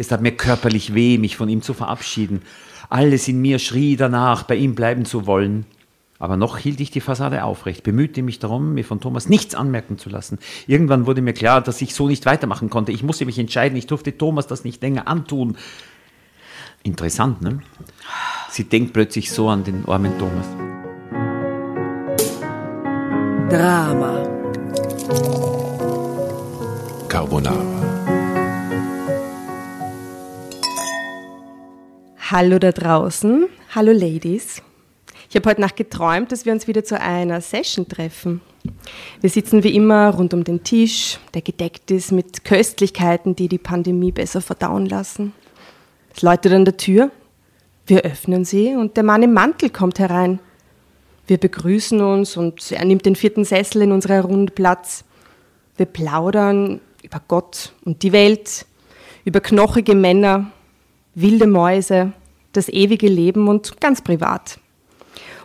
Es tat mir körperlich weh, mich von ihm zu verabschieden. Alles in mir schrie danach, bei ihm bleiben zu wollen. Aber noch hielt ich die Fassade aufrecht, bemühte mich darum, mir von Thomas nichts anmerken zu lassen. Irgendwann wurde mir klar, dass ich so nicht weitermachen konnte. Ich musste mich entscheiden, ich durfte Thomas das nicht länger antun. Interessant, ne? Sie denkt plötzlich so an den armen Thomas. Drama. Carbonara. Hallo da draußen. Hallo Ladies. Ich habe heute Nacht geträumt, dass wir uns wieder zu einer Session treffen. Wir sitzen wie immer rund um den Tisch, der gedeckt ist mit Köstlichkeiten, die die Pandemie besser verdauen lassen. Es läutet an der Tür. Wir öffnen sie und der Mann im Mantel kommt herein. Wir begrüßen uns und er nimmt den vierten Sessel in unserer Runde Platz. Wir plaudern über Gott und die Welt, über knochige Männer, wilde Mäuse, das ewige Leben und ganz privat.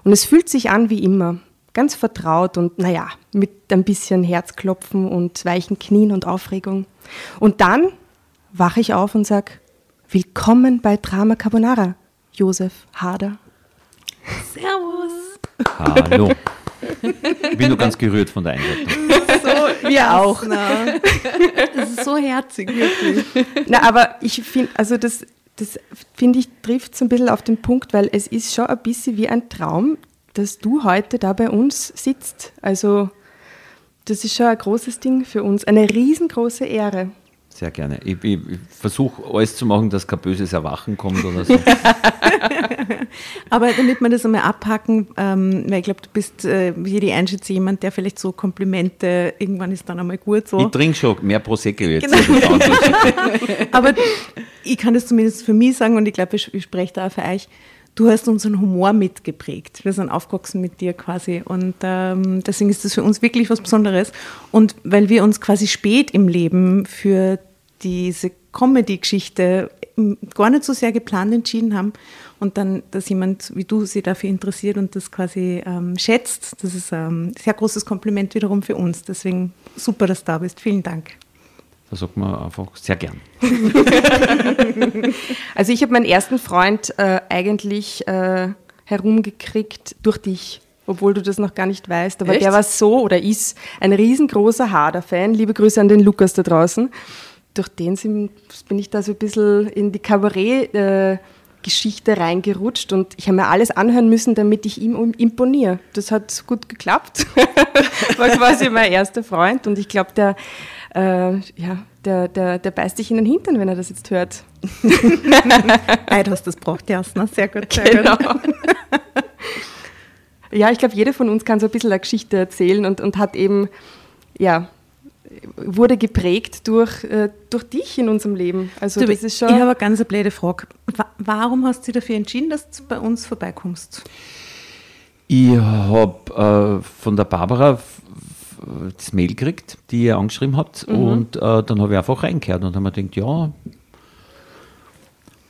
Und es fühlt sich an wie immer, ganz vertraut und naja, mit ein bisschen Herzklopfen und weichen Knien und Aufregung. Und dann wache ich auf und sage, willkommen bei Drama Carbonara, Josef Harder. Servus. Hallo. Ich bin nur ganz gerührt von der Einleitung. So, wir auch. Na, das ist so herzig, wirklich. Na, aber ich finde, also das, das finde ich, trifft so ein bisschen auf den Punkt, weil es ist schon ein bisschen wie ein Traum, dass du heute da bei uns sitzt. Also das ist schon ein großes Ding für uns, eine riesengroße Ehre. Sehr gerne. Ich, ich, ich versuche alles zu machen, dass kein böses Erwachen kommt oder so. Aber damit wir das einmal abhacken, ähm, weil ich glaube, du bist, äh, wie die einschätze, jemand, der vielleicht so Komplimente, irgendwann ist dann einmal gut so. Ich trinke schon mehr Prosecco jetzt. Genau. Aber ich kann das zumindest für mich sagen und ich glaube, ich, ich spreche da auch für euch. Du hast unseren Humor mitgeprägt. Wir sind aufgewachsen mit dir quasi. Und ähm, deswegen ist das für uns wirklich was Besonderes. Und weil wir uns quasi spät im Leben für diese Comedy-Geschichte gar nicht so sehr geplant entschieden haben und dann, dass jemand wie du sich dafür interessiert und das quasi ähm, schätzt, das ist ein sehr großes Kompliment wiederum für uns. Deswegen super, dass du da bist. Vielen Dank. Da sagt man einfach sehr gern. Also ich habe meinen ersten Freund äh, eigentlich äh, herumgekriegt durch dich, obwohl du das noch gar nicht weißt. Aber Echt? der war so oder ist ein riesengroßer Hader-Fan. Liebe Grüße an den Lukas da draußen. Durch den sind, bin ich da so ein bisschen in die Kabarett-Geschichte reingerutscht und ich habe mir alles anhören müssen, damit ich ihm imponiere. Das hat gut geklappt. war quasi mein erster Freund und ich glaube, der, äh, ja, der, der, der beißt dich in den Hintern, wenn er das jetzt hört. Ei, du hast das braucht, Jasna. Sehr gut. Sehr Genau. gut. Ja, ich glaube, jeder von uns kann so ein bisschen eine Geschichte erzählen und, und hat eben, ja, wurde geprägt durch, äh, durch dich in unserem Leben. Also Du, das ist schon. Ich habe eine ganz blöde Frage. Wa- Warum hast du dich dafür entschieden, dass du bei uns vorbeikommst? Ich habe äh, von der Barbara das Mail gekriegt, die ihr angeschrieben habt. Und äh, dann habe ich einfach reingehört und habe mir gedacht, ja,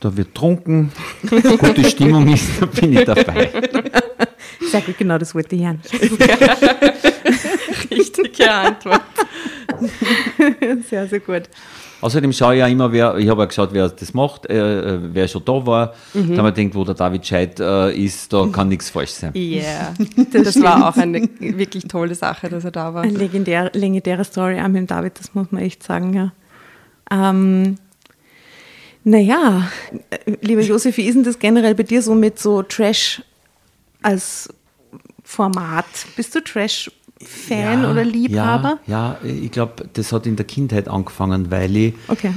da wird trunken, gute Stimmung ist, da bin ich dabei. Sehr gut, genau das wollte ich hören. richtige Antwort. Sehr, sehr gut. Außerdem schaue ich ja immer, wer, ich habe ja geschaut, wer das macht, äh, äh, wer schon da war. Da habe ich gedacht, wo der David Scheid äh, ist, da kann nichts falsch sein. Ja, das, war auch eine wirklich tolle Sache, dass er da war. Eine legendär, legendäre Story auch mit dem David, das muss man echt sagen, ja. Ähm, naja, lieber Josef, wie ist denn das generell bei dir so mit so Trash als Format? Bist du Trash-Fan Ja, oder Liebhaber? Ja, ja ich glaube, das hat in der Kindheit angefangen, weil ich Okay.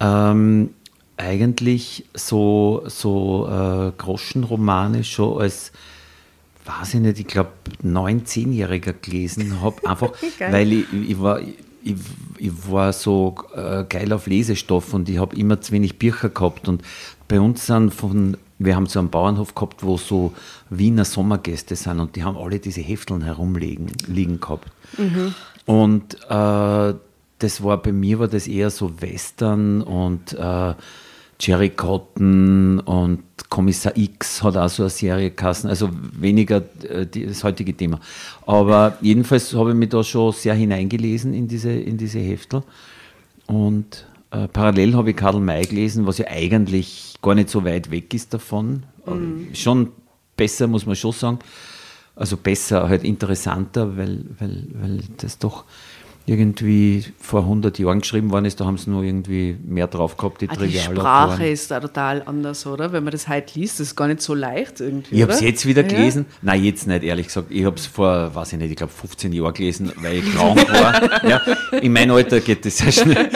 ähm, eigentlich so, so äh, Groschenromane schon als, weiß ich nicht, ich glaube, 9-, 10-Jähriger gelesen habe. Einfach, weil ich, ich, war, ich, ich war so äh, geil auf Lesestoff und ich habe immer zu wenig Bücher gehabt. Und bei uns sind von, wir haben so einen Bauernhof gehabt, wo so Wiener Sommergäste sind und die haben alle diese Hefteln herumliegen liegen gehabt. Und äh, das war bei mir war das eher so Western und äh, Jerry Cotton und Kommissar X hat auch so eine Serie geheißen, also weniger äh, die, das heutige Thema. Aber jedenfalls habe ich mich da schon sehr hineingelesen in diese, in diese Heftel und äh, parallel habe ich Karl May gelesen, was ja eigentlich gar nicht so weit weg ist davon. Mhm. Schon besser, muss man schon sagen. Also besser, halt interessanter, weil, weil, weil das doch irgendwie vor 100 Jahren geschrieben worden ist, da haben sie nur irgendwie mehr drauf gehabt, die ah, Die Sprache ist da total anders, oder? Wenn man das heute liest, das ist gar nicht so leicht irgendwie. Ich habe es jetzt wieder gelesen. Ja. Nein, jetzt nicht, ehrlich gesagt. Ich habe es vor, weiß ich nicht, ich glaube 15 Jahren gelesen, weil ich krank war. ja, in meinem Alter geht das sehr schnell.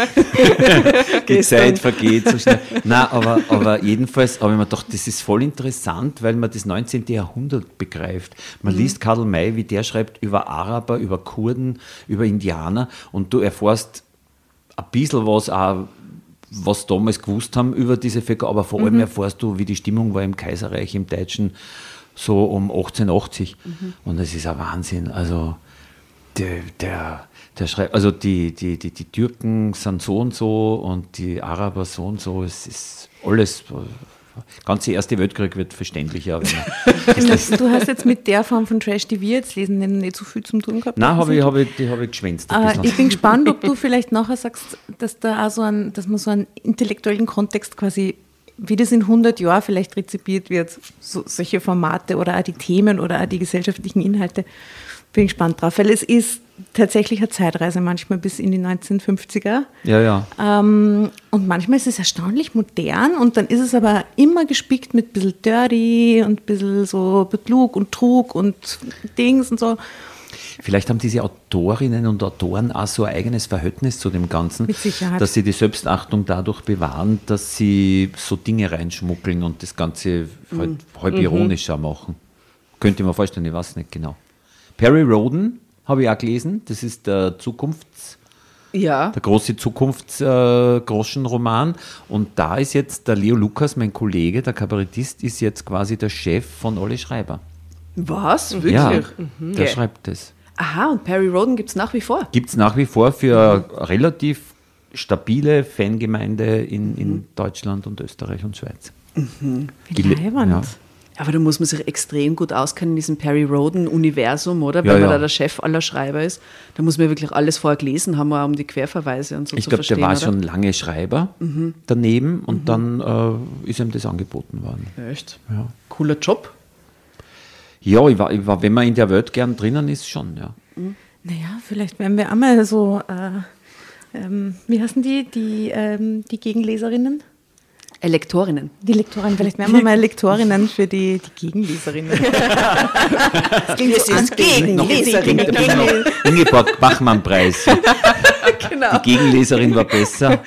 die Zeit vergeht so schnell. Nein, aber, aber jedenfalls habe ich mir gedacht, das ist voll interessant, weil man das 19. Jahrhundert begreift. Man mhm. liest Karl May, wie der schreibt über Araber, über Kurden, über Indianer Amerikaner und du erfährst ein bisschen was auch, was damals gewusst haben über diese Völker, aber vor allem mhm. erfährst du, wie die Stimmung war im Kaiserreich, im Deutschen, so um 1880. Mhm. Und das ist ein Wahnsinn. Also der, der, der schreibt, also die, die, die, die Türken sind so und so und die Araber so und so. Es ist alles ganze Erste Weltkrieg wird verständlicher. du hast jetzt mit der Form von Trash, die wir jetzt lesen, nicht so viel zu tun gehabt. Nein, habe ich, hab ich, die habe ich geschwänzt. Äh, ich bin gespannt, ob du vielleicht nachher sagst, dass da auch so ein, dass man so einen intellektuellen Kontext quasi wie das in 100 Jahren vielleicht rezipiert wird, so, solche Formate oder auch die Themen oder auch die gesellschaftlichen Inhalte. Bin gespannt drauf, weil es ist tatsächlich eine Zeitreise manchmal bis in die 1950er. Ja, ja. Ähm, und manchmal ist es erstaunlich modern und dann ist es aber immer gespickt mit ein bisschen Dirty und ein bisschen so Betrug und Trug und Dings und so. Vielleicht haben diese Autorinnen und Autoren auch so ein eigenes Verhältnis zu dem Ganzen, dass sie die Selbstachtung dadurch bewahren, dass sie so Dinge reinschmuggeln und das Ganze halt mhm. halb ironischer machen. Könnte ich mir vorstellen, ich weiß nicht genau. Perry Roden habe ich auch gelesen. Das ist der Zukunfts- ja. der große Zukunftsgroschenroman. Äh, und da ist jetzt der Leo Lukas, mein Kollege, der Kabarettist, ist jetzt quasi der Chef von Olli Schreiber. Was? Wirklich? Ja, mhm. der schreibt das. Aha, und Perry Roden gibt es nach wie vor? Gibt es nach wie vor für mhm. relativ stabile Fangemeinde in, in mhm. Deutschland und Österreich und Schweiz. Mhm. Wie ja. Aber da muss man sich extrem gut auskennen in diesem Perry Roden-Universum, oder? Wenn ja, man da der Chef aller Schreiber ist. Da muss man wirklich alles vorher gelesen haben, um die Querverweise und so ich zu glaub, verstehen. Ich glaube, der war oder? schon lange Schreiber mhm. daneben und mhm. dann äh, ist ihm das angeboten worden. Echt? Ja. Cooler Job. Ja, ich war, ich war, wenn man in der Welt gern drinnen ist, schon, ja. Mhm. Naja, vielleicht werden wir einmal so, äh, ähm, wie heißen die, die, ähm, die Gegenleserinnen? Elektorinnen. Die Lektorinnen, vielleicht werden wir mal Lektorinnen für die, die Gegenleserinnen. das klingt so an Gegenleserinnen. Ingeborg Bachmann-Preis. genau. Die Gegenleserin war besser.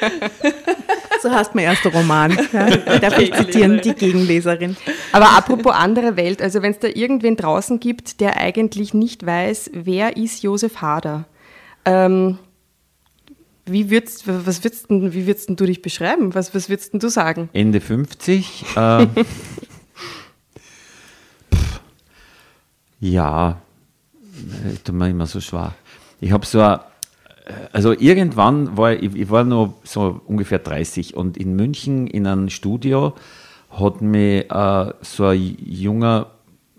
So heißt mein erster Roman. Ja, darf ich zitieren, die Gegenleserin. Aber apropos andere Welt, also wenn es da irgendwen draußen gibt, der eigentlich nicht weiß, wer ist Josef Hader, ähm, wie würdest, was würdest, wie würdest du dich beschreiben? Was, was würdest du sagen? Ende 50. Äh, ja, ist mir immer so schwer. Ich habe so ein, also irgendwann war ich, ich war noch so ungefähr 30 und in München in einem Studio hat mir äh, so ein junger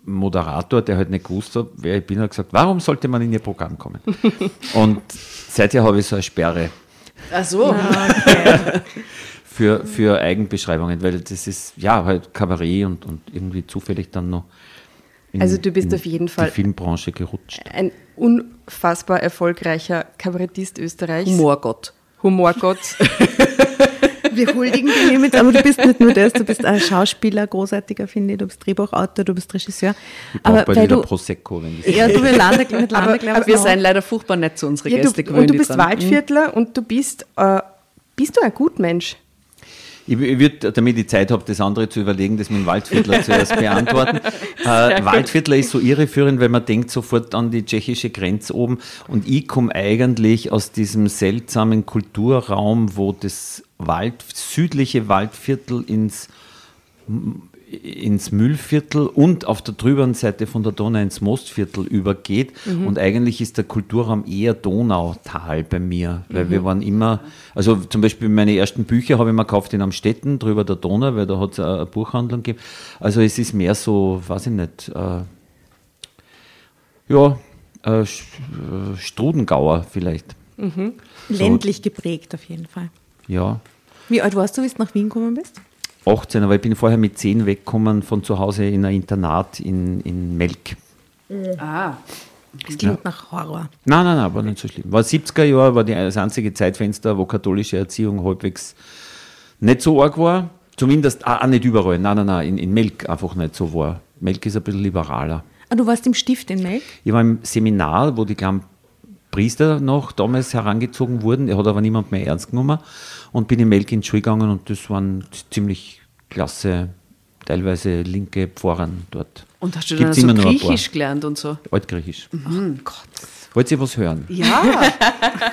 Moderator, der halt nicht gewusst hat, wer ich bin, hat gesagt, warum sollte man in ihr Programm kommen? und seither habe ich so eine Sperre. Ach so. Ah, okay. für, für Eigenbeschreibungen, weil das ist ja halt Kabarett und, und irgendwie zufällig dann noch in, also du bist auf jeden Fall die Filmbranche gerutscht. Ein unfassbar erfolgreicher Kabarettist Österreichs. Humorgott. Humorgott. Wir huldigen dir hiermit, aber du bist nicht nur das, du bist ein Schauspieler, großartiger, finde ich, du bist Drehbuchautor, du bist Regisseur. Ich aber weil du, Prosecco, wenn Ja, du wir landen mit Lande, aber, wir sind leider furchtbar nett zu unseren ja, Gästen gewöhnt. Und du bist Waldviertler mhm. und du bist, äh, bist du ein Gutmensch? Ich, ich würde, damit ich Zeit habe, das andere zu überlegen, das mit dem Waldviertler zuerst beantworten. Äh, Waldviertler ist so irreführend, weil man denkt sofort an die tschechische Grenze oben. Und ich komme eigentlich aus diesem seltsamen Kulturraum, wo das Wald, südliche Waldviertel ins ins Müllviertel und auf der drüberen Seite von der Donau ins Mostviertel übergeht. Mhm. Und eigentlich ist der Kulturraum eher Donautal bei mir, weil mhm. wir waren immer, also zum Beispiel meine ersten Bücher habe ich mir gekauft in Amstetten, drüber der Donau, weil da hat es eine Buchhandlung gegeben. Also es ist mehr so, weiß ich nicht, äh, ja, äh, äh Strudengauer vielleicht. Mhm. So. Ländlich geprägt auf jeden Fall. ja. Wie alt warst du, wie du nach Wien gekommen bist? 18, aber ich bin vorher mit 10 weggekommen von zu Hause in ein Internat in, in Melk. Ah. Das klingt ja. nach Horror. Nein, nein, nein, war nicht so schlimm. War 70er Jahre, war das einzige Zeitfenster, wo katholische Erziehung halbwegs nicht so arg war. Zumindest auch nicht überall. Nein, nein, nein, in, in Melk einfach nicht so war. Melk ist ein bisschen liberaler. Ah, du warst im Stift in Melk? Ich war im Seminar, wo die kleinen Priester noch damals herangezogen wurden. Er hat aber niemand mehr ernst genommen. Und bin in Melk in die Schule gegangen und das waren ziemlich klasse, teilweise linke Pfarren dort. Und hast du Gibt's dann so Griechisch gelernt und so? Altgriechisch. Mhm. Oh Gott. Wollt ihr was hören? Ja,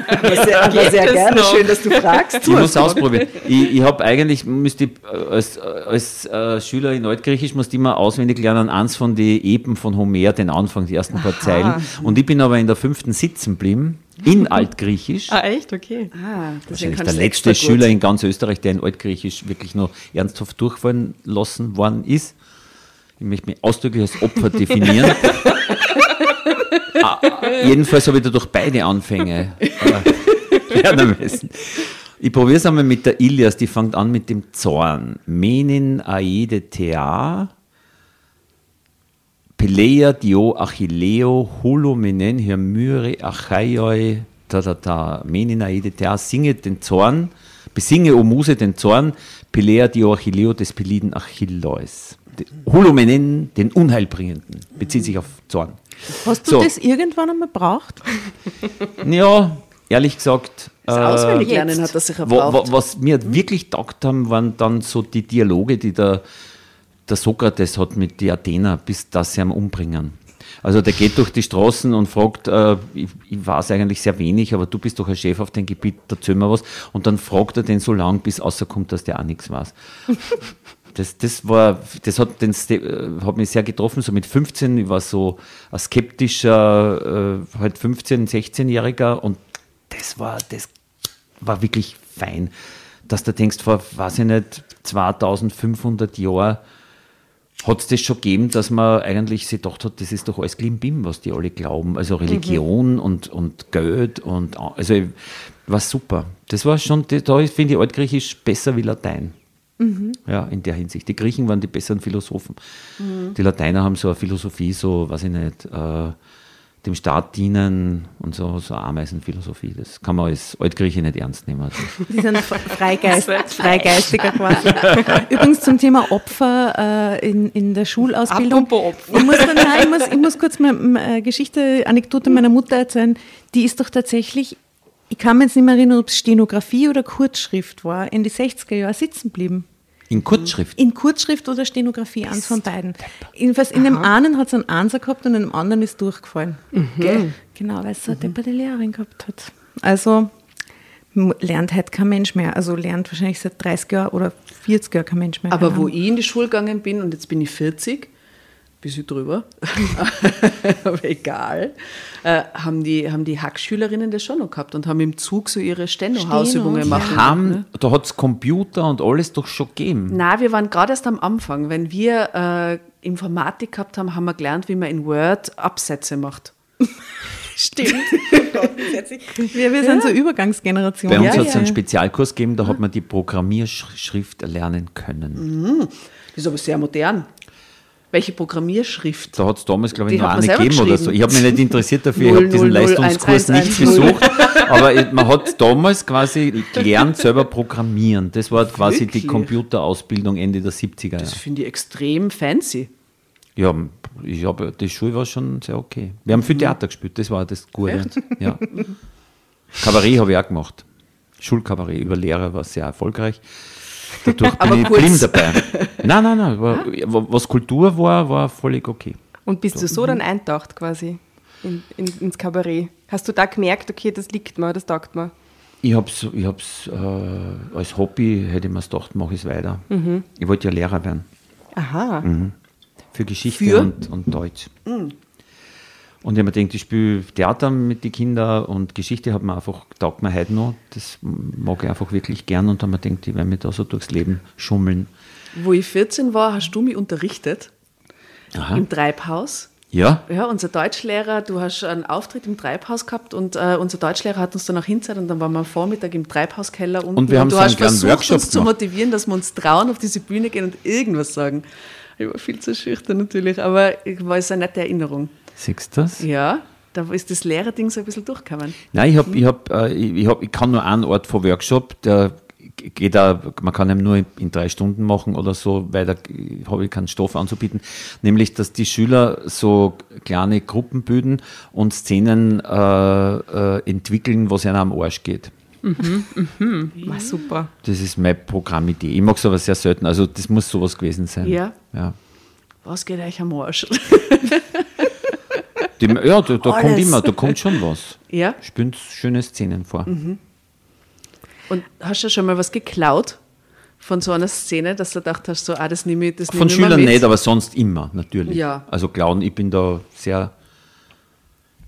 aber sehr, aber sehr gerne. Noch? Schön, dass du fragst. Ich muss ausprobieren. Ich, ich habe eigentlich, müsste ich, als, als äh, Schüler in Altgriechisch, musste ich immer auswendig lernen, eins von den Epen von Homer, den Anfang, die ersten paar Aha. Zeilen. Und ich bin aber in der fünften sitzen geblieben, in Altgriechisch. Ah, echt? Okay. Ah, Wahrscheinlich der letzte Schüler in ganz Österreich, der in Altgriechisch wirklich noch ernsthaft durchfallen lassen worden ist. Ich möchte mich ausdrücklich als Opfer definieren. ah, jedenfalls habe ich dadurch beide Anfänge lernen müssen. Ich probiere es einmal mit der Ilias, die fängt an mit dem Zorn. Menin aide thea, Peleia dio achilleo, hulomenen hermyre achaioi, da da da, Menin aide thea, singe den Zorn, besinge, o Muse, den Zorn, Peleia dio achilleo des Peliden Achilleus. Hulumenen, den Unheilbringenden, bezieht sich auf Zorn. Hast du so. das irgendwann einmal braucht? Ja, ehrlich gesagt. Das äh, auswendig lernen hat das sich erbraucht. Was mir wirklich taugt haben, waren dann so die Dialoge, die der, der Sokrates hat mit den Athener, bis dass sie ihn umbringen. Also der geht durch die Straßen und fragt, äh, ich, ich weiß eigentlich sehr wenig, aber du bist doch ein Chef auf dem Gebiet, erzähl mir was. Und dann fragt er den so lang, bis außerkommt, dass der auch nichts weiß. Das, das war, das hat, den, äh, hat mich sehr getroffen, so mit 15, ich war so ein skeptischer, äh, halt 15-, 16-Jähriger und das war, das war wirklich fein, dass du denkst, vor, weiß ich nicht, 2500 Jahren hat es das schon gegeben, dass man eigentlich sich gedacht hat, das ist doch alles Klimbim, was die alle glauben. Also Religion mhm. und, und Geld und also war super. Das war schon, da finde ich Altgriechisch besser wie Latein. Mhm. Ja, in der Hinsicht. Die Griechen waren die besseren Philosophen. Mhm. Die Lateiner haben so eine Philosophie, so, weiß ich nicht, äh, dem Staat dienen und so, so Ameisenphilosophie. Das kann man als Altgrieche nicht ernst nehmen. Also. Die sind Freigeist, Freigeistiger quasi. Übrigens zum Thema Opfer äh, in, in der Schulausbildung. Opfer. Ich muss, nein, ich muss, ich muss kurz eine äh, Geschichte, Anekdote meiner Mutter erzählen. Die ist doch tatsächlich ich kann mich jetzt nicht mehr erinnern, ob es Stenografie oder Kurzschrift war, in die 60er Jahre sitzen geblieben. In Kurzschrift? In Kurzschrift oder Stenografie, eins von beiden. Jedenfalls in dem einen hat es einen Anser gehabt und in dem anderen ist durchgefallen. Mhm. Genau, weil es so eine mhm. depperte Lehrerin gehabt hat. Also lernt halt kein Mensch mehr. Also lernt wahrscheinlich seit 30 Jahren oder 40 Jahren kein Mensch mehr. Aber wo ich in die Schule gegangen bin und jetzt bin ich 40, bisschen drüber, aber egal, äh, haben, die, haben die Hackschülerinnen das schon noch gehabt und haben im Zug so ihre Steno-Hausübungen gemacht. Haben, ne? Da hat es Computer und alles doch schon gegeben. Nein, wir waren gerade erst am Anfang. Wenn wir äh, Informatik gehabt haben, haben wir gelernt, wie man in Word Absätze macht. Stimmt. Oh wir, wir sind ja. so Übergangsgeneration. Bei uns ja, hat es ja. einen Spezialkurs gegeben, da hat man die Programmierschrift lernen können. Mhm. Das ist aber sehr modern. Welche Programmierschrift? Da hat es damals, glaube ich, noch eine gegeben oder so. Ich habe mich nicht interessiert dafür, ich habe diesen Leistungskurs 1, 1, 1, nicht besucht. aber man hat damals quasi gelernt, selber programmieren. Das war quasi Wirklich? die Computerausbildung Ende der 70er Jahre. Das finde ich extrem fancy. Ja, ich habe, die Schule war schon sehr okay. Wir haben viel mhm. Theater gespielt, das war das Gute. Ja. Kabarett habe ich auch gemacht. Schulkabarett über Lehrer war sehr erfolgreich. Dadurch bin ich blind dabei. Nein, nein, nein. War, was Kultur war, war völlig okay. Und bist du so dann eintaucht quasi in, in, ins Kabarett? Hast du da gemerkt, okay, das liegt mir, das taugt mir? Ich habe es ich hab's, äh, als Hobby, hätte ich mir gedacht, mache ich es weiter. Mhm. Ich wollte ja Lehrer werden. Aha. Mhm. Für Geschichte Für? Und, und Deutsch. Mhm. Und ich habe mir gedacht, ich spiele Theater mit den Kindern und Geschichte hat mir einfach, taugt mir heute noch. Das mag ich einfach wirklich gern und dann habe ich gedacht, ich werde mich da so durchs Leben schummeln. Wo ich 14 war, hast du mich unterrichtet Aha. im Treibhaus. Ja? Ja, unser Deutschlehrer, du hast einen Auftritt im Treibhaus gehabt und äh, unser Deutschlehrer hat uns dann auch hingesetzt und dann waren wir am Vormittag im Treibhauskeller unten Und wir haben du so einen hast versucht, Workshop uns zu gemacht. motivieren, dass wir uns trauen, auf diese Bühne gehen und irgendwas sagen. Ich war viel zu schüchtern natürlich, aber es war eine nette Erinnerung. Siehst du das? Ja, da ist das Lehrerding so ein bisschen durchgekommen. Nein, ich, hab, ich, hab, äh, ich, hab, ich kann nur einen Ort von Workshop, der geht da, man kann ihn nur in, drei Stunden machen oder so, weil da habe ich keinen Stoff anzubieten. Nämlich, dass die Schüler so kleine Gruppen bilden und Szenen äh, äh, entwickeln, was ihnen am Arsch geht. War super. Das ist meine Programmidee. Ich mag es aber sehr selten. Also das muss sowas gewesen sein. Ja. Ja, Was geht euch am Arsch? Die, ja da, da kommt immer, da kommt schon was. ja? Spielen schöne Szenen vor. Und hast du schon mal was geklaut von so einer Szene, dass du gedacht hast, so, ah, das nehme ich, das nehme Von mal Schülern nicht, aber sonst immer, natürlich. Ja. Also klauen, ich bin da sehr,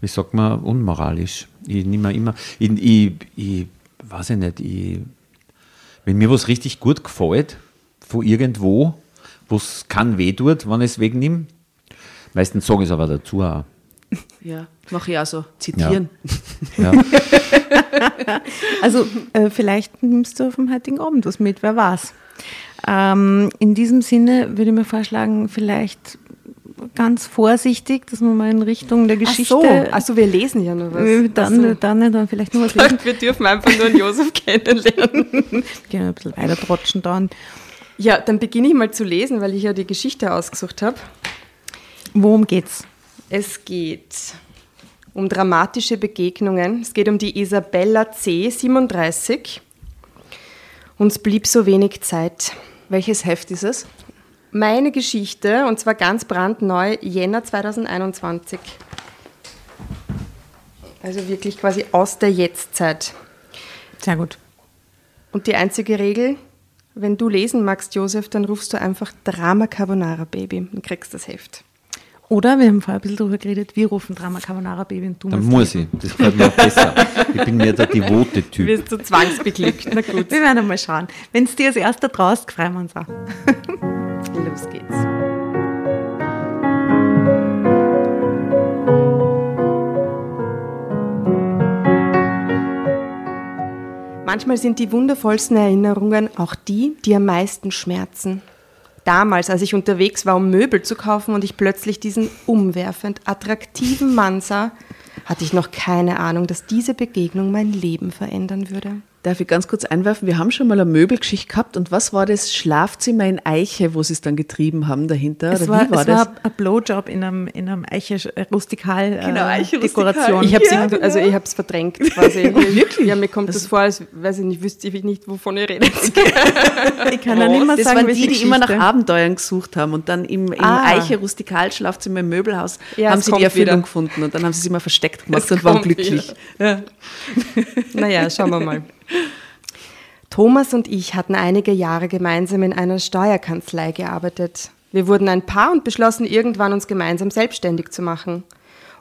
wie sagt man, unmoralisch. Ich nehme immer, ich, ich, ich weiß ich nicht, ich, wenn mir was richtig gut gefällt, von irgendwo, wo es kein weh tut, wenn ich es wegnehme, meistens sage ich es aber dazu auch. Ja, mache ich auch so. Zitieren. Ja. Also äh, vielleicht nimmst du auf dem heutigen Abend was mit, wer weiß. Ähm, in diesem Sinne würde ich mir vorschlagen, vielleicht ganz vorsichtig, dass wir mal in Richtung der Ach Geschichte, so, also wir lesen ja nur was. äh, dann, Ach so. dann, dann vielleicht noch was Ich lesen. wir dürfen einfach nur einen Josef kennenlernen. Gehen wir ein bisschen weiter trotschen dann. Ja, dann beginne ich mal zu lesen, weil ich ja die Geschichte ausgesucht habe. Worum geht's? Es geht um dramatische Begegnungen. Es geht um die Isabella C. 37. Uns blieb so wenig Zeit. Welches Heft ist es? Meine Geschichte, und zwar ganz brandneu, Jänner 2021. Also wirklich quasi aus der Jetztzeit. Sehr gut. Und die einzige Regel, wenn du lesen magst, Josef, dann rufst du einfach Drama Carbonara Baby und kriegst das Heft. Oder wir haben vorher ein bisschen darüber geredet, wir rufen Drama Carbonara Baby und du Dann muss ich. Das gefällt mir auch besser. Ich bin mehr der devote Du Typ. wirst so zwangsbeglückt. Na gut, Wir werden mal schauen. Wenn es dir als erster traust, freuen wir uns auch. los geht's. Manchmal sind die wundervollsten Erinnerungen auch die, die am meisten schmerzen. Damals, als ich unterwegs war, um Möbel zu kaufen und ich plötzlich diesen umwerfend attraktiven Mann sah, hatte ich noch keine Ahnung, dass diese Begegnung mein Leben verändern würde. Darf ich ganz kurz einwerfen? Wir haben schon mal eine Möbelgeschichte gehabt und was war das Schlafzimmer in Eiche, wo sie es dann getrieben haben dahinter? Es Oder war, wie war es das? war ein Blowjob in einem, in einem Eiche äh, rustikal äh, Genau, Eiche Dekoration. rustikal. Ich habe Ja, irgendwie- also ich habe es verdrängt quasi. Wirklich? Ja, mir kommt das, vor, als weiß ich nicht, wüsste ich nicht, wovon ihr redet. Ich kann ja nicht mehr das sagen, waren die, die immer nach. Abenteuern gesucht haben und dann im, im Ah. Eiche Rustikalschlafzimmer im Möbelhaus Ja, haben es sie die Erfüllung wieder. gefunden und dann haben sie es immer versteckt gemacht Es und waren glücklich. Ja. Naja, schauen wir mal. Thomas und ich hatten einige Jahre gemeinsam in einer Steuerkanzlei gearbeitet. Wir wurden ein Paar und beschlossen irgendwann uns gemeinsam selbstständig zu machen.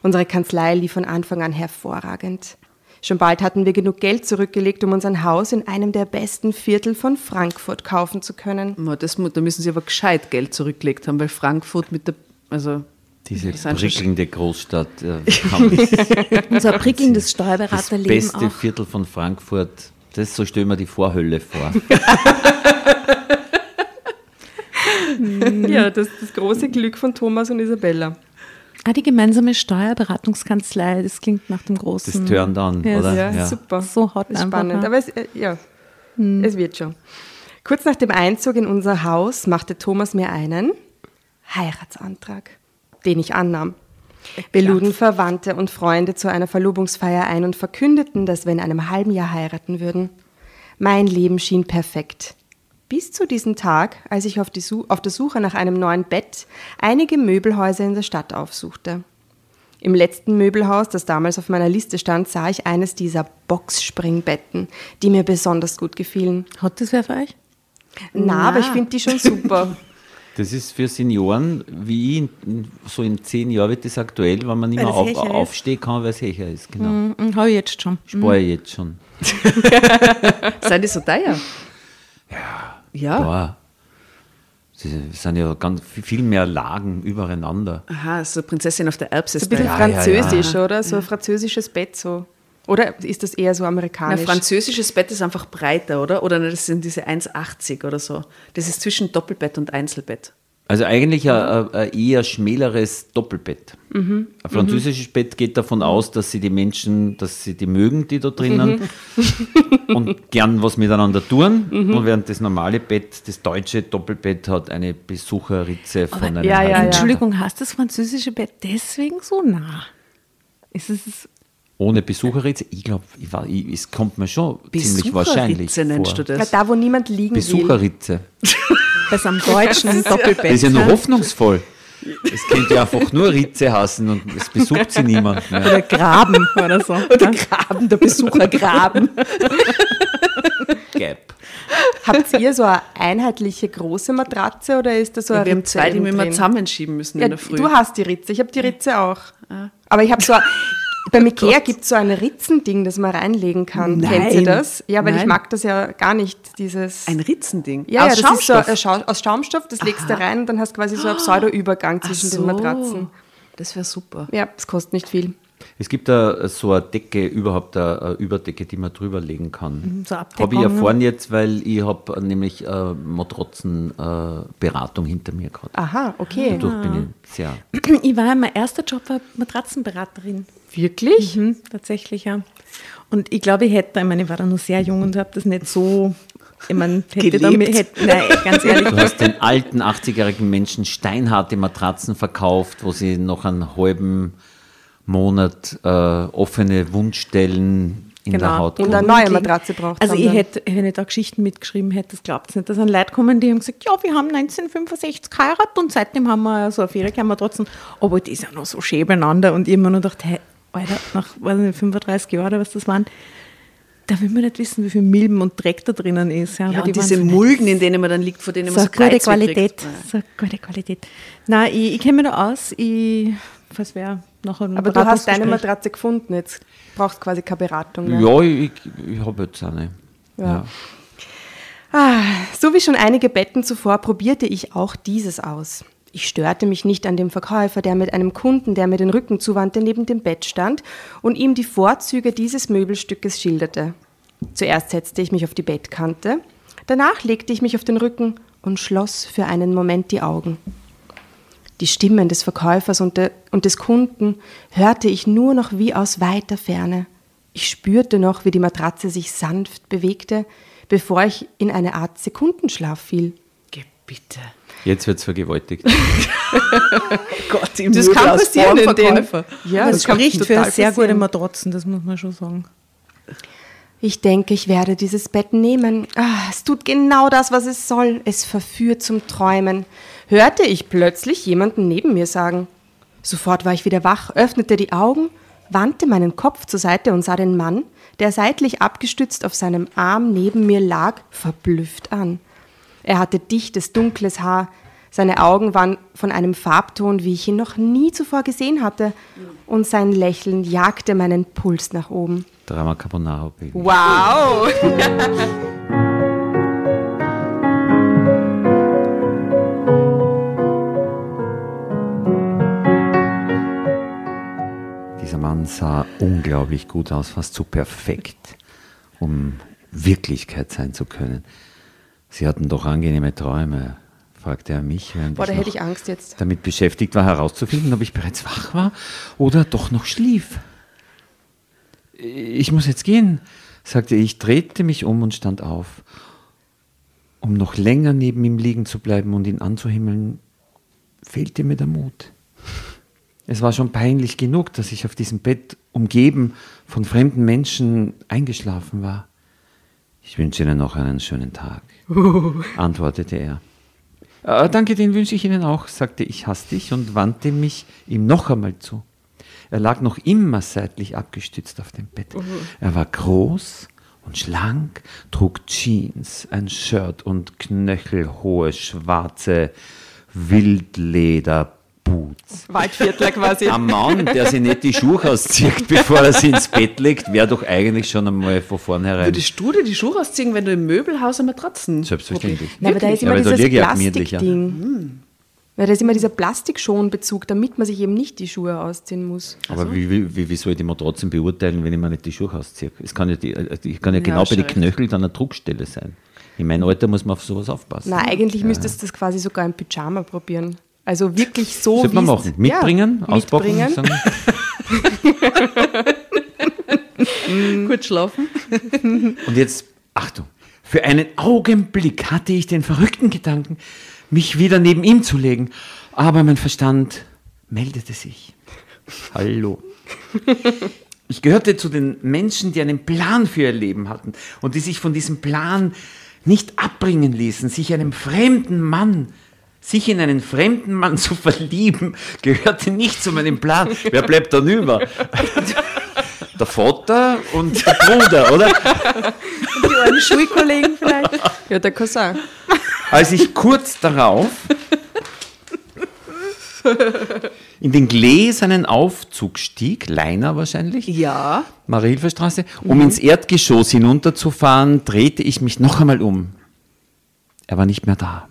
Unsere Kanzlei lief von Anfang an hervorragend. Schon bald hatten wir genug Geld zurückgelegt, um uns ein Haus in einem der besten Viertel von Frankfurt kaufen zu können. Das, da müssen sie aber gescheit Geld zurückgelegt haben, weil Frankfurt mit der, also Diese prickelnde Großstadt. äh, Unser prickelndes Das Steuerberaterleben beste auch. Viertel von Frankfurt, das so stellen wir die Vorhölle vor. Ja, das ist das große Glück von Thomas und Isabella. Ah, die gemeinsame Steuerberatungskanzlei, das klingt nach dem großen. Das Turn down, Ja, oder? Ja, Ja. super. So hot ist einfach, spannend. ja. Aber es, äh, ja, es wird schon. Kurz nach dem Einzug in unser Haus machte Thomas mir einen Heiratsantrag, den ich annahm. Wir luden Verwandte und Freunde zu einer Verlobungsfeier ein und verkündeten, dass wir in einem halben Jahr heiraten würden. Mein Leben schien perfekt. Bis zu diesem Tag, als ich auf, auf der Suche nach einem neuen Bett einige Möbelhäuser in der Stadt aufsuchte. Im letzten Möbelhaus, das damals auf meiner Liste stand, sah ich eines dieser Boxspringbetten, die mir besonders gut gefielen. Hat das wer für euch? Na, aber ich finde die schon super. Das ist für Senioren wie ich, in- so in zehn Jahren wird das aktuell, wenn man nicht mehr auf, ist. aufstehen kann, weil es Hecher ist. Genau. Mhm, Habe ich jetzt schon. Spare ich jetzt schon. Seid ihr so teuer? Ja. Ja. Ja. Das sind ja ganz viel mehr Lagen übereinander. Aha, so Prinzessin auf der Erbse. So ein bisschen Ja, ja, französisch, oder? So ein französisches Bett so. Oder ist das eher so Ein amerikanisch? französisches Bett ist einfach breiter, oder? Oder das sind diese 1,80 oder so. Das ist zwischen Doppelbett und Einzelbett. Also eigentlich ein, ein, ein eher schmäleres Doppelbett. Mhm. Ein französisches Bett geht davon aus, dass sie die Menschen, dass sie die mögen, die da drinnen Mhm. und gern was miteinander tun. Und während das normale Bett, das deutsche Doppelbett hat eine Besucherritze von einem ja, ja. Entschuldigung, hast das französische Bett deswegen so nah? Ist es Ohne Besucherritze? Ich glaube, es kommt mir schon ziemlich wahrscheinlich Besucherritze nennst vor. du Ja, das? da, wo niemand liegen will. Besucherritze. das am deutschen Doppelbett? Das ist ja nur ne? hoffnungsvoll. Es könnte ja einfach nur Ritze hassen und es besucht sie niemand mehr. Oder Graben oder so. Oder Graben, der Besuchergraben. Gap. Habt ihr so eine einheitliche große Matratze oder ist das so eine Wir haben Ritze zwei, die wir immer zusammenschieben müssen Ja, in der Früh. du hast die Ritze, ich habe die Ritze auch. Aber ich habe so, beim Ikea gibt es so ein Ritzending, das man reinlegen kann. Nein. Kennt ihr das? Ja, weil ich Nein. mag das ja gar nicht, dieses... Ein Ritzending. ja, Aus ja, das ist so Schaumstoff. Schau aus Schaumstoff, das legst du rein und dann hast du quasi so einen Pseudo-Übergang zwischen Ach den so. Matratzen. Das wäre super. Ja, das kostet nicht viel. Es gibt da so eine Decke, überhaupt eine, Überdecke, die man drüber legen kann. so habe ich erfahren jetzt, weil ich habe nämlich äh, Matratzenberatung äh, Beratung hinter mir gehabt. Aha, okay. Dadurch bin ich sehr. Ich war, mein erster Job war Matratzenberaterin. Wirklich? Mhm, tatsächlich, ja. Und ich glaube, ich hätte, ich meine, ich war da noch sehr jung und habe das nicht so, ich meine, hätte Gelebt. damit, hätte, nein, ganz ehrlich, Du hast den alten 80-jährigen Menschen steinharte Matratzen verkauft, wo sie noch einen halben Monat äh, offene Wundstellen in der Genau. Haut Und eine neue Matratze braucht Also ich hätte, wenn ich da Geschichten mitgeschrieben hätte, das glaubt nicht. Da sind Leute gekommen, die haben gesagt, ja, wir haben 1965 geheiratet und seitdem haben wir so eine Ferienmatratzen, aber die sind noch so schön beieinander und ich habe mir nur gedacht, hey, Alter, nach weiß nicht, 35 Jahren oder was das waren, da will man nicht wissen, wie viel Milben und Dreck da drinnen ist. Ja, Ja, aber die und diese so. Mulden, in denen man dann liegt, vor denen so man eine so gute Qualität. So eine gute Qualität. Nein, ich, ich kenne mich da aus. Ich, was wäre nachher ein Aber du hast deine. Matratze gefunden, jetzt brauchst quasi keine Beratung mehr. Ja, ich, ich habe jetzt eine. Ja. Ja. Ah, so wie schon einige Betten zuvor probierte ich auch dieses aus. Ich störte mich nicht an dem Verkäufer, der mit einem Kunden, der mir den Rücken zuwandte, neben dem Bett stand und ihm die Vorzüge dieses Möbelstückes schilderte. Zuerst setzte ich mich auf die Bettkante, danach legte ich mich auf den Rücken und schloss für einen Moment die Augen. Die Stimmen des Verkäufers und, de, und des Kunden hörte ich nur noch wie aus weiter Ferne. Ich spürte noch, wie die Matratze sich sanft bewegte, bevor ich in eine Art Sekundenschlaf fiel. Geh bitte. Jetzt wird es vergewaltigt. Gott, im Das kann aus passieren in den. Vorverkäufer. Ja, Das kann spricht für sehr gute passieren. Matratzen, das muss man schon sagen. Ich denke, ich werde dieses Bett nehmen. Ah, es tut genau das, was es soll. Es verführt zum Träumen. Hörte ich plötzlich jemanden neben mir sagen. Sofort war ich wieder wach, öffnete die Augen, wandte meinen Kopf zur Seite und sah den Mann, der seitlich abgestützt auf seinem Arm neben mir lag, verblüfft an. Er hatte dichtes, dunkles Haar. Seine Augen waren von einem Farbton, wie ich ihn noch nie zuvor gesehen hatte. Und sein Lächeln jagte meinen Puls nach oben. Drama Carbonara Baby. Wow! Dieser Mann sah unglaublich gut aus, fast zu perfekt, um Wirklichkeit sein zu können. Sie hatten doch angenehme Träume, fragte er mich, während Boah, da ich hätte ich Angst jetzt. damit beschäftigt war, herauszufinden, ob ich bereits wach war oder doch noch schlief. Ich muss jetzt gehen, sagte ich, drehte mich um und stand auf. Um noch länger neben ihm liegen zu bleiben und ihn anzuhimmeln, fehlte mir der Mut. Es war schon peinlich genug, dass ich auf diesem Bett umgeben von fremden Menschen eingeschlafen war. Ich wünsche Ihnen noch einen schönen Tag, antwortete er. "Äh, danke, den wünsche ich Ihnen auch, sagte ich hastig und wandte mich ihm noch einmal zu. Er lag noch immer seitlich abgestützt auf dem Bett. Er war groß und schlank, trug Jeans, ein Shirt und knöchelhohe schwarze Wildleder Boots. Waldviertler quasi. Ein Mann, der sich nicht die Schuhe auszieht, bevor er sie ins Bett legt, wäre doch eigentlich schon einmal von vornherein. Würdest du dir die Schuhe ausziehen, wenn du im Möbelhaus eine Matratzen Selbstverständlich. Na, aber da ist Ja, immer da dieses ja. Plastikding. Weil da ist immer dieser Plastikschonbezug, damit man sich eben nicht die Schuhe ausziehen muss. Aber wie, wie, wie, wie soll ich die mal trotzdem beurteilen, wenn ich mir nicht die Schuhe ausziehe? Es kann ja, die, äh, ich kann ja genau bei den Knöcheln dann eine Druckstelle sein. In meinem Alter muss man auf sowas aufpassen. Na, eigentlich müsstest du das quasi sogar im Pyjama probieren. Also wirklich so Sollte man machen. Mitbringen, ja, auspacken. mitbringen. Kurz schlafen. Und jetzt, Achtung, für einen Augenblick hatte ich den verrückten Gedanken, mich wieder neben ihm zu legen. Aber mein Verstand meldete sich. Hallo. Ich gehörte zu den Menschen, die einen Plan für ihr Leben hatten und die sich von diesem Plan nicht abbringen ließen, sich einem fremden Mann, sich in einen fremden Mann zu verlieben, gehörte nicht zu meinem Plan. Wer bleibt dann über? Der Vater und der Bruder, oder? Die alten Schulkollegen vielleicht. Ja, der Cousin. als ich kurz darauf in den gläsernen Aufzug stieg, Leiner wahrscheinlich, Ja. Mariehilferstraße, um ins Erdgeschoss hinunterzufahren, drehte ich mich noch einmal um. Er war nicht mehr da.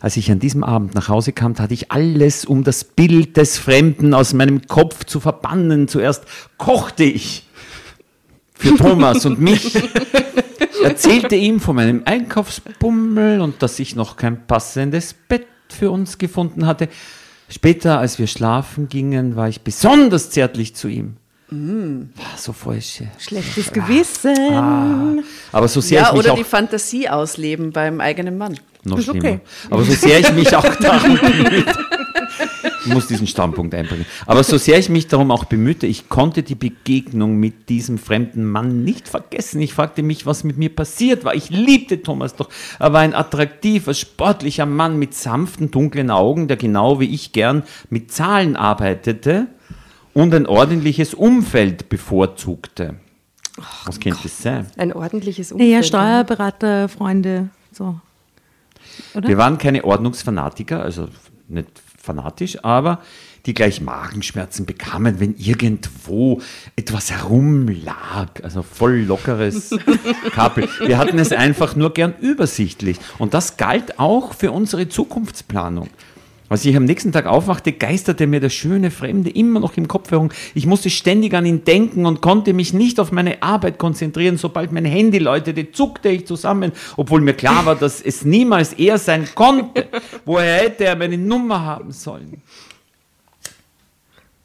Als ich an diesem Abend nach Hause kam, tat ich alles, um das Bild des Fremden aus meinem Kopf zu verbannen. Zuerst kochte ich für Thomas und mich, erzählte ihm von meinem Einkaufsbummel und dass ich noch kein passendes Bett für uns gefunden hatte. Später, als wir schlafen gingen, war ich besonders zärtlich zu ihm. War so falsche. Schlechtes Gewissen. Aber so sehr Ja, ich mich oder auch die Fantasie ausleben beim eigenen Mann. noch Ist schlimmer. okay. Aber so sehr ich mich auch darum bemühte, ich muss diesen Standpunkt einbringen. Aber so sehr ich mich darum auch bemühte, ich konnte die Begegnung mit diesem fremden Mann nicht vergessen. Ich fragte mich, was mit mir passiert war. Ich liebte Thomas doch. Er war ein attraktiver, sportlicher Mann mit sanften, dunklen Augen, der genau wie ich gern mit Zahlen arbeitete und ein ordentliches Umfeld bevorzugte. Was könnte das sein? Ein ordentliches Umfeld. Naja, Steuerberater, Freunde, so. Oder? Wir waren keine Ordnungsfanatiker, also nicht fanatisch, aber die gleich Magenschmerzen bekamen, wenn irgendwo etwas herumlag. Also voll lockeres Kabel. Wir hatten es einfach nur gern übersichtlich. Und das galt auch für unsere Zukunftsplanung. Als ich am nächsten Tag aufwachte, geisterte mir der schöne Fremde immer noch im Kopf herum. Ich musste ständig an ihn denken und konnte mich nicht auf meine Arbeit konzentrieren. Sobald mein Handy läutete, zuckte ich zusammen, obwohl mir klar war, dass es niemals er sein konnte. Woher hätte er meine Nummer haben sollen?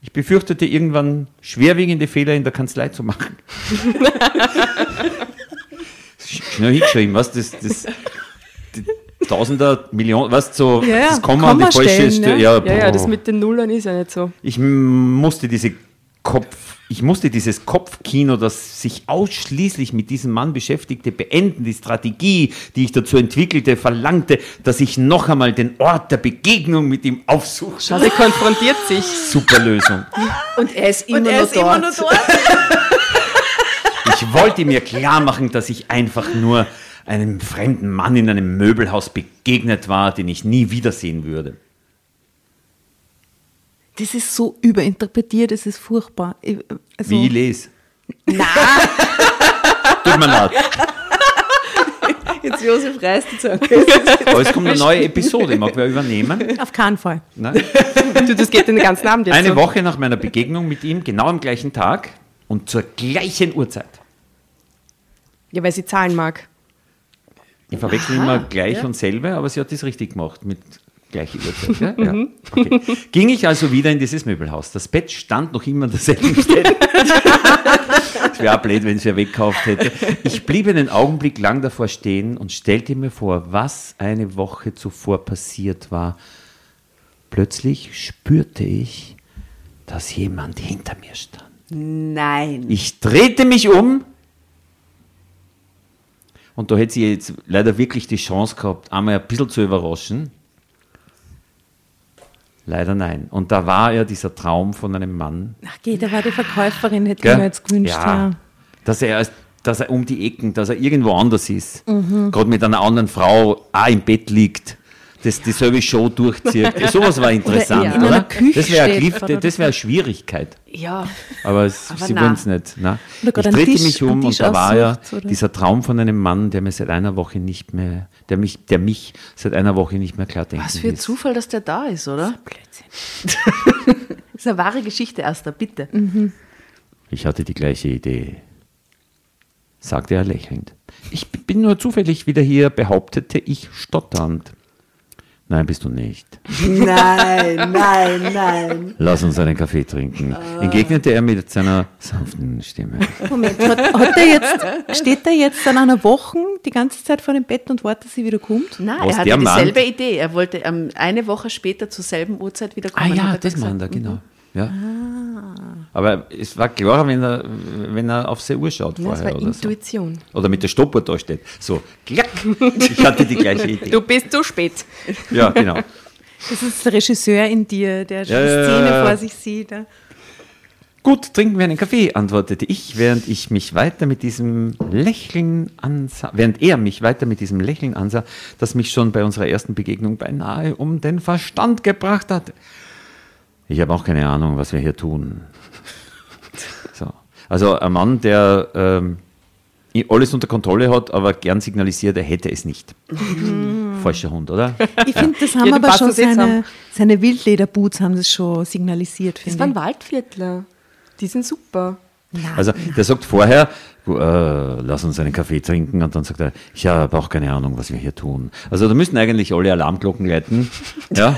Ich befürchtete irgendwann schwerwiegende Fehler in der Kanzlei zu machen. Schnell hingeschrieben, was das, das, Tausender, Millionen, was so, Ja, ja, das Komma und die falsche Stelle. ne? Ja, Ja, ja, das mit den Nullern ist ja nicht so. Ich musste diese Kopf, ich musste dieses Kopfkino, das sich ausschließlich mit diesem Mann beschäftigte, beenden. Die Strategie, die ich dazu entwickelte, verlangte, dass ich noch einmal den Ort der Begegnung mit ihm aufsuche. Schau, sie konfrontiert sich. Super Lösung. Und er ist immer, Und er ist dort. immer nur dort. Ich wollte mir klar machen, dass ich einfach nur einem fremden Mann in einem Möbelhaus begegnet war, den ich nie wiedersehen würde. Das ist so überinterpretiert, das ist furchtbar. Also, Wie ich lese. Nein. Tut mir leid. Jetzt Josef reißt die Zunge. Aber es kommt eine neue Episode. Mag wer übernehmen? Auf keinen Fall. Nein? Du, das geht den ganzen Abend jetzt Eine so. Woche nach meiner Begegnung mit ihm, genau am gleichen Tag und zur gleichen Uhrzeit. Ja, weil sie zahlen mag. Ich verwechsel immer gleich und selbe, aber sie hat das richtig gemacht mit gleiche Uhrzeit. Ja? Ja. Okay. Ging ich also wieder in dieses Möbelhaus. Das Bett stand noch immer an derselben Stelle. Es wäre blöd, wenn es wer wegkauft hätte. Ich blieb einen Augenblick lang davor stehen und stellte mir vor, was eine Woche zuvor passiert war. Plötzlich spürte ich, dass jemand hinter mir stand. Nein. Ich drehte mich um und da hätte sie jetzt leider wirklich die Chance gehabt, einmal ein bisschen zu überraschen. Leider nein. Und da war ja dieser Traum von einem Mann. Ach, geht, da war die Verkäuferin, hätte ich mir jetzt gewünscht. Ja. Dass, er, dass er um die Ecken, dass er irgendwo anders ist. Mhm. Gerade mit einer anderen Frau auch im Bett liegt. Das dieselbe Show durchzieht. Sowas war interessant, in oder? einer Küche das wäre eine, oder das wäre eine Schwierigkeit. Ja, Aber, es, Aber sie wollen es nicht. Oder Ich drehte Tisch- mich um und da war ja oder? dieser Traum von einem Mann, der mir seit einer Woche nicht mehr, der mich, der mich seit einer Woche nicht mehr klar denken was für ein. Zufall, dass der da ist, oder? Blödsinn. Das ist eine wahre Geschichte, Esther, bitte. Ich hatte die gleiche Idee, sagte er lächelnd. Ich bin nur zufällig wieder hier, behauptete ich stotternd. Nein, bist du nicht. Nein, nein, nein. Lass uns einen Kaffee trinken, entgegnete er mit seiner sanften Stimme. Moment, hat, hat der jetzt, steht der jetzt seit einer Woche die ganze Zeit vor dem Bett und wartet, dass sie wieder kommt? Nein, Was er hatte dieselbe Idee. Er wollte ähm, eine Woche später zur selben Uhrzeit wieder Ah kommen. ja, hat er das meint er, genau. Ja. Aber es war klar, wenn er, wenn er auf seine Uhr schaut Ja, das vorher war oder so. Intuition. Oder mit der Stoppuhr da steht. So, klack. Ich hatte die gleiche Idee. Du bist zu spät. Ja, genau. Das ist der Regisseur in dir, der schon Ja, Szene ja, vor sich sieht. Gut, trinken wir einen Kaffee, antwortete ich, während ich mich weiter mit diesem Lächeln ansah, während er mich weiter mit diesem Lächeln ansah, das mich schon bei unserer ersten Begegnung beinahe um den Verstand gebracht hat. Ich habe auch keine Ahnung, was wir hier tun. So. Also ein Mann, der ähm, alles unter Kontrolle hat, aber gern signalisiert, er hätte es nicht. Falscher Hund, oder? Ich finde, das haben Ja, aber schon jetzt seine, seine Wildlederboots haben das schon signalisiert, Das waren ich. Waldviertler. Die sind super. Also der sagt vorher, äh, lass uns einen Kaffee trinken und dann sagt er, ich habe auch keine Ahnung, was wir hier tun. Also da müssen eigentlich alle Alarmglocken läuten. Ja,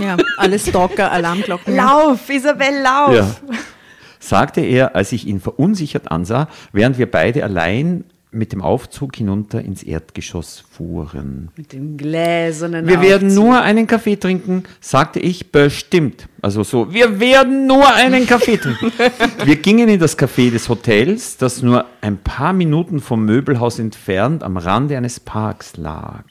Ja, alle Stalker, Alarmglocken. Lauf, Isabel, lauf! ja. Sagte er, als ich ihn verunsichert ansah, während wir beide allein mit dem Aufzug hinunter ins Erdgeschoss fuhren. Mit dem gläsernen Wir werden nur einen Kaffee trinken, sagte ich bestimmt. Also so, wir werden nur einen Kaffee trinken. wir gingen in das Café des Hotels, das nur ein paar Minuten vom Möbelhaus entfernt am Rande eines Parks lag.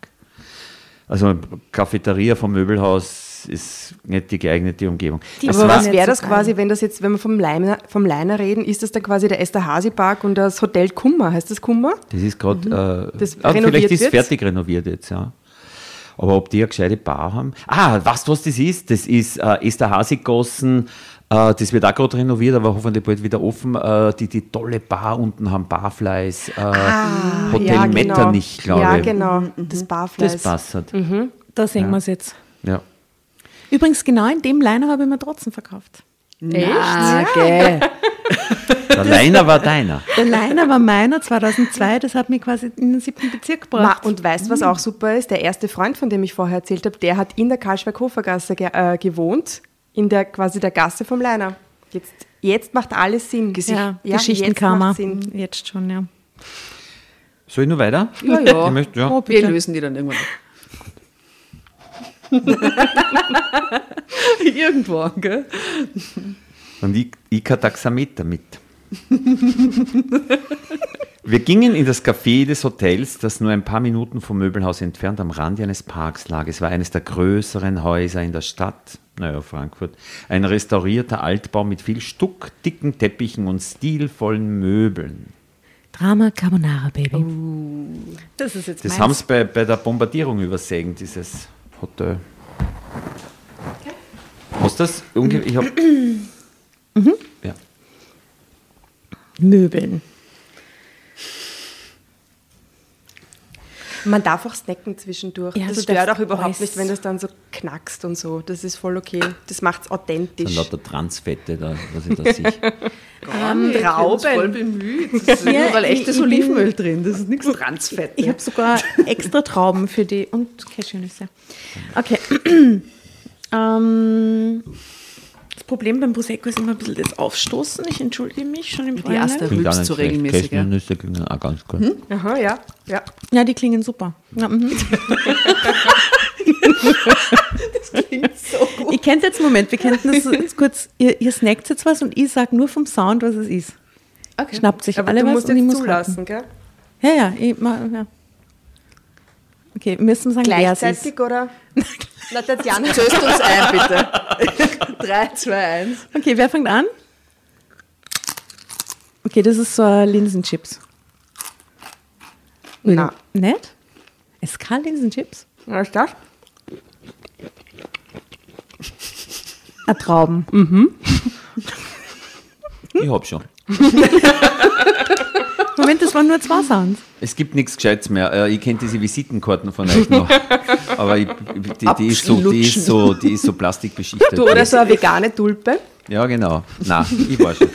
Also Cafeteria vom Möbelhaus ist nicht die geeignete Umgebung. Die Aber was wäre das quasi, wenn das jetzt, wenn wir vom Leiner, vom Leiner reden, ist das dann quasi der Esterhazy Park und das Hotel Kummer? Heißt das Kummer? Das ist gerade, äh, Das ah, vielleicht ist es fertig renoviert jetzt, ja. Aber ob die eine gescheite Bar haben? Ah, weißt du, was das ist? Das ist äh, Esterhazy-Gossen, äh, das wird auch gerade renoviert, aber hoffentlich bald wieder offen. Äh, die, die tolle Bar unten haben Barfleisch, äh, Hotel ja, Metternich, glaube Ja, ich. genau, das Barfleisch. Das passt. halt. Da sehen wir es jetzt. Ja. Übrigens, genau in dem Liner habe ich mir trotzdem verkauft. Ah, gell. Der Leiner war deiner. Der Liner war meiner 2002, das hat mich quasi in den siebten Bezirk Ma, gebracht. und weißt du, was auch super ist? Der erste Freund, von dem ich vorher erzählt habe, der hat in der Karlsberg-Hofer-Gasse ge äh, gewohnt, in der quasi der Gasse vom Leiner. Jetzt, jetzt macht alles Sinn. ja, ja Geschichtenkammer. Jetzt Sinn. Jetzt schon, ja. Soll ich nur weiter? Ja, ja. Ich möchte, ja. Oh, Wir lösen die dann irgendwann ab. Irgendwo, gell? Und ich, ich kein Taxameter mit. Wir gingen in das Café des Hotels, das nur ein paar Minuten vom Möbelhaus entfernt am Rande eines Parks lag. Es war eines der größeren Häuser in der Stadt, naja, Frankfurt. Ein restaurierter Altbau mit viel Stuck, dicken Teppichen und stilvollen Möbeln. Drama Carbonara, Baby. Das ist jetzt Das haben sie bei, bei der Bombardierung übersehen, dieses Hotel. Hast du das? Ich hab, ja. Möbeln. Man darf auch snacken zwischendurch. Ja, das stört auch überhaupt alles. nicht, wenn das dann so knackst und so. Das ist voll okay. Das macht es authentisch. lauter Transfette, da, was ich da sehe. Ähm, wir haben uns Trauben. voll bemüht. Das ist Ja, überall ich- echtes ich bin- Olivenöl drin. Das ist nichts Transfett. Ich habe sogar extra Trauben für die und Cashewnüsse. Okay. ähm, das Problem beim Prosecco ist immer ein bisschen das Aufstoßen. Ich entschuldige mich schon im Die Vorhinein. erste Klingt gar rülpst nicht so schlecht. regelmäßig. Ja. Cashewnüsse klingen auch ganz gut. Aha, ja. ja. Ja, die klingen super. Ja, mhm. Klingt so gut. Ich kenne jetzt, Moment, wir könnten das jetzt kurz, ihr, ihr snackt jetzt was und ich sage nur vom Sound, was es ist. Okay. Schnappt sich Aber alle du was musst und ich jetzt muss zulassen, gell? Ja, ja, ich, ja. Okay, wir müssen sagen, wer es ist. Gleichzeitig oder? Na, Tatjana. Zöst uns ein, bitte. 3, 2, 1. Okay, wer fängt an? Okay, das ist so ein Linsenchips. Na. Nett? Es kann Linsenchips. Was ist das? Ein Trauben. Mhm. Ich hab schon. Moment, das waren nur zwei Sounds. Es gibt nichts Gescheites mehr. Äh, Ich kenne diese Visitenkarten von euch noch. Aber ich, die, die, ist so, die, ist so, die ist so plastikbeschichtet. Du, oder so eine vegane Tulpe. Ja, genau. Nein, ich war schon.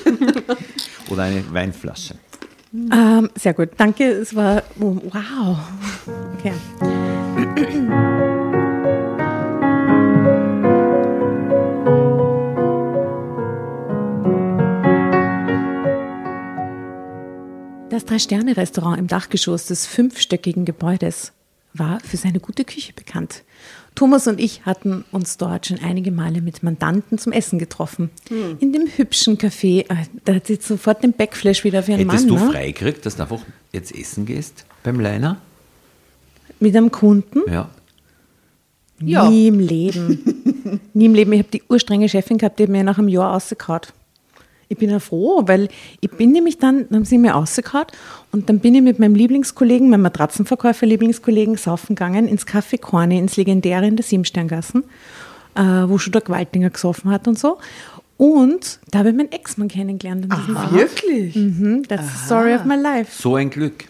Oder eine Weinflasche. Ähm, sehr gut, danke. Es war oh, wow. Okay. Das Drei-Sterne-Restaurant im Dachgeschoss des fünfstöckigen Gebäudes war für seine gute Küche bekannt. Thomas und ich hatten uns dort schon einige Male mit Mandanten zum Essen getroffen. In dem hübschen Café, äh, da hat sie sofort den Backflash wieder wie ein Hättest Mann. du ne? freigekriegt, dass du einfach jetzt essen gehst beim Leiner? Mit einem Kunden? Ja. Ja. Nie im Leben. Nie im Leben. Ich habe die urstrenge Chefin gehabt, die hat mir nach einem Jahr rausgehauen. Ich bin ja froh, weil ich bin nämlich dann, dann haben sie mir rausgehauen und dann bin ich mit meinem Lieblingskollegen, meinem Matratzenverkäufer Lieblingskollegen saufen gegangen ins Café Korne, ins Legendäre in der Siebensterngassen, äh, wo schon der Gewaltinger gesoffen hat und so. Und da habe ich meinen Ex-Mann kennengelernt. Abend. Wirklich? Mhm, that's the story of my life. So ein Glück.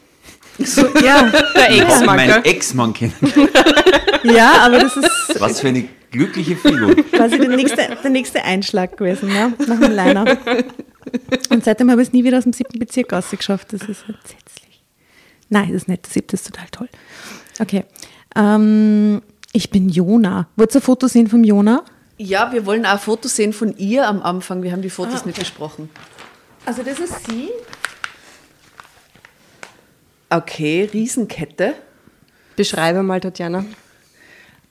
So, ja, Der Ex-Mann, Mein? Ex-Mann kennen. ja, aber das ist Was für eine glückliche Figur. quasi der nächste, der nächste Einschlag gewesen, ja, nach dem Liner. Und seitdem habe ich es nie wieder aus dem siebten Bezirk rausgeschafft. Das ist entsetzlich. Nein, das ist nicht. Der siebte ist total toll. Okay. Ähm, ich bin Jona. Wollt ihr ein Foto sehen vom Jona? Ja, wir wollen auch ein Foto sehen von ihr am Anfang. Wir haben die Fotos Ah, nicht besprochen. Also das ist sie. Okay, Riesenkette. Beschreibe mal, Tatjana.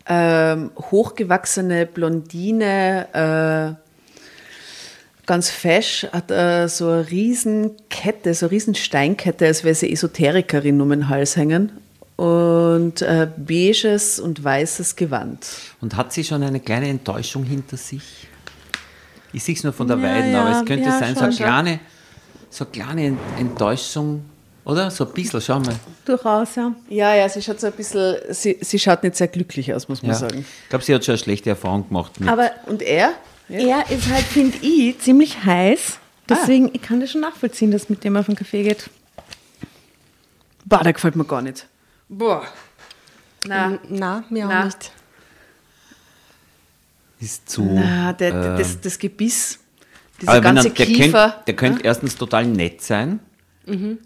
ähm, hochgewachsene Blondine, äh, ganz fesch, hat äh, so eine Riesenkette, so eine Riesensteinkette, als wäre sie Esoterikerin um den Hals hängen. Und äh, beiges und weißes Gewand. Und hat sie schon eine kleine Enttäuschung hinter sich? Ich sehe es nur von der Ja, Weiden, ja, aber es könnte ja, sein, so schon, eine schon. kleine, so eine kleine Ent- Enttäuschung, oder? So ein bisschen, schau mal. Durchaus, ja. Ja, ja, sie schaut so ein bisschen, sie, sie schaut nicht sehr glücklich aus, muss man Ja. sagen. Ich glaube, sie hat schon eine schlechte Erfahrung gemacht mit. Aber Und er? er ist halt, finde ich, ziemlich heiß. Deswegen, ich kann das schon nachvollziehen, dass mit dem auf den Kaffee geht. Boah, der gefällt mir gar nicht. Boah. Na, Na, mir Na. auch nicht. ist zu. na der, äh, das, das Gebiss, dieser aber wenn ganze er, der Kiefer. könnte, der könnte erstens total nett sein.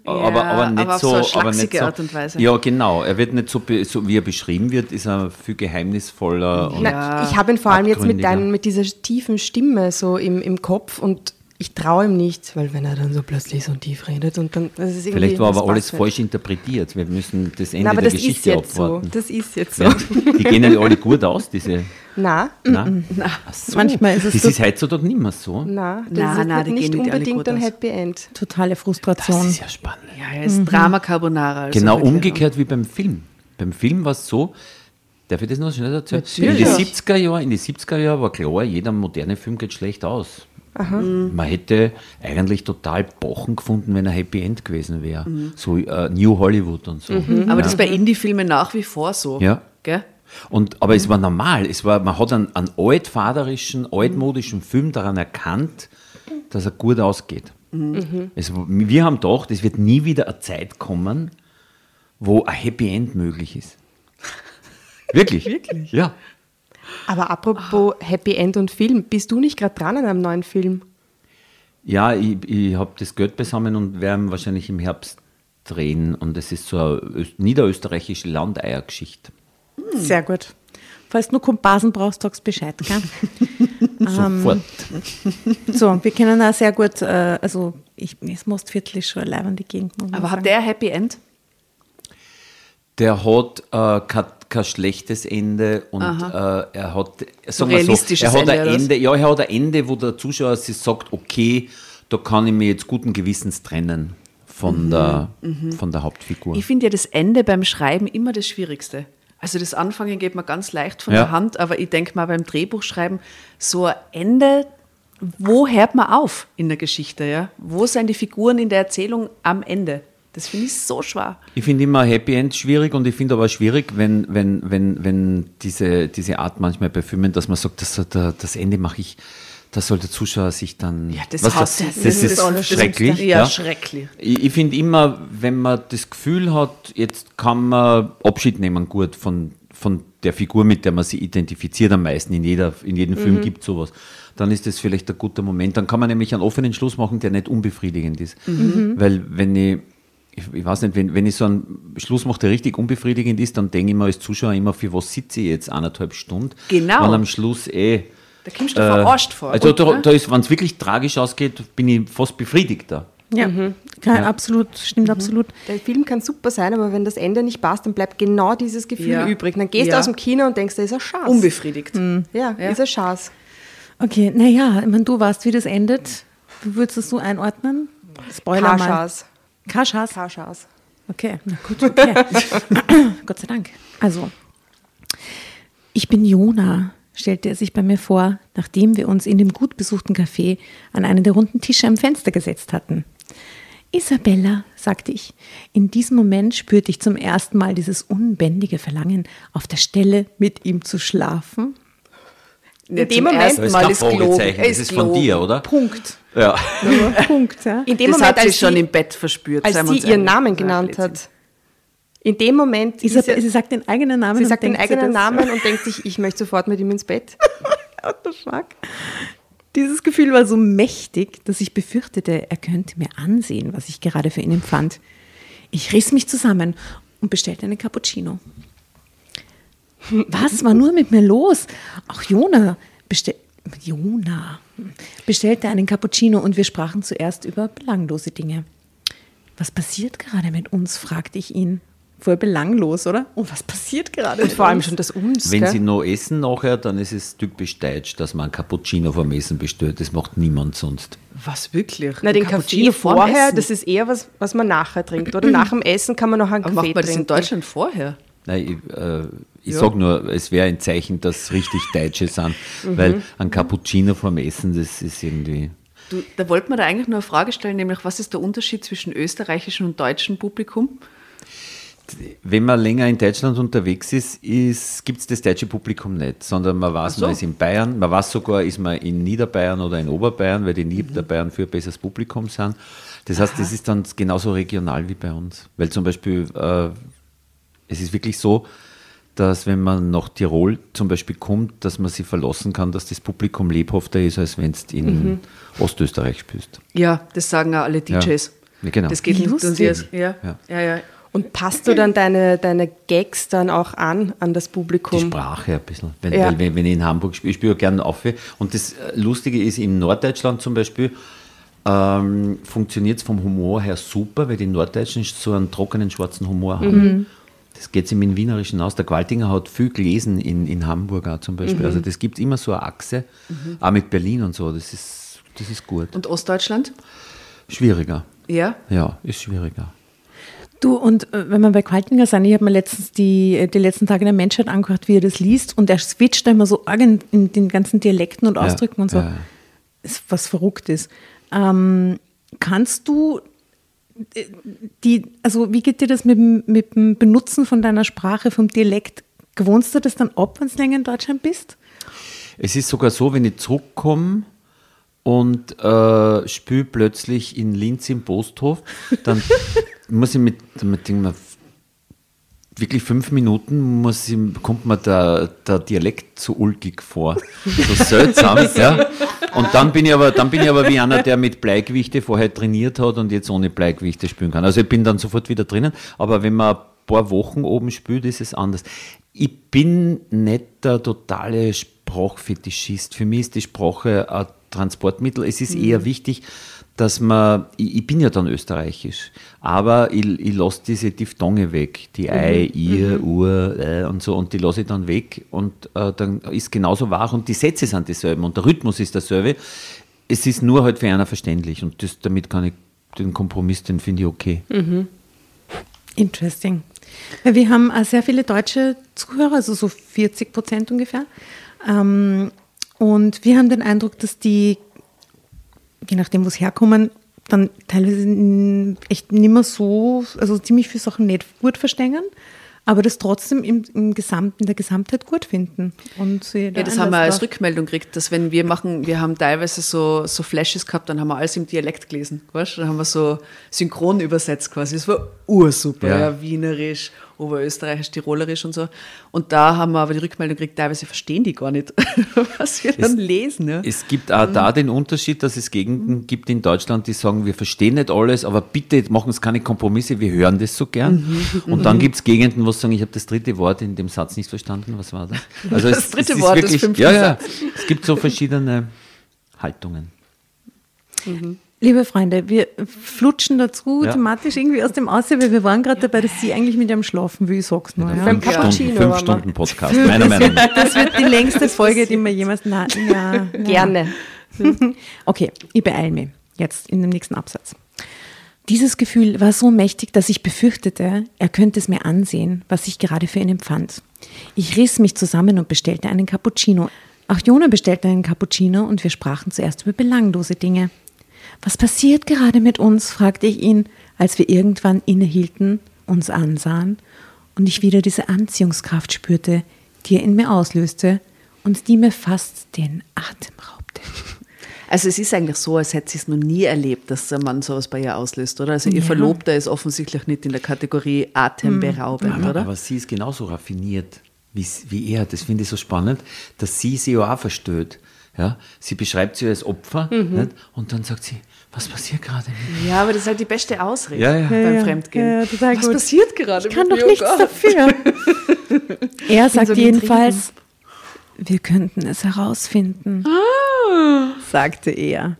Aber, aber nicht aber auf so, so eine aber nicht so. Art und Weise. Ja, genau. Er wird nicht so, so wie er beschrieben wird, ist er viel geheimnisvoller. Und Na, ich habe ihn vor allem jetzt mit, dein, mit dieser tiefen Stimme so im, im Kopf und ich traue ihm nicht, weil wenn er dann so plötzlich so tief redet und dann. Das ist irgendwie, Vielleicht war das aber alles falsch interpretiert. Wir müssen das Ende Na, aber der das ist Geschichte jetzt abwarten. so. Das ist jetzt so. Ja, die gehen ja alle gut aus, diese. Na, Nein? Ach so. Manchmal ist es Das so- ist heutzutage nicht mehr so. na, das Na, ist na, die nicht gehen nicht alle unbedingt gut ein. Happy End. Totale Das Frustration. ist ja spannend. Ja, er ist Drama Carbonara. Also Genau wirklich, umgekehrt wie beim Film. Beim Film war es so, darf ich das noch schnell erzählen? Natürlich. In die 70er Jahre, in die 70er Jahre war klar, jeder moderne Film geht schlecht aus. Man hätte eigentlich total Bochen gefunden, wenn er Happy End gewesen wäre. So äh, New Hollywood und so. Aber das ist bei Indie-Filmen nach wie vor so. Ja. Gell? Und, aber es war normal. Es war, man hat einen, einen altvaterischen, altmodischen Film daran erkannt, dass er gut ausgeht. Es, wir haben gedacht, es wird nie wieder eine Zeit kommen, wo ein Happy End möglich ist. Wirklich? Wirklich? Ja. Aber apropos Happy End und Film, bist du nicht gerade dran an einem neuen Film? Ja, ich, ich habe das Geld beisammen und werde ihn wahrscheinlich im Herbst drehen. Und es ist so eine öst- niederösterreichische Landeiergeschichte. Sehr gut. Falls du nur Komparsen brauchst, sagst Bescheid, gell? Sofort. So, wir kennen auch sehr gut, äh, also ich, das Mostviertel ist schon allein an die Gegend. muss Aber hat der ein Happy End? Der hat äh, kein, schlechtes Ende und äh, er hat sagen wir so, er hat ein? Ende, ja, er hat ein Ende, wo der Zuschauer sich sagt, okay, da kann ich mir jetzt guten Gewissens trennen von, der, von der Hauptfigur. Ich finde ja das Ende beim Schreiben immer das Schwierigste. Also das Anfangen geht mir ganz leicht von Ja. der Hand, aber ich denke mal beim Drehbuchschreiben, so ein Ende, wo hört man auf in der Geschichte? Ja? Wo sind die Figuren in der Erzählung am Ende? Das finde ich so schwer. Ich finde immer Happy End schwierig und ich finde aber schwierig, wenn, wenn, wenn, wenn diese, diese Art manchmal bei Filmen, dass man sagt, das, das Ende mache ich, da soll der Zuschauer sich dann. Ja, das Was- das, das, Das ist ist schrecklich. Ja, ja. schrecklich. Ich, ich finde immer, wenn man das Gefühl hat, jetzt kann man Abschied nehmen gut von, von der Figur, mit der man sich identifiziert am meisten. In, jeder, in jedem Film gibt es sowas. Dann ist das vielleicht ein guter Moment. Dann kann man nämlich einen offenen Schluss machen, der nicht unbefriedigend ist. Weil wenn ich, ich, ich weiß nicht, wenn, wenn ich so einen Schluss mache, der richtig unbefriedigend ist, dann denke ich mir als Zuschauer immer, für was sitze ich jetzt eineinhalb Stunden? Genau. Wenn am Schluss eh. Da kommst du verarscht vor. Also Und, da, ne? da ist, wenn es wirklich tragisch ausgeht, bin ich fast befriedigter. Ja, Kann, absolut, stimmt absolut. Der Film kann super sein, aber wenn das Ende nicht passt, dann bleibt genau dieses Gefühl Ja. übrig. Dann gehst Ja. du aus dem Kino und denkst, da ist ein Schatz. Unbefriedigt. Ja, Ja. ist ein Schatz. Okay, naja, ich meine, du weißt, wie das endet. Wie würdest du es so einordnen? Spoiler mal. Schatz. Kaschas. Schatz. Okay, na gut, okay. Gott sei Dank. Also, ich bin Jona, stellte er sich bei mir vor, nachdem wir uns in dem gut besuchten Café an einen der runden Tische am Fenster gesetzt hatten. Isabella, sagte ich. In diesem Moment spürte ich zum ersten Mal dieses unbändige Verlangen, auf der Stelle mit ihm zu schlafen. In dem Moment- ist Mal ist gelogen. Das ist von dir, oder? Punkt. Ja. Punkt, ja. In dem das Moment, hat sie schon im Bett verspürt. als sie ihren ehrlich. Namen ist genannt hat. In dem Moment, ist Isab sie, sie sagt den eigenen Namen sie und sagt den denkt sich eigenen. Namen und denkt sich, ich möchte sofort mit ihm ins Bett. What the fuck? Dieses Gefühl war so mächtig, dass ich befürchtete, er könnte mir ansehen, was ich gerade für ihn empfand. Ich riss mich zusammen und bestellte einen Cappuccino. Was war nur mit mir los? Auch Jona bestell Jona bestellte einen Cappuccino und wir sprachen zuerst über belanglose Dinge. Was passiert gerade mit uns? fragte ich ihn. Voll belanglos, oder? Und was passiert gerade? Und vor allem uns? schon das uns. Wenn gell? sie noch essen nachher, dann ist es typisch deutsch, dass man ein Cappuccino vom Essen bestellt. Das macht niemand sonst. Was wirklich? Na, den Cappuccino vorm vorher, Essen. das ist eher was, was man nachher trinkt. Oder nach dem Essen kann man noch einen Aber Kaffee macht man das trinken. in Deutschland vorher? Nein, ich, äh, ich Ja. sage nur, es wäre ein Zeichen, dass richtig Deutsche sind, weil ein Cappuccino vom Essen, das ist irgendwie. Du, da wollten wir da eigentlich nur eine Frage stellen, nämlich was ist der Unterschied zwischen österreichischem und deutschem Publikum? Wenn man länger in Deutschland unterwegs ist, ist gibt es das deutsche Publikum nicht, sondern man weiß, so. man ist in Bayern, man weiß sogar, ist man in Niederbayern oder in Oberbayern, weil die Niederbayern für ein besseres Publikum sind. Das heißt, das ist dann genauso regional wie bei uns. Weil zum Beispiel, äh, es ist wirklich so, dass wenn man nach Tirol zum Beispiel kommt, dass man sich verlassen kann, dass das Publikum lebhafter ist, als wenn du in Ostösterreich spielst. Ja, das sagen auch alle DJs. Ja, genau. Das geht Wie nicht uns lustig. jetzt. Ja, Ja. ja, ja. Und passt du dann deine, deine Gags dann auch an, an das Die Publikum? Sprache ein bisschen. Wenn, Ja. weil, wenn, wenn ich in Hamburg spiele, ich spiele ja gerne auf. Und das Lustige ist, in Norddeutschland zum Beispiel ähm, funktioniert es vom Humor her super, weil die Norddeutschen so einen trockenen schwarzen Humor haben. Das geht sich im Wienerischen aus. Der Qualtinger hat viel gelesen in, in Hamburg auch zum Beispiel. Also das gibt immer so eine Achse, auch mit Berlin und so. Das ist, das ist gut. Und Ostdeutschland? Schwieriger. Ja. Ja, ist schwieriger. Du, und äh, wenn wir bei Qualtinger sind, ich habe mir letztens die, äh, die letzten Tage der Menschheit angehört, wie er das liest, und er switcht da immer so arg in, in den ganzen Dialekten und Ja, Ausdrücken und so. ja. Ist was verrückt ist. Ähm, kannst du die, also wie geht dir das mit, dem- mit dem Benutzen von deiner Sprache, vom Dialekt? Gewohnst du das dann ab, wenn du länger in Deutschland bist? Es ist sogar so, wenn ich zurückkomme und äh, spüle plötzlich in Linz im Posthof, dann muss ich mit, mit denke mir, wirklich fünf Minuten muss ich, kommt mir der, der Dialekt so ulkig vor. So seltsam, ja. Und dann bin ich aber, dann bin ich aber wie einer, der mit Bleigewichte vorher trainiert hat und jetzt ohne Bleigewichte spielen kann. Also ich bin dann sofort wieder drinnen, aber wenn man ein paar Wochen oben spielt, ist es anders. Ich bin nicht der totale Sprachfetischist. Für mich ist die Sprache ein Transportmittel. Es ist eher wichtig, dass man, ich, ich bin ja dann österreichisch, aber ich, ich lasse diese Diphthonge weg, die Ei, ihr, Ur äh, und so, und die lasse ich dann weg und äh, dann ist genauso wahr und die Sätze sind dieselben und der Rhythmus ist derselbe. Es ist nur halt für einer verständlich und das, damit kann ich den Kompromiss, den finde ich okay. Interesting. Weil Wir haben äh, sehr viele deutsche Zuhörer, also so 40 Prozent ungefähr. Ähm, und wir haben den Eindruck, dass die, je nachdem, wo sie herkommen, dann teilweise echt nicht mehr so, also ziemlich viele Sachen nicht gut verstehen, aber das trotzdem im, im Gesamt, in der Gesamtheit gut finden. Und sie Ja, da das haben wir als Rückmeldung gekriegt, dass wenn wir machen, wir haben teilweise so, so Flashes gehabt, dann haben wir alles im Dialekt gelesen, weißt? Dann haben wir so synchron übersetzt quasi. Das war ursuper, Ja. ja. Wienerisch, Oberösterreichisch, Tirolerisch und so. Und da haben wir aber die Rückmeldung gekriegt, teilweise verstehen die gar nicht, was wir dann lesen. Ja. Es gibt auch da den Unterschied, dass es Gegenden gibt in Deutschland, die sagen, wir verstehen nicht alles, aber bitte machen Sie keine Kompromisse, wir hören das so gern. Und dann gibt es Gegenden, wo sie sagen, ich habe das dritte Wort in dem Satz nicht verstanden. Was war das? Also Das dritte Wort des fünften ja, ja, Es gibt so verschiedene Haltungen. Liebe Freunde, wir flutschen dazu Ja. thematisch irgendwie aus dem Aussehen, weil wir waren gerade dabei, dass sie eigentlich mit ihrem schlafen will, ich sag's nur. Ja. Beim Fünf Stunden, Cappuccino fünf. Stunden Podcast, meiner Meinung nach. Das wird die längste Folge, die wir jemals. Ja, ja. Gerne. Okay, ich beeile mich jetzt in dem nächsten Absatz. Dieses Gefühl war so mächtig, dass ich befürchtete, er könnte es mir ansehen, was ich gerade für ihn empfand. Ich riss mich zusammen und bestellte einen Cappuccino. Auch Jona bestellte einen Cappuccino und wir sprachen zuerst über belanglose Dinge. Was passiert gerade mit uns? fragte ich ihn, als wir irgendwann innehielten, uns ansahen und ich wieder diese Anziehungskraft spürte, die er in mir auslöste und die mir fast den Atem raubte. Also es ist eigentlich so, als hätte sie es noch nie erlebt, dass ein Mann sowas bei ihr auslöst, oder? Also ihr Ja. Verlobter ist offensichtlich nicht in der Kategorie atemberaubend, Aber, oder? aber sie ist genauso raffiniert wie, wie er. Das finde ich so spannend, dass sie sie ja auch versteht. Ja? Sie beschreibt sie als Opfer nicht? und dann sagt sie, was passiert gerade? Ja, aber das ist halt die beste Ausrede Ja, ja. beim Ja, ja. Fremdgehen. Was gut. passiert gerade? Ich kann mit doch mir? Nichts Gott. dafür. Er sagt so jedenfalls, wir könnten es herausfinden, sagte er.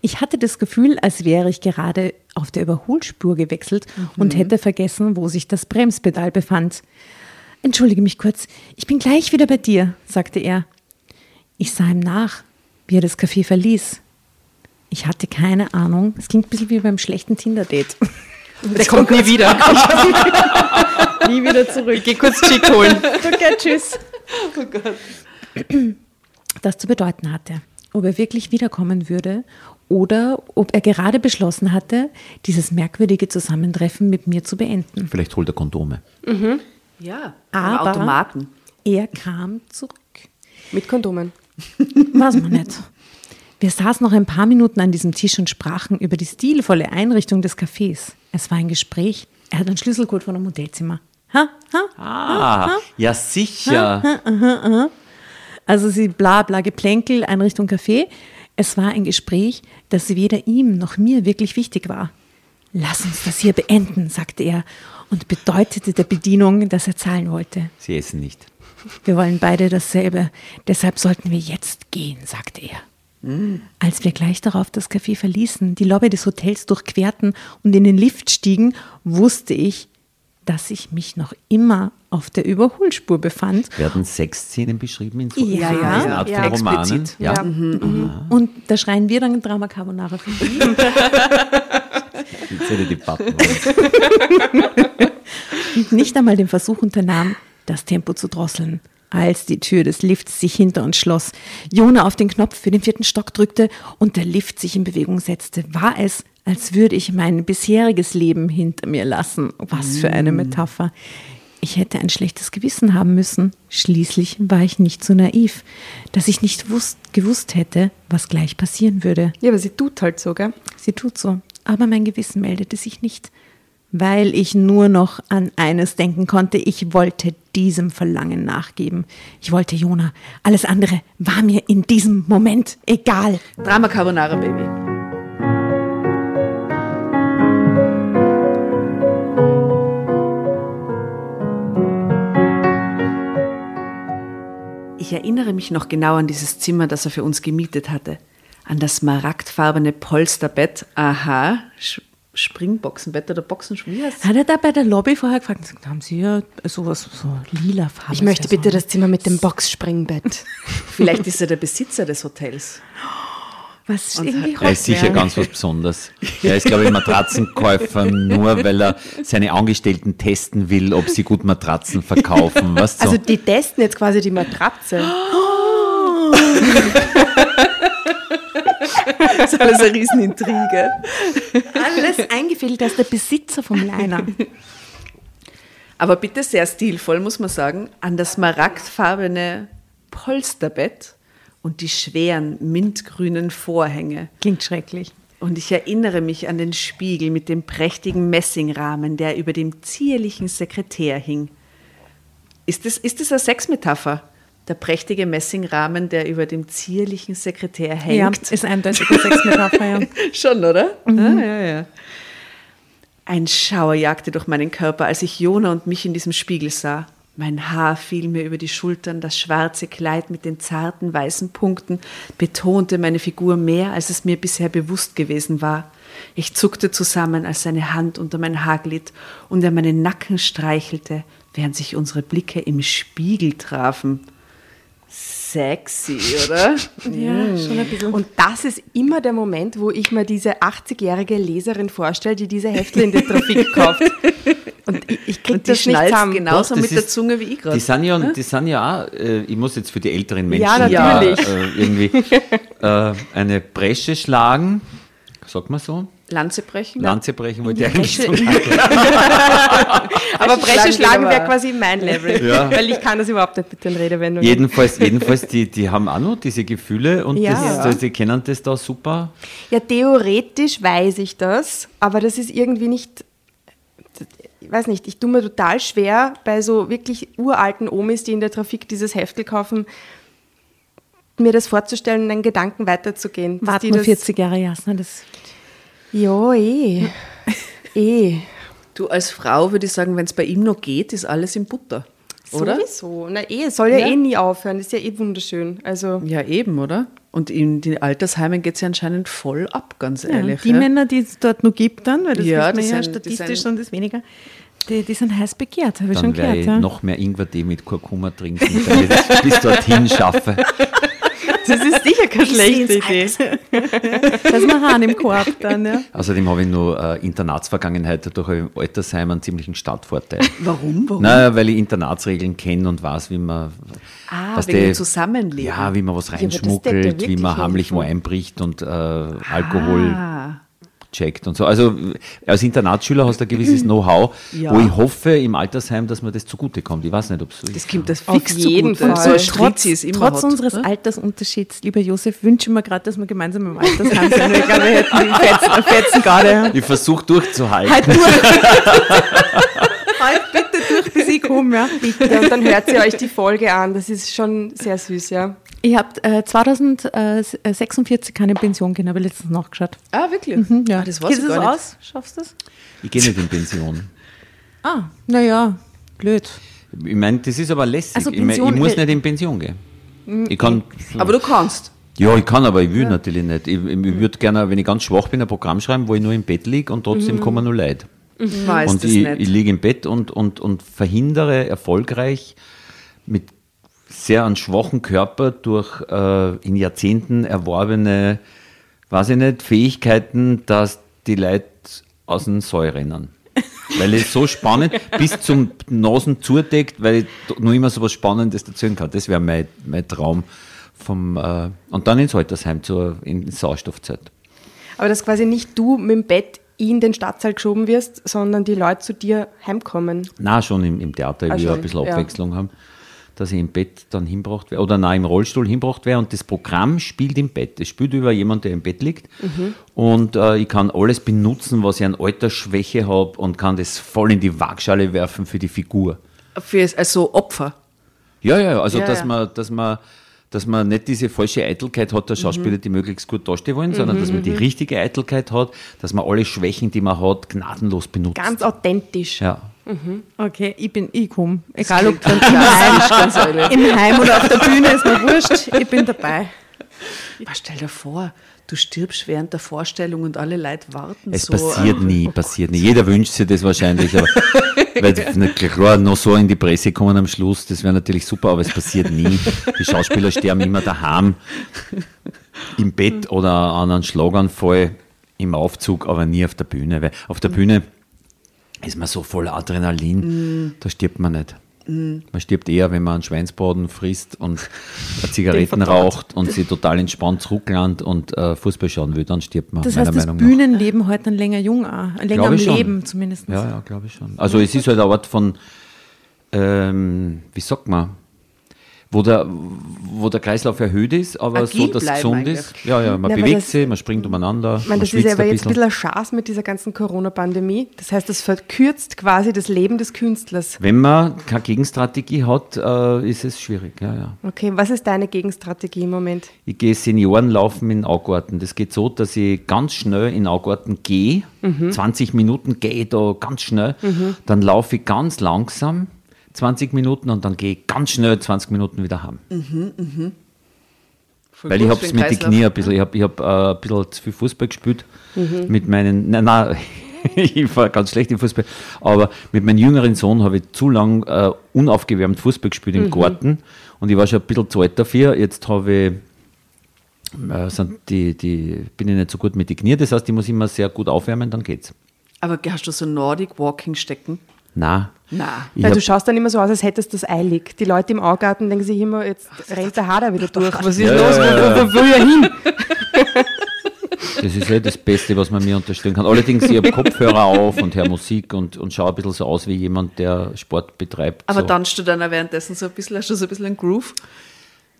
Ich hatte das Gefühl, als wäre ich gerade auf der Überholspur gewechselt und hätte vergessen, wo sich das Bremspedal befand. Entschuldige mich kurz, ich bin gleich wieder bei dir, sagte er. Ich sah ihm nach, wie er das Café verließ. Ich hatte keine Ahnung. Es klingt ein bisschen wie beim schlechten Tinder-Date. Der kommt nie wieder. Nie wieder zurück. Ich geh kurz Chick holen. Okay, tschüss. Das zu bedeuten hatte, ob er wirklich wiederkommen würde oder ob er gerade beschlossen hatte, dieses merkwürdige Zusammentreffen mit mir zu beenden. Vielleicht holt er Kondome. Ja, am Aber Automaten. er kam zurück. Mit Kondomen. Weiß man nicht. Wir saßen noch ein paar Minuten an diesem Tisch und sprachen über die stilvolle Einrichtung des Cafés. Es war ein Gespräch. Er hat einen Schlüsselcode von einem Modellzimmer. Ha, ha, Ah, ja sicher. Also sie bla bla Geplänkel, Einrichtung Café. Es war ein Gespräch, das weder ihm noch mir wirklich wichtig war. Lass uns das hier beenden, sagte er und bedeutete der Bedienung, dass er zahlen wollte. Sie essen nicht. Wir wollen beide dasselbe, deshalb sollten wir jetzt gehen, sagte er. Als wir gleich darauf das Café verließen, die Lobby des Hotels durchquerten und in den Lift stiegen, wusste ich, dass ich mich noch immer auf der Überholspur befand Werden Sexszenen beschrieben in so Ja, in ja. diesen Art Ja, von Romanen? explizit. Ja. Ja. und da schreien wir dann Drama Carbonara für und nicht einmal den Versuch unternahm, das Tempo zu drosseln. Als die Tür des Lifts sich hinter uns schloss, Jona auf den Knopf für den vierten Stock drückte und der Lift sich in Bewegung setzte, war es, als würde ich mein bisheriges Leben hinter mir lassen. Was für eine Metapher. Ich hätte ein schlechtes Gewissen haben müssen. Schließlich war ich nicht so naiv, dass ich nicht wusst, gewusst hätte, was gleich passieren würde. Ja, aber sie tut halt so, gell? Sie tut so, aber mein Gewissen meldete sich nicht, weil ich nur noch an eines denken konnte. Ich wollte diesem Verlangen nachgeben. Ich wollte Jona. Alles andere war mir in diesem Moment egal. Drama Carbonara Baby. Ich erinnere mich noch genau an dieses Zimmer, das er für uns gemietet hatte. An das smaragdfarbene Polsterbett. Aha, Springboxenbett oder Boxen, wie heißt Hat er da bei der Lobby vorher gefragt, gesagt, haben Sie ja sowas, so lila Farbe? Ich möchte bitte das Zimmer mit dem Boxspringbett. Vielleicht ist er der Besitzer des Hotels. Was ist Und irgendwie Er ist sicher ganz was Besonderes. Er ist, glaube ich, Matratzenkäufer, nur weil er seine Angestellten testen will, ob sie gut Matratzen verkaufen. Weißt du? Also die testen jetzt quasi die Matratze. Das ist alles eine Riesenintrige. Alles eingefädelt als der Besitzer vom Liner. Aber bitte sehr stilvoll, muss man sagen, an das smaragdfarbene Polsterbett und die schweren mintgrünen Vorhänge. Klingt schrecklich. Und ich erinnere mich an den Spiegel mit dem prächtigen Messingrahmen, der über dem zierlichen Sekretär hing. Ist das, ist das eine Sexmetapher? Der prächtige Messingrahmen, der über dem zierlichen Sekretär Ja, hängt. ist eindeutig eine Sexmetapher, ja. Schon, oder? Ah, ja, ja. Ein Schauer jagte durch meinen Körper, als ich Jona und mich in diesem Spiegel sah. Mein Haar fiel mir über die Schultern, das schwarze Kleid mit den zarten weißen Punkten betonte meine Figur mehr, als es mir bisher bewusst gewesen war. Ich zuckte zusammen, als seine Hand unter mein Haar glitt und er meinen Nacken streichelte, während sich unsere Blicke im Spiegel trafen. Sexy, oder? Ja, schon ein bisschen. Und das ist immer der Moment, wo ich mir diese 80-jährige Leserin vorstelle, die diese Hefte in der Trafik kauft. Und ich, ich kriege das nicht zusammen. genauso Das mit der ist- Zunge wie ich gerade. Die sind ja, die sind ja auch, äh, ich muss jetzt für die älteren Menschen Ja, natürlich. äh, irgendwie äh, eine Bresche schlagen, sagt man so? Lanze brechen? Lanze brechen wollte ich eigentlich Bresche- sagen. Aber Bresche schlagen wäre quasi mein Level. Ja. Weil ich kann das überhaupt nicht mit den Redewendungen. Jedenfalls, jedenfalls die, die haben auch noch diese Gefühle und Ja. das, das, die kennen das da super. Ja, theoretisch weiß ich das, aber das ist irgendwie nicht. Ich weiß nicht, ich tue mir total schwer, bei so wirklich uralten Omis, die in der Trafik dieses Heftel kaufen, mir das vorzustellen und einen Gedanken weiterzugehen. Warten die wir das- 40 Jahre, Jasna. Das Ja, eh. eh. Du als Frau würde ich sagen, wenn es bei ihm noch geht, ist alles in Butter. Oder? Sowieso. Na eh, es soll ja, Ja. eh nie aufhören. Das ist ja eh wunderschön. Also, Ja, eben, oder? Und in den Altersheimen geht es ja anscheinend voll ab, ganz ja, ehrlich. die ja. Männer, die es dort noch gibt, dann, weil das Ja, die ja statistisch und das weniger, die, die sind heiß begehrt, habe ich schon gehört. ich Ja. noch mehr Ingwertee mit Kurkuma trinken, damit ich es bis dorthin schaffe. Das ist sicher keine schlechte Idee. Da ist Hahn im Korb dann, ja. Außerdem habe ich nur äh, Internatsvergangenheit, dadurch habe ich im Altersheim einen ziemlichen Startvorteil. Warum? Warum? Naja, weil ich Internatsregeln kenne und weiß, wie man, ah, was der- Zusammenleben. ja, wie man was das reinschmuggelt, hätte wie man heimlich wo einbricht und äh, Alkohol Ah. Checkt und so. Also als Internatsschüler hast du ein gewisses Know-how, Ja. wo ich hoffe im Altersheim, dass mir das zugutekommt. Ich weiß nicht, ob es so Das ist. kommt das Auf fix jeden zugute. Fall. So Trotz- immer Trotz hot, unseres oder? Altersunterschieds, lieber Josef, wünsche ich mir gerade, dass wir gemeinsam im Altersheim sind. Ich glaube, wir hätten die Fetzen, Fetzen gerade. Ich versuche durchzuhalten. Halt durch. ich komme. Ja. Bitte. Und dann hört sie euch die Folge an. Das ist schon sehr süß, ja. Ich habe äh, 2046 keine Pension gehen, habe ich letztens nachgeschaut. Ah, wirklich? Ja. Ah, das weiß Geht nicht. aus? Schaffst du das? Ich gehe nicht in Pension. Ah, naja, blöd. Ich meine, das ist aber lässig. Also ich, mein, ich Pension- muss nicht in Pension gehen. Ich kann, Aber du kannst. ja, ich kann, aber ich will natürlich nicht. Ich, ich würde gerne, wenn ich ganz schwach bin, ein Programm schreiben, wo ich nur im Bett liege und trotzdem kommen nur Leid. Weiß und ich, ich liege im Bett und, und, und verhindere erfolgreich mit sehr an schwachen Körper durch äh, in Jahrzehnten erworbene, weiß ich nicht, Fähigkeiten, dass die Leute aus dem Saal rennen. Weil es so spannend bis zum Nasen zudeckt, weil ich nur immer so was Spannendes erzählen kann. Das wäre mein, mein Traum. Vom, äh, und dann ins Altersheim zur in Sauerstoffzeit. Aber dass quasi nicht du mit dem Bett in den Stadtsaal geschoben wirst, sondern die Leute zu dir heimkommen. Na, schon im, im Theater, ich Ah, will ja ein bisschen ja. Abwechslung haben, dass ich im Bett dann hinbracht werde, oder nein, im Rollstuhl hinbracht werde und das Programm spielt im Bett. Es spielt über jemanden, der im Bett liegt Mhm. und äh, ich kann alles benutzen, was ich an Altersschwäche habe und kann das voll in die Waagschale werfen für die Figur. Für, also Opfer. Ja, ja, also Ja, dass ja. man, dass man dass man nicht diese falsche Eitelkeit hat, der Schauspieler, die möglichst gut dastehen wollen, sondern dass man die richtige Eitelkeit hat, dass man alle Schwächen, die man hat, gnadenlos benutzt. Ganz authentisch. ja. Okay, ich bin, ich komme. Egal ob dann im Heim, im Heim oder auf der Bühne, ist mir wurscht. Ich bin dabei. Aber stell dir vor, du stirbst während der Vorstellung und alle Leute warten Es so. passiert nie, passiert nie. Jeder wünscht sich das wahrscheinlich, aber weil, klar, noch so in die Presse kommen am Schluss, das wäre natürlich super, aber es passiert nie. Die Schauspieler sterben immer daheim, im Bett oder an einem Schlaganfall, im Aufzug, aber nie auf der Bühne. Weil auf der Bühne ist man so voller Adrenalin, da stirbt man nicht. Man stirbt eher, wenn man einen Schweinsbraten frisst und Zigaretten raucht und sich total entspannt zurücklandet und äh, Fußball schauen will, dann stirbt man, Das heißt, das Meinung. Bühnenleben heute dann länger jung, auch, länger Glaube am schon. Leben zumindest. Ja, ja, glaube ich schon. Also es ist halt eine Art von, ähm, wie sagt man, wo der, wo der Kreislauf erhöht ist, aber Agil so, dass es gesund eigentlich. ist. Ja, ja, man aber bewegt das- sich, man springt umeinander, Ich meine, man das ist ja aber ein jetzt ein bisschen. ein Chance mit dieser ganzen Corona-Pandemie. Das heißt, das verkürzt quasi das Leben des Künstlers. Wenn man keine Gegenstrategie hat, äh, ist es schwierig. Ja, ja. Okay, was ist deine Gegenstrategie im Moment? Ich gehe Seniorenlaufen in Augarten. Das geht so, dass ich ganz schnell in Augarten gehe. 20 Minuten gehe ich da ganz schnell. Dann laufe ich ganz langsam 20 Minuten und dann gehe ich ganz schnell 20 Minuten wieder heim. Voll Weil gut ich habe es mit den. Knie ein bisschen, ich habe ich hab, äh, ein bisschen zu viel Fußball gespielt mit meinen, nein, nein, ich war ganz schlecht im Fußball, aber mit meinem jüngeren Sohn habe ich zu lang äh, unaufgewärmt Fußball gespielt im Garten und ich war schon ein bisschen zu alt dafür. Jetzt habe ich, äh, sind die, die, bin ich nicht so gut mit den Knie, das heißt, ich muss immer sehr gut aufwärmen, dann geht's. Aber hast du so Nordic Walking stecken? Nein. Na. Weil du schaust dann immer so aus, als hättest du das eilig. Die Leute im Augarten denken sich immer, jetzt rennt der Hader wieder durch. Was ist Ja, los? ja, ja. Wo, will er hin? Das ist ja das Beste, was man mir unterstellen kann. Allerdings, ich habe Kopfhörer auf und höre Musik und, und schaue ein bisschen so aus wie jemand, der Sport betreibt. Aber so. tanzt du dann auch währenddessen so ein bisschen, hast du so ein bisschen einen Groove?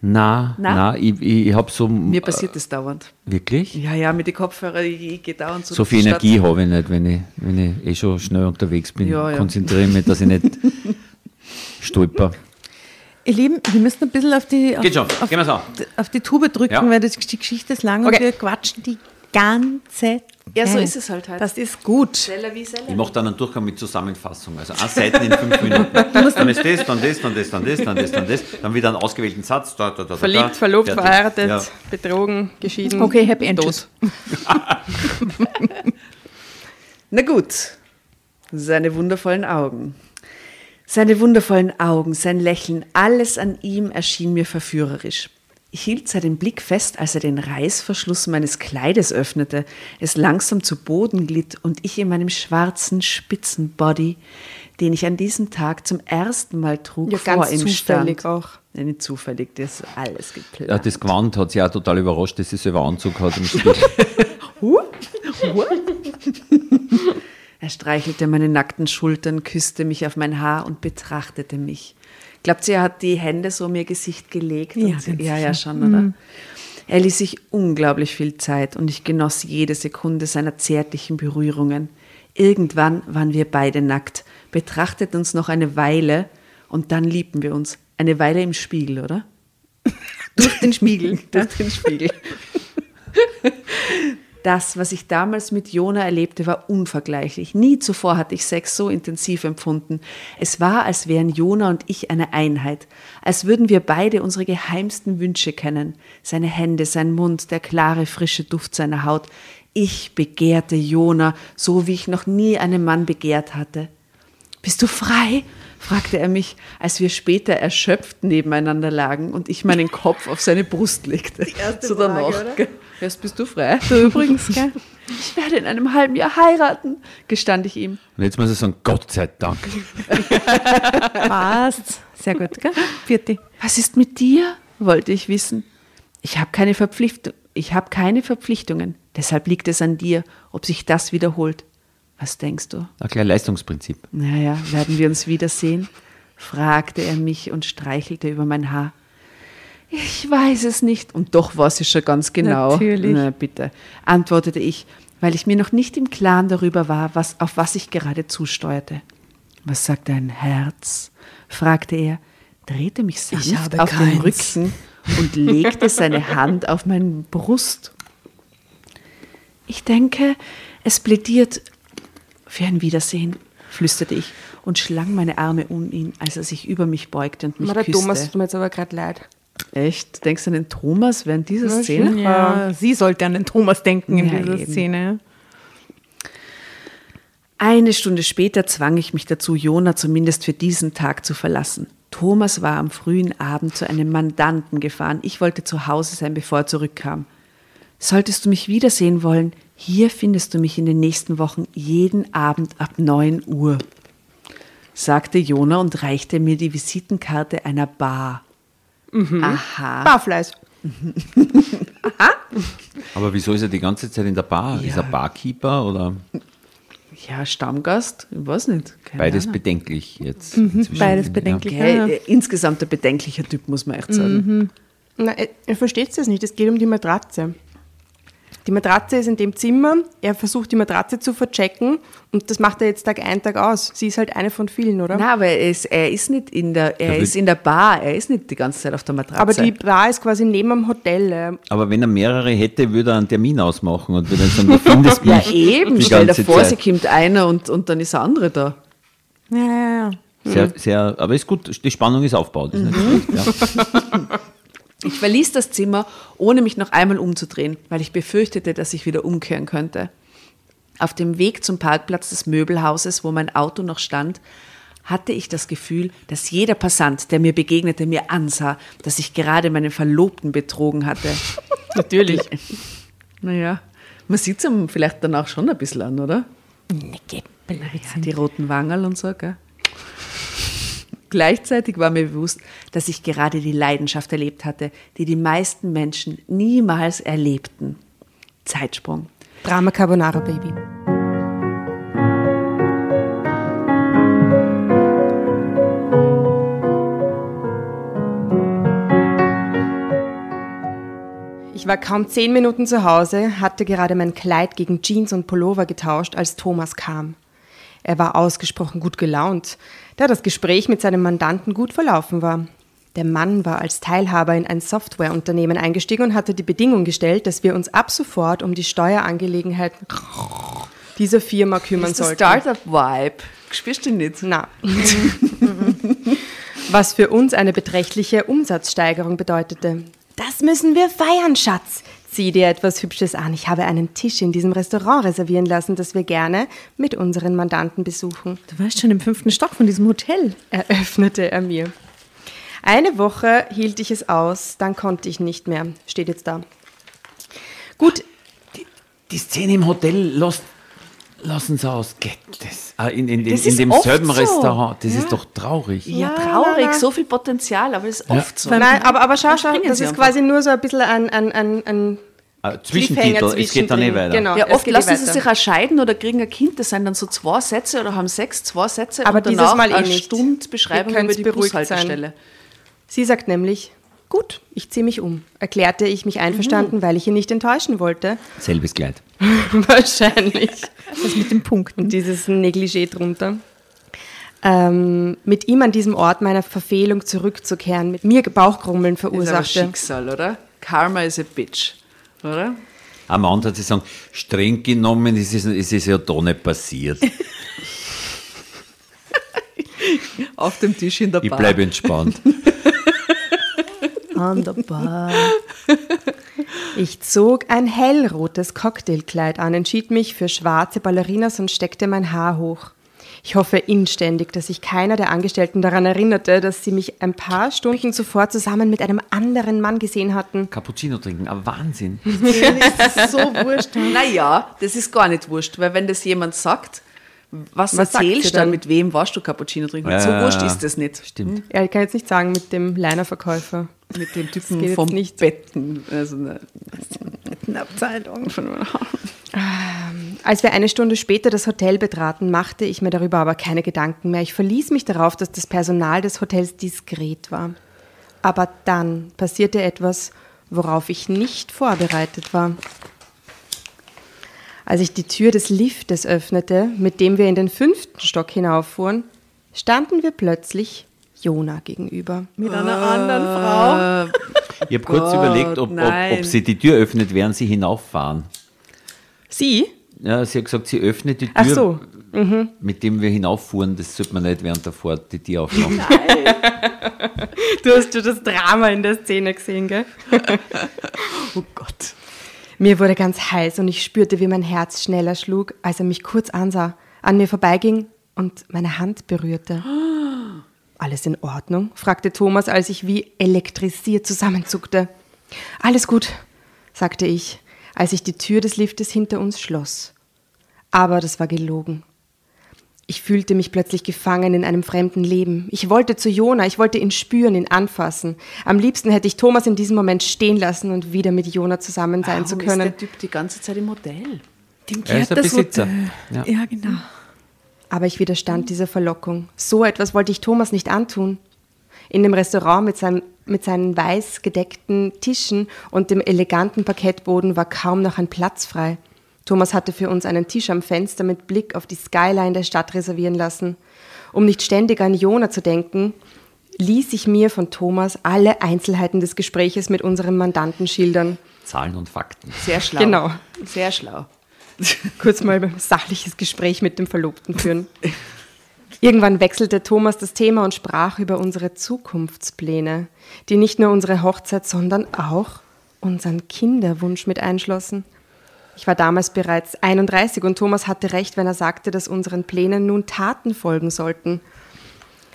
Na, Na? na, ich, ich, ich habe so. Mir passiert das dauernd. Wirklich? Ja, ja, mit den Kopfhörern, ich, ich gehe dauernd so. So viel Energie habe ich nicht, wenn ich, wenn ich eh schon schnell unterwegs bin. Ja, ja. Konzentriere mich, dass ich nicht stolper. Ihr Lieben, wir müssen ein bisschen auf die, auf, Geht schon, auf, gehen auf die Tube drücken, Ja. weil das, die Geschichte ist lang Okay. und wir quatschen die ganze Ja, so Zeit. ist es halt halt. Das ist gut. Ich mache dann einen Durchgang mit Zusammenfassung. Also eine Seite in fünf Minuten. Dann ist das, dann das, dann das, dann das, dann das, dann das. Dann wieder einen ausgewählten Satz. Da, da, da. Verliebt, verlobt, Fertig. verheiratet, Ja. betrogen, geschieden. Okay, Happy End. tot. Na gut, seine wundervollen Augen. Seine wundervollen Augen, sein Lächeln, alles an ihm erschien mir verführerisch. Ich hielt seinen Blick fest, als er den Reißverschluss meines Kleides öffnete, es langsam zu Boden glitt und ich in meinem schwarzen Spitzenbody, den ich an diesem Tag zum ersten Mal trug, Ja, vor ganz ihm zufällig stand. auch. Nein, nicht zufällig, das ist alles geplant. Ja, das Gewand hat sie auch total überrascht, dass sie selber Anzug hat. Im Spiel. Er streichelte meine nackten Schultern, küsste mich auf mein Haar und betrachtete mich. Glaubt sie, er hat die Hände so um ihr Gesicht gelegt? Ja, sie, ja, ja, schon, oder? Er ließ sich unglaublich viel Zeit und ich genoss jede Sekunde seiner zärtlichen Berührungen. Irgendwann waren wir beide nackt, betrachteten uns noch eine Weile und dann liebten wir uns. Eine Weile im Spiegel, oder? Durch den Spiegel. Durch den Spiegel. Das, was ich damals mit Jona erlebte, war unvergleichlich. Nie zuvor hatte ich Sex so intensiv empfunden. Es war, als wären Jona und ich eine Einheit, als würden wir beide unsere geheimsten Wünsche kennen. Seine Hände, sein Mund, der klare, frische Duft seiner Haut. Ich begehrte Jona, so wie ich noch nie einen Mann begehrt hatte. Bist du frei? fragte er mich, als wir später erschöpft nebeneinander lagen und ich meinen Kopf auf seine Brust legte. Die erste so Frage, danach. oder? Jetzt bist du frei. Du übrigens, gell? Ich werde in einem halben Jahr heiraten, gestand ich ihm. Und jetzt muss ich sagen, Gott sei Dank. Passt. Sehr gut, gell? Vierte. Was ist mit dir? wollte ich wissen. Ich habe keine Verpflichtung. Ich habe keine Verpflichtungen. Deshalb liegt es an dir, ob sich das wiederholt. Was denkst du? Ein kleines Leistungsprinzip. Naja, werden wir uns wiedersehen? fragte er mich und streichelte über mein Haar. Ich weiß es nicht. Und doch weiß ich schon ganz genau. Natürlich. Na bitte, antwortete ich, weil ich mir noch nicht im Klaren darüber war, was, auf was ich gerade zusteuerte. Was sagt dein Herz? fragte er, drehte mich sanft auf den keins. Rücken und legte seine Hand auf meine Brust. Ich denke, es plädiert für ein Wiedersehen, flüsterte ich und schlang meine Arme um ihn, als er sich über mich beugte und mich der küsste. Thomas tut mir jetzt aber gerade leid. Echt? Denkst du an den Thomas während dieser Szene? Ja, sie sollte an den Thomas denken in Ja, dieser eben. Szene. Eine Stunde später zwang ich mich dazu, Jona zumindest für diesen Tag zu verlassen. Thomas war am frühen Abend zu einem Mandanten gefahren. Ich wollte zu Hause sein, bevor er zurückkam. Solltest du mich wiedersehen wollen, hier findest du mich in den nächsten Wochen jeden Abend ab 9 Uhr. sagte Jona und reichte mir die Visitenkarte einer Bar. Aha. Barfleiß. Aber wieso ist er die ganze Zeit in der Bar? Ist er Barkeeper oder Ja, Stammgast, ich weiß nicht. Keine beides Ahnung. bedenklich jetzt? inzwischen? beides bedenklich. Okay, Ja. äh, insgesamt ein bedenklicher Typ, muss man echt sagen. Na, er, er versteht das nicht. Es geht um die Matratze. Die Matratze ist in dem Zimmer. Er versucht, die Matratze zu verchecken. Und das macht er jetzt Tag ein, Tag aus. Sie ist halt eine von vielen, oder? Na, aber er ist, er ist nicht in der, er ist in der Bar, er ist nicht die ganze Zeit auf der Matratze. Aber die Bar ist quasi neben dem Hotel. äh. Aber wenn er mehrere hätte, würde er einen Termin ausmachen und würde dann sagen, du findest mich. ja, eben, die stell dir vor, Zeit. sie kommt einer und, und dann ist der andere da. Ja, ja, ja. Sehr, sehr, aber ist gut, die Spannung ist aufgebaut. Ist nicht Mhm. schlecht, ja. Ich verließ das Zimmer, ohne mich noch einmal umzudrehen, weil ich befürchtete, dass ich wieder umkehren könnte. Auf dem Weg zum Parkplatz des Möbelhauses, wo mein Auto noch stand, hatte ich das Gefühl, dass jeder Passant, der mir begegnete, mir ansah, dass ich gerade meinen Verlobten betrogen hatte. Natürlich. Naja, man sieht es ihm vielleicht danach schon ein bisschen an, oder? Ja, die roten Wangerl und so, gell? Gleichzeitig war mir bewusst, dass ich gerade die Leidenschaft erlebt hatte, die die meisten Menschen niemals erlebten. Zeitsprung. Drama Carbonara Baby. Ich war kaum zehn Minuten zu Hause, hatte gerade mein Kleid gegen Jeans und Pullover getauscht, als Thomas kam. Er war ausgesprochen gut gelaunt, da das Gespräch mit seinem Mandanten gut verlaufen war. Der Mann war als Teilhaber in ein Softwareunternehmen eingestiegen und hatte die Bedingung gestellt, dass wir uns ab sofort um die Steuerangelegenheiten dieser Firma kümmern ist sollten. Startup-Vibe. Spürst du nicht? Na. Was für uns eine beträchtliche Umsatzsteigerung bedeutete. Das müssen wir feiern, Schatz. Zieh dir etwas Hübsches an. Ich habe einen Tisch in diesem Restaurant reservieren lassen, das wir gerne mit unseren Mandanten besuchen, Du warst schon im fünften Stock von diesem Hotel. eröffnete er mir. Eine Woche hielt ich es aus, dann konnte ich nicht mehr. Steht jetzt da. Gut, Die Szene im Hotel, lass, lassen Sie aus. Geht das? Ah, in, in, in, Das in ist demselben so. Restaurant. Das ist doch traurig. Ja, Ja, traurig, na, na. so viel Potenzial, aber es ist oft so. Nein, aber, aber schau, schau, das ist einfach. quasi nur so ein bisschen ein, ein, ein, ein Ah, Cliffhanger Zwischentitel, es geht dann nicht weiter. Genau. Ja, oft lassen sie sich auch scheiden oder kriegen ein Kind. Das sind dann so zwei Sätze oder haben sechs, zwei Sätze. Aber und dieses danach Mal eh eine nicht. Stunde Beschreibung Ihr über die beruhigt sein. Bushaltestelle. Sie sagt nämlich, gut, ich ziehe mich um, erklärte ich mich einverstanden, weil ich ihn nicht enttäuschen wollte. Selbes Kleid. Wahrscheinlich. Das mit den Punkten. Und dieses Negligé drunter. Ähm, mit ihm an diesem Ort meiner Verfehlung zurückzukehren, mit mir Bauchgrummeln Das ist aber verursachte. Schicksal, oder? Karma is a bitch, oder? Am hat sie sagen, streng genommen ist es, ist es ja da nicht passiert. Auf dem Tisch in der Ich Bar. bleibe entspannt. An der Bar. Ich zog ein hellrotes Cocktailkleid an, entschied mich für schwarze Ballerinas und steckte mein Haar hoch. Ich hoffe inständig, dass sich keiner der Angestellten daran erinnerte, dass sie mich ein paar Stunden zuvor zusammen mit einem anderen Mann gesehen hatten. Cappuccino trinken, aber Wahnsinn. Das ist so wurscht. Naja, das ist gar nicht wurscht, weil wenn das jemand sagt, was, Was erzählst du dann, mit wem warst du Cappuccino trinken? Ja, so wurscht ist das nicht. Stimmt. Ja, ich kann jetzt nicht sagen mit dem Leinerverkäufer. Mit dem geht Typen vom nicht. Betten. Also, ne. Abteilung. Als wir eine Stunde später das Hotel betraten, machte ich mir darüber aber keine Gedanken mehr. Ich verließ mich darauf, dass das Personal des Hotels diskret war. Aber dann passierte etwas, worauf ich nicht vorbereitet war. Als ich die Tür des Liftes öffnete, mit dem wir in den fünften Stock hinauffuhren, standen wir plötzlich Jona gegenüber. Mit einer anderen Frau. Ich habe kurz Gott, überlegt, ob, ob, ob sie die Tür öffnet, während sie hinauffahren. Sie? Ja, sie hat gesagt, sie öffnet die Tür, Ach so. mit dem wir hinauffuhren. Das sollte man nicht während der Fahrt die Tür aufmachen. Du hast ja das Drama in der Szene gesehen, gell? Oh Gott. Mir wurde ganz heiß und ich spürte, wie mein Herz schneller schlug, als er mich kurz ansah, an mir vorbeiging und meine Hand berührte. Alles in Ordnung? fragte Thomas, als ich wie elektrisiert zusammenzuckte. Alles gut, sagte ich, als ich die Tür des Liftes hinter uns schloss. Aber das war gelogen. Ich fühlte mich plötzlich gefangen in einem fremden Leben. Ich wollte zu Jona, ich wollte ihn spüren, ihn anfassen. Am liebsten hätte ich Thomas in diesem Moment stehen lassen und wieder mit Jona zusammen sein Warum zu ist können. der Typ die ganze Zeit im Hotel? Dem Er ist gehört der das Besitzer. Ja. Ja. genau. Aber ich widerstand dieser Verlockung. So etwas wollte ich Thomas nicht antun. In dem Restaurant mit, seinem, mit seinen weiß gedeckten Tischen und dem eleganten Parkettboden war kaum noch ein Platz frei. Thomas hatte für uns einen Tisch am Fenster mit Blick auf die Skyline der Stadt reservieren lassen. Um nicht ständig an Jona zu denken, ließ ich mir von Thomas alle Einzelheiten des Gespräches mit unserem Mandanten schildern. Zahlen und Fakten. Sehr schlau. Genau. Sehr schlau. kurz mal ein sachliches Gespräch mit dem Verlobten führen. Irgendwann wechselte Thomas das Thema und sprach über unsere Zukunftspläne, die nicht nur unsere Hochzeit, sondern auch unseren Kinderwunsch mit einschlossen. Ich war damals bereits 31 und Thomas hatte recht, wenn er sagte, dass unseren Plänen nun Taten folgen sollten.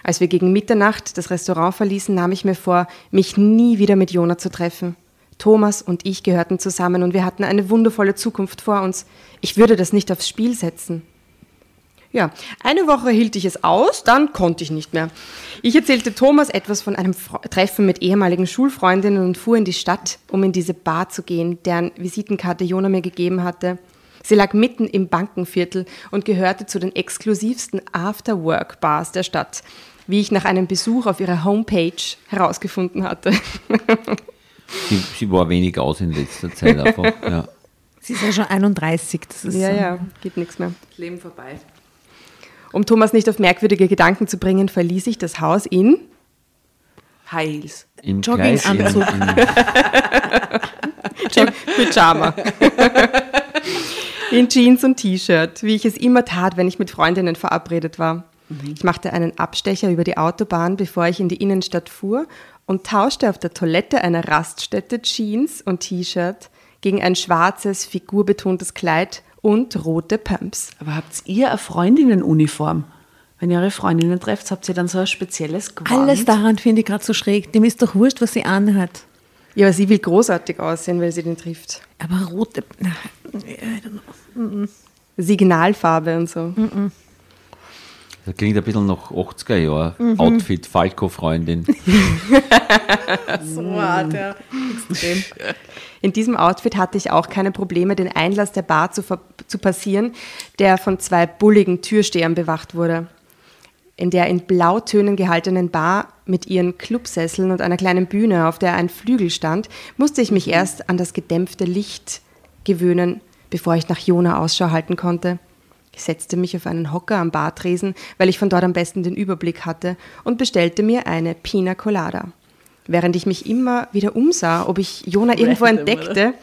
Als wir gegen Mitternacht das Restaurant verließen, nahm ich mir vor, mich nie wieder mit Jona zu treffen. Thomas und ich gehörten zusammen und wir hatten eine wundervolle Zukunft vor uns. Ich würde das nicht aufs Spiel setzen. Ja, eine Woche hielt ich es aus, dann konnte ich nicht mehr. Ich erzählte Thomas etwas von einem Fre Treffen mit ehemaligen Schulfreundinnen und fuhr in die Stadt, um in diese Bar zu gehen, deren Visitenkarte Jona mir gegeben hatte. Sie lag mitten im Bankenviertel und gehörte zu den exklusivsten After-Work-Bars der Stadt, wie ich nach einem Besuch auf ihrer Homepage herausgefunden hatte. Sie, sie war wenig aus in letzter Zeit einfach. Ja. Sie ist ja schon 31. Das ist ja, so. ja, geht nichts mehr. Leben vorbei. Um Thomas nicht auf merkwürdige Gedanken zu bringen, verließ ich das Haus in High Heels. Im Jogginganzug. Im- Pyjama. In Jeans und T-Shirt, wie ich es immer tat, wenn ich mit Freundinnen verabredet war. Ich machte einen Abstecher über die Autobahn, bevor ich in die Innenstadt fuhr und tauschte auf der Toilette einer Raststätte Jeans und T-Shirt gegen ein schwarzes, figurbetontes Kleid und rote Pumps. Aber habt ihr eine Freundinnenuniform? Wenn ihr eure Freundinnen trefft, habt ihr dann so ein spezielles Gewand? Alles daran finde ich gerade so schräg. Dem ist doch wurscht, was sie anhat. Ja, aber sie will großartig aussehen, weil sie den trifft. Aber rote. Na, Signalfarbe und so. Das klingt ein bisschen nach 80er Jahren. Outfit, Falco-Freundin. so hart, ja. Extrem. In diesem Outfit hatte ich auch keine Probleme, den Einlass der Bar zu, zu passieren, der von zwei bulligen Türstehern bewacht wurde. In der in Blautönen gehaltenen Bar mit ihren Clubsesseln und einer kleinen Bühne, auf der ein Flügel stand, musste ich mich erst an das gedämpfte Licht gewöhnen, bevor ich nach Jona Ausschau halten konnte. Ich setzte mich auf einen Hocker am Bartresen, weil ich von dort am besten den Überblick hatte, und bestellte mir eine Pina Colada. Während ich mich immer wieder umsah, ob ich Jona irgendwo Random, entdeckte,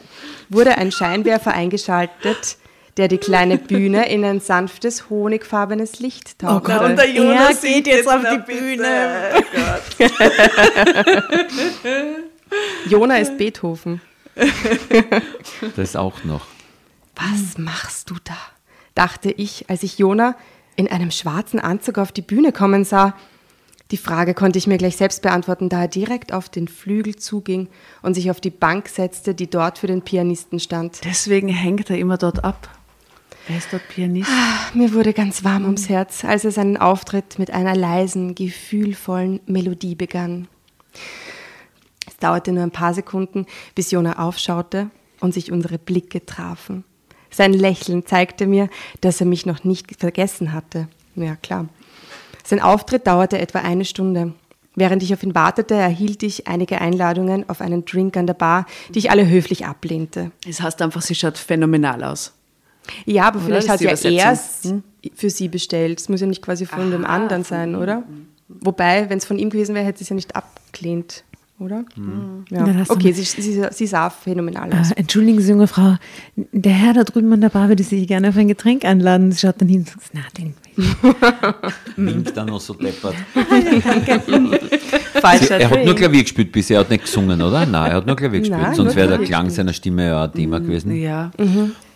wurde ein Scheinwerfer eingeschaltet, der die kleine Bühne in ein sanftes, honigfarbenes Licht tauchte. Gott, und der Jonas geht jetzt auf die Bühne. Jona ist Beethoven. Das auch noch. Was machst du da? dachte ich, als ich Jona in einem schwarzen Anzug auf die Bühne kommen sah. Die Frage konnte ich mir gleich selbst beantworten, da er direkt auf den Flügel zuging und sich auf die Bank setzte, die dort für den Pianisten stand. Deswegen hängt er immer dort ab. Wer ist dort Pianist? Mir wurde ganz warm ums Herz, als er seinen Auftritt mit einer leisen, gefühlvollen Melodie begann. Es dauerte nur ein paar Sekunden, bis Jona aufschaute und sich unsere Blicke trafen. Sein Lächeln zeigte mir, dass er mich noch nicht vergessen hatte. Ja, klar. Sein Auftritt dauerte etwa eine Stunde. Während ich auf ihn wartete, erhielt ich einige Einladungen auf einen Drink an der Bar, die ich alle höflich ablehnte. Das heißt einfach, sie schaut phänomenal aus. Ja, aber Oder? vielleicht hat ja er Übersetzung. es für sie bestellt. Es muss ja nicht quasi von dem Aha, anderen sein, oder? Wobei, wenn es von ihm gewesen wäre, hätte sie es ja nicht abgelehnt, oder? Ja. Dann hast du Okay, sie, sie, sie sah phänomenal aus. Äh, entschuldigen Sie, junge Frau, der Herr da drüben an der Bar würde Sie gerne auf ein Getränk einladen. Sie schaut dann hin und sagt, na, den Winkt dann noch so deppert. Falscher Er hat nur. Klavier gespielt bisher, er hat nicht gesungen, oder? Nein, er hat nur Klavier gespielt. Nein, Sonst wäre der Klang seiner Stimme ja ein Thema gewesen. Ja.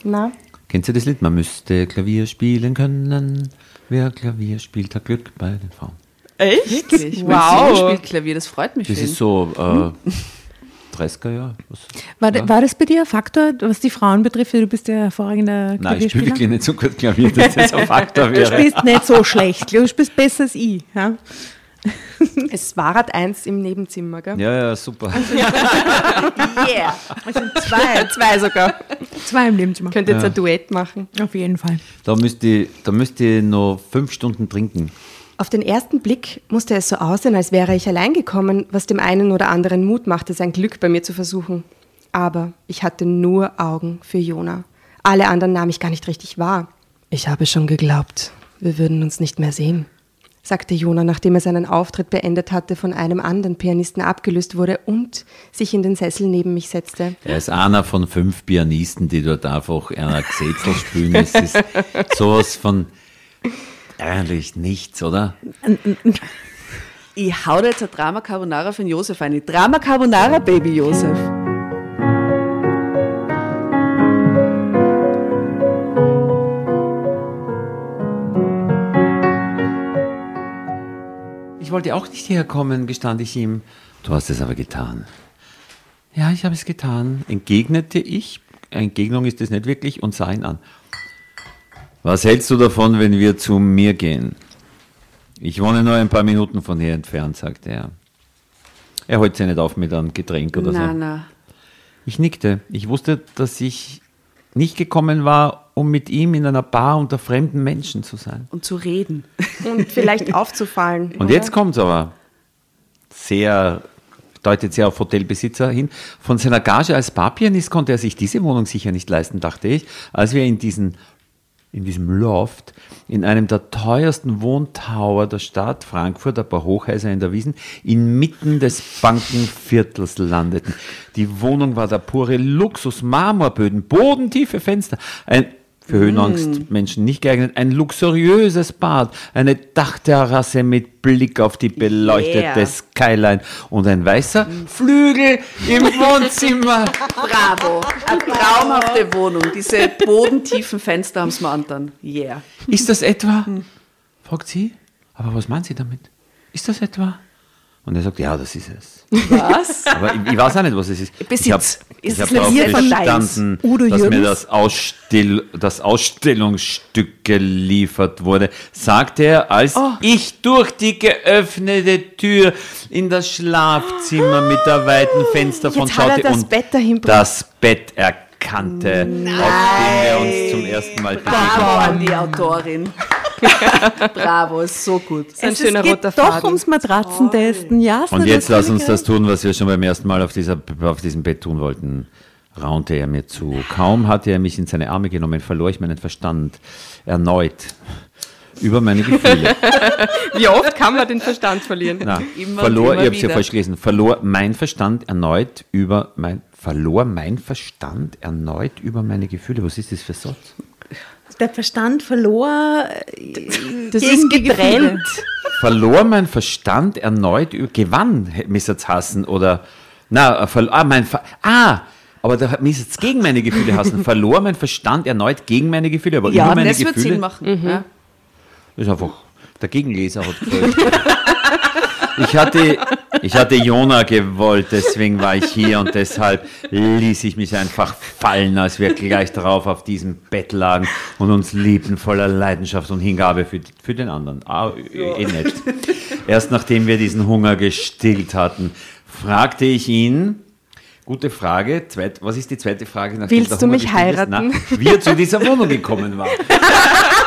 Na, Kennt ihr das Lied? Man müsste Klavier spielen können. Wer Klavier spielt, hat Glück bei den Frauen. Echt? Wirklich? Wow. Wow. spielt Klavier, das freut mich Das ihn. ist so, äh, 30er Jahre. Was- War, ja. war das bei dir ein Faktor, was die Frauen betrifft? Du bist ja hervorragender Nein, ich spiele Klavierspieler. wirklich nicht so gut Klavier, dass das ein Faktor Du wäre. spielst nicht so schlecht. Du spielst besser als ich. Ja? Es war Rad eins im Nebenzimmer, gell? Ja, ja, super. Yeah. Also zwei, zwei sogar. Zwei im Nebenzimmer. Könnt jetzt ein Duett machen. Auf jeden Fall. Da müsst ihr, da müsst ihr noch fünf Stunden trinken. Auf den ersten Blick musste es so aussehen, als wäre ich allein gekommen, was dem einen oder anderen Mut machte, sein Glück bei mir zu versuchen. Aber ich hatte nur Augen für Jona. Alle anderen nahm ich gar nicht richtig wahr. Ich habe schon geglaubt, wir würden uns nicht mehr sehen, sagte Jona, nachdem er seinen Auftritt beendet hatte, von einem anderen Pianisten abgelöst wurde und sich in den Sessel neben mich setzte. Er ist einer von fünf Pianisten, die dort einfach einer Gesetzel spielen. Es ist sowas von eigentlich nichts, oder? Ich hau dir jetzt ein Drama Carbonara für den Josef ein. Drama Carbonara, Baby Josef. Ich wollte auch nicht herkommen, gestand ich ihm. Du hast es aber getan. Ja, ich habe es getan, entgegnete ich. Entgegnung ist es nicht wirklich und sah ihn an. Was hältst du davon, wenn wir zu mir gehen? Ich wohne nur ein paar Minuten von hier entfernt, sagte er. Er holt sich nicht auf mit einem Getränk oder Na, so. na. Ich nickte. Ich wusste, dass ich nicht gekommen war, um mit ihm in einer Bar unter fremden Menschen zu sein. Und zu reden. Und vielleicht aufzufallen. Und jetzt kommt's aber. Sehr, deutet sehr auf Hotelbesitzer hin. Von seiner Gage als Barpianist konnte er sich diese Wohnung sicher nicht leisten, dachte ich, als wir in diesen in diesem Loft, in einem der teuersten Wohntower der Stadt Frankfurt, ein paar Hochhäuser in der Wiesen, inmitten des Bankenviertels landeten. Die Wohnung war der pure Luxus, Marmorböden, bodentiefe Fenster, ein für Höhenangstmenschen nicht geeignet, ein luxuriöses Bad, eine Dachterrasse mit Blick auf die beleuchtete Yeah. Skyline und ein weißer Flügel im Wohnzimmer. Bravo. Eine traumhafte Wohnung. Diese bodentiefen Fenster haben sie mir angetan. Yeah. Ist das etwa? fragt sie. Aber was meinen Sie damit? Ist das etwa? Und er sagt, ja, das ist es. Was? Aber ich, ich weiß auch nicht, was es ist. Besitz. Ich habe ich es hab darauf von bestanden, Udo dass mir das, Ausstill, das Ausstellungsstück geliefert wurde, sagte er, als Oh. ich durch die geöffnete Tür in das Schlafzimmer mit der weiten Fensterfront Jetzt hat er schaute das und Bett das Bett erkannte, auf dem wir uns zum ersten Mal Bravo begegneten. an die Autorin. Bravo, ist so gut. Ein es, schöner es geht roter doch ums Matratzentesten. Ja, Und jetzt lass uns das tun, was wir schon beim ersten Mal auf, dieser, auf diesem Bett tun wollten. Raunte er mir zu. Kaum hatte er mich in seine Arme genommen, verlor ich meinen Verstand erneut über meine Gefühle. Wie oft kann man den Verstand verlieren? Na, Immer verlor, immer ich habe es ja falsch gelesen, verlor mein Verstand erneut über mein, verlor mein Verstand erneut über meine Gefühle. Was ist das für Satz? Der Verstand verlor. Das gegen ist getrennt. Verlor mein Verstand erneut, über- gewann, müsste es hassen, oder, na, verl- ah, mein, Ver ah, aber da müsste es gegen meine Gefühle hassen, verlor mein Verstand erneut gegen meine Gefühle, aber Ja, über meine das wird Gefühle, Sinn machen. Ja. ist einfach, der Gegenleser hat gefällt. Ich hatte, ich hatte Jona gewollt, deswegen war ich hier und deshalb ließ ich mich einfach fallen, als wir gleich darauf auf diesem Bett lagen und uns liebten voller Leidenschaft und Hingabe für, für den anderen. Ah, eh nicht. Erst nachdem wir diesen Hunger gestillt hatten, fragte ich ihn, gute Frage, zweit, was ist die zweite Frage? Willst du mich heiraten? Na, wie er zu dieser Wohnung gekommen war.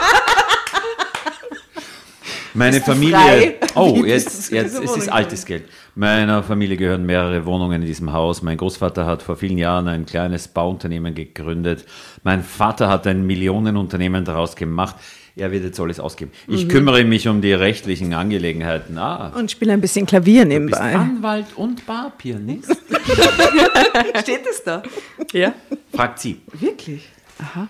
Meine Familie. frei? Oh, jetzt, jetzt es ist altes Geld. Meiner Familie gehören mehrere Wohnungen in diesem Haus. Mein Großvater hat vor vielen Jahren ein kleines Bauunternehmen gegründet. Mein Vater hat ein Millionenunternehmen daraus gemacht. Er wird jetzt alles ausgeben. Ich Mhm. kümmere mich um die rechtlichen Angelegenheiten. Ah, Und spiele ein bisschen Klavier du bist nebenbei. Anwalt und Barpianist? Steht es da? Ja. Fragt sie. Wirklich? Aha.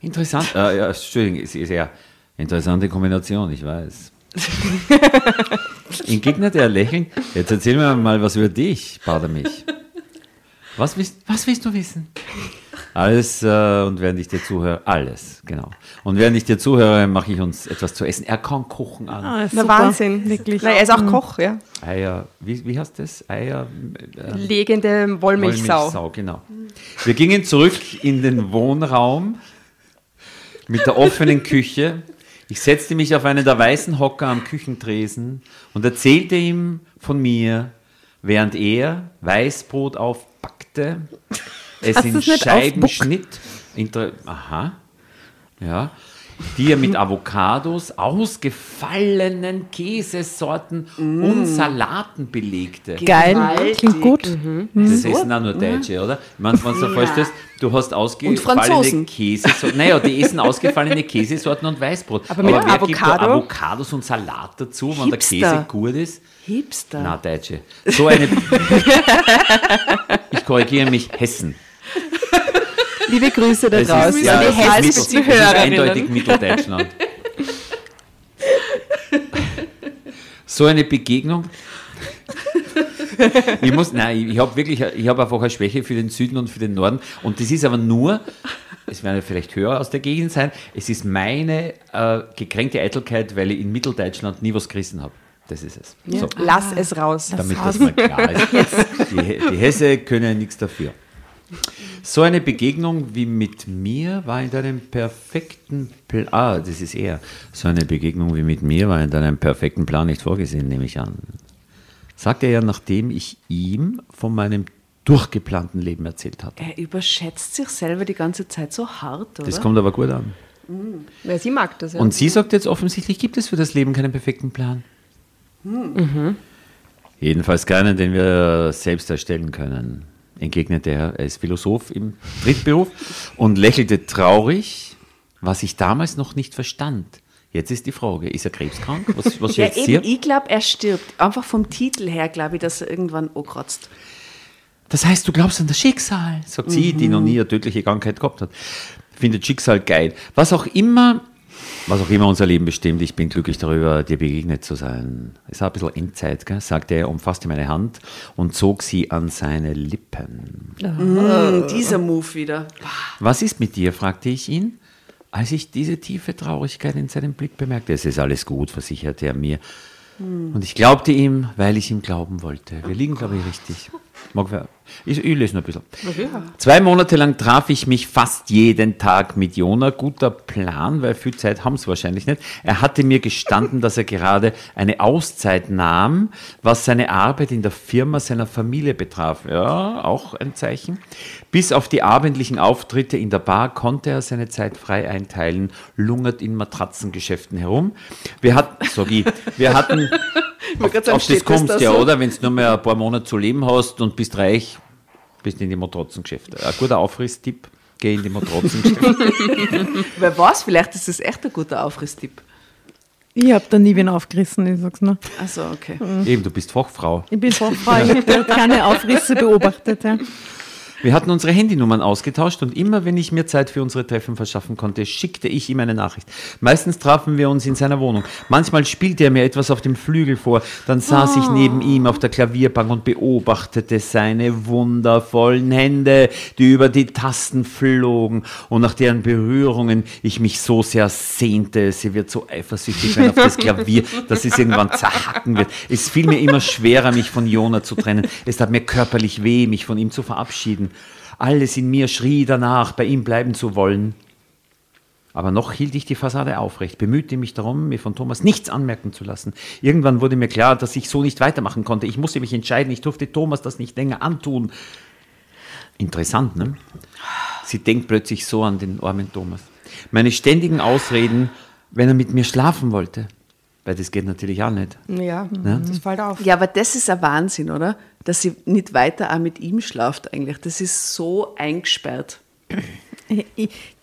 Interessant. Äh, ja, Entschuldigung, es ist ja interessante Kombination, ich weiß. Entgegnete er lächelnd. Jetzt erzähl mir mal was über dich, bat er mich. Was willst, was willst du wissen? Alles, äh, und während ich dir zuhöre, alles, genau. Und während ich dir zuhöre, mache ich uns etwas zu essen. Er kann kochen an. Ah, Na, super. Wahnsinn. Wirklich. Na, er ist auch Koch, ja. Eier, wie, wie heißt das? Eier, äh, Legende Wollmilchsau. Wollmilchsau, genau. Wir gingen zurück in den Wohnraum mit der offenen Küche. Ich setzte mich auf einen der weißen Hocker am Küchentresen und erzählte ihm von mir, während er Weißbrot aufbackte, es in Scheiben schnitt. Inter Aha. Ja. Die er mit Avocados, ausgefallenen Käsesorten und Salaten belegte. Geil, Gewaltig. klingt gut. Das essen auch nur Deutsche, oder? Ich meine, wenn du dir vorstellst, du hast ausgefallene Franzosen. Käsesorten. Naja, die essen ausgefallene Käsesorten und Weißbrot. Aber mit wer gibt da Avocado? Avocados und Salat dazu, wenn der Hipster. Käse gut ist? Hipster. Na, Deutsche. So eine. ich korrigiere mich, Hessen. Liebe Grüße da Das draußen. ist, ja, die das ist, hessischen Mittel, das ist eindeutig. Mitteldeutschland. So eine Begegnung. Ich muss, nein, ich, habe wirklich, ich habe einfach eine Schwäche für den Süden und für den Norden. Und das ist aber nur, es werden vielleicht Hörer aus der Gegend sein, es ist meine äh, gekränkte Eitelkeit, weil ich in Mitteldeutschland nie was gerissen habe. Das ist es. So, Lass es raus. damit das mal klar ist. Die, die Hesse können ja nichts dafür. So eine Begegnung wie mit mir war in deinem perfekten Plan. Ah, das ist er. So eine Begegnung wie mit mir war in deinem perfekten Plan nicht vorgesehen, nehme ich an. Sagte er ja, nachdem ich ihm von meinem durchgeplanten Leben erzählt hatte. Er überschätzt sich selber die ganze Zeit so hart, oder? Das kommt aber gut an. Ja, sie mag das ja. Und sie sagt jetzt offensichtlich, gibt es für das Leben keinen perfekten Plan. Jedenfalls keinen, den wir selbst erstellen können, entgegnete er. Er ist Philosoph im Drittberuf und lächelte traurig, was ich damals noch nicht verstand. Jetzt ist die Frage, ist er krebskrank? Was, was ja, schätzt eben, ihr? ich glaube, er stirbt. Einfach vom Titel her glaube ich, dass er irgendwann ankratzt. Das heißt, du glaubst an das Schicksal, sagt sie, die noch nie eine tödliche Krankheit gehabt hat. Findet Schicksal geil. Was auch immer, was auch immer unser Leben bestimmt, ich bin glücklich darüber, dir begegnet zu sein. Es war ein bisschen Endzeit, gell? sagte er, umfasste meine Hand und zog sie an seine Lippen. Mm, dieser Move wieder. Was ist mit dir? fragte ich ihn, als ich diese tiefe Traurigkeit in seinem Blick bemerkte. Es ist alles gut, versicherte er mir. Und ich glaubte ihm, weil ich ihm glauben wollte. Wir liegen, glaube ich, richtig. Mag wer- Ich, ich lese noch ein bisschen. Zwei Monate lang traf ich mich fast jeden Tag mit Jona. Guter Plan, weil viel Zeit haben sie wahrscheinlich nicht. Er hatte mir gestanden, dass er gerade eine Auszeit nahm, was seine Arbeit in der Firma seiner Familie betraf. Ja, auch ein Zeichen. Bis auf die abendlichen Auftritte in der Bar konnte er seine Zeit frei einteilen, lungert in Matratzengeschäften herum. Wir hatten, ich, wir hatten, auf, sagen, auf das das kommst da ja, so? oder? Wenn du nur mehr ein paar Monate zu leben hast und bist reich, bist in die Matratzengeschäfte. Ein guter Aufrisstipp, geh in die Matratzengeschäfte. Wer weiß, vielleicht ist das echt ein guter Aufrisstipp. Ich habe da nie wen aufgerissen, ich sag's nur. Also okay. Eben, du bist Fachfrau. Ich bin Fachfrau, ich habe da keine Aufrisse beobachtet. Ja. Wir hatten unsere Handynummern ausgetauscht und immer, wenn ich mir Zeit für unsere Treffen verschaffen konnte, schickte ich ihm eine Nachricht. Meistens trafen wir uns in seiner Wohnung. Manchmal spielte er mir etwas auf dem Flügel vor. Dann saß ich neben ihm auf der Klavierbank und beobachtete seine wundervollen Hände, die über die Tasten flogen und nach deren Berührungen ich mich so sehr sehnte. Sie wird so eifersüchtig sein auf das Klavier, dass es irgendwann zerhacken wird. Es fiel mir immer schwerer, mich von Jona zu trennen. Es tat mir körperlich weh, mich von ihm zu verabschieden. Alles in mir schrie danach, bei ihm bleiben zu wollen. Aber noch hielt ich die Fassade aufrecht, bemühte mich darum, mir von Thomas nichts anmerken zu lassen. Irgendwann wurde mir klar, dass ich so nicht weitermachen konnte. Ich musste mich entscheiden, ich durfte Thomas das nicht länger antun. Interessant, ne? Sie denkt plötzlich so an den armen Thomas. Meine ständigen Ausreden, wenn er mit mir schlafen wollte. Weil das geht natürlich auch nicht. Ja, Ja. das fällt auf. Ja, aber das ist ein Wahnsinn, oder? Dass sie nicht weiter auch mit ihm schlaft eigentlich. Das ist so eingesperrt.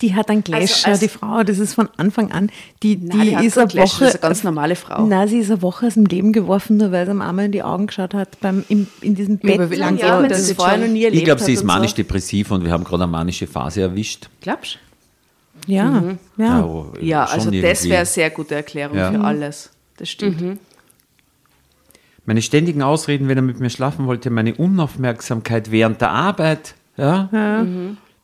Die hat einen Gläscher, als- die Frau, das ist von Anfang an. Die, die, Nein, die hat ist eine Woche. das ist eine ganz normale Frau. Nein, sie ist eine Woche aus dem Leben geworfen, nur weil sie am einmal in die Augen geschaut hat, beim, im, in diesem Ja, Bett. aber wie lange ja, das jetzt vorher noch nie erlebt Ich glaube, sie ist manisch-depressiv und wir haben gerade eine manische Phase erwischt. Glaubst Ja, ja. du? Ja, schon also das wäre eine sehr gute Erklärung Ja. für alles. Das stimmt. Meine ständigen Ausreden, wenn er mit mir schlafen wollte, meine Unaufmerksamkeit während der Arbeit, ja,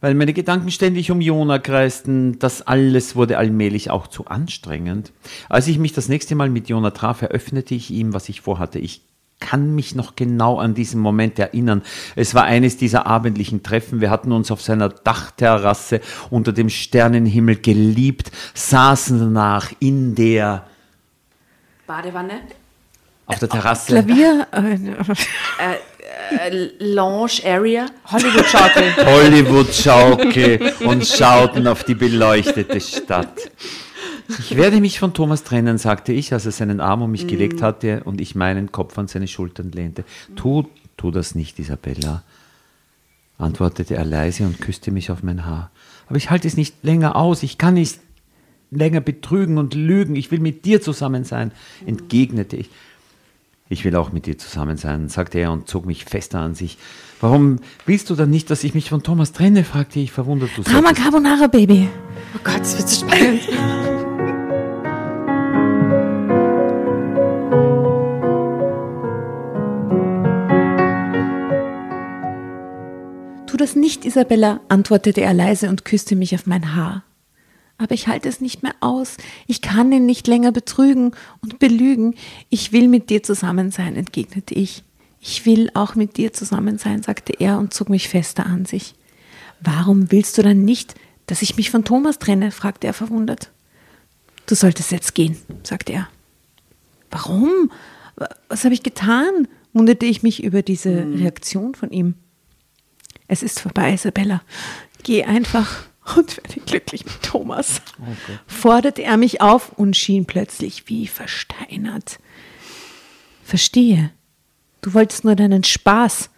weil meine Gedanken ständig um Jona kreisten. Das alles wurde allmählich auch zu anstrengend. Als ich mich das nächste Mal mit Jona traf, eröffnete ich ihm, was ich vorhatte. Ich kann mich noch genau an diesen Moment erinnern. Es war eines dieser abendlichen Treffen. Wir hatten uns auf seiner Dachterrasse unter dem Sternenhimmel geliebt, saßen danach in der Badewanne? auf der Terrasse. Klavier. Äh, Äh, Lounge Area? Hollywood Schaukel. Hollywood-Schaukel und schauten auf die beleuchtete Stadt. Ich werde mich von Thomas trennen, sagte ich, als er seinen Arm um mich gelegt hatte und ich meinen Kopf an seine Schultern lehnte. Tu, tu das nicht, Isabella, antwortete er leise und küsste mich auf mein Haar. Aber ich halte es nicht länger aus, ich kann nicht länger betrügen und lügen, ich will mit dir zusammen sein, entgegnete ich. Ich will auch mit dir zusammen sein, sagte er und zog mich fester an sich. Warum willst du dann nicht, dass ich mich von Thomas trenne? fragte ich verwundert. Du Drama Carbonara, Baby. Oh Gott, das wird so spannend. Tu das nicht, Isabella, antwortete er leise und küsste mich auf mein Haar. Aber ich halte es nicht mehr aus. Ich kann ihn nicht länger betrügen und belügen. Ich will mit dir zusammen sein, entgegnete ich. Ich will auch mit dir zusammen sein, sagte er und zog mich fester an sich. Warum willst du dann nicht, dass ich mich von Thomas trenne? fragte er verwundert. Du solltest jetzt gehen, sagte er. Warum? Was habe ich getan? wunderte ich mich über diese Reaktion von ihm. Es ist vorbei, Isabella. Geh einfach und werde glücklich mit Thomas. Forderte er mich auf und schien plötzlich wie versteinert. Verstehe. Du wolltest nur deinen Spaß.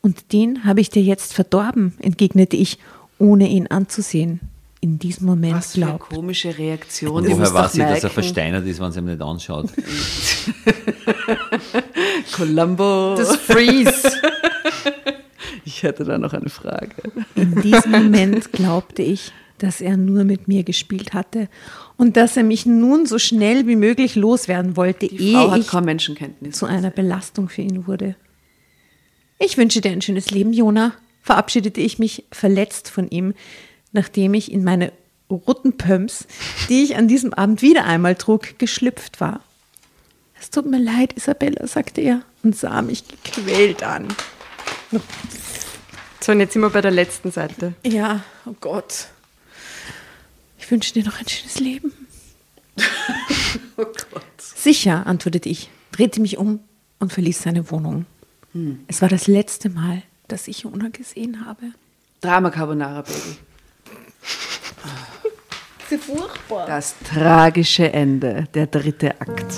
Und den habe ich dir jetzt verdorben, entgegnete ich, ohne ihn anzusehen. In diesem Moment Was für eine glaubt. komische Reaktion. Woher weiß ich, dass er versteinert ist, wenn sie ihm nicht anschaut? Columbo. Das Freeze. ich hätte da noch eine Frage. In diesem Moment glaubte ich, dass er nur mit mir gespielt hatte und dass er mich nun so schnell wie möglich loswerden wollte, Die ehe Frau hat ich kaum Menschenkenntnis. zu einer Belastung für ihn wurde. Ich wünsche dir ein schönes Leben, Jona, verabschiedete ich mich verletzt von ihm, nachdem ich in meine roten Pumps, die ich an diesem Abend wieder einmal trug, geschlüpft war. Es tut mir leid, Isabella, sagte er und sah mich gequält an. So, und jetzt sind wir bei der letzten Seite. Ja, oh Gott. Ich wünsche dir noch ein schönes Leben. Oh Gott. Sicher, antwortete ich, drehte mich um und verließ seine Wohnung. Es war das letzte Mal, dass ich Jona gesehen habe. Drama Carbonara, Baby. Das ist furchtbar. Das tragische Ende, der dritte Akt.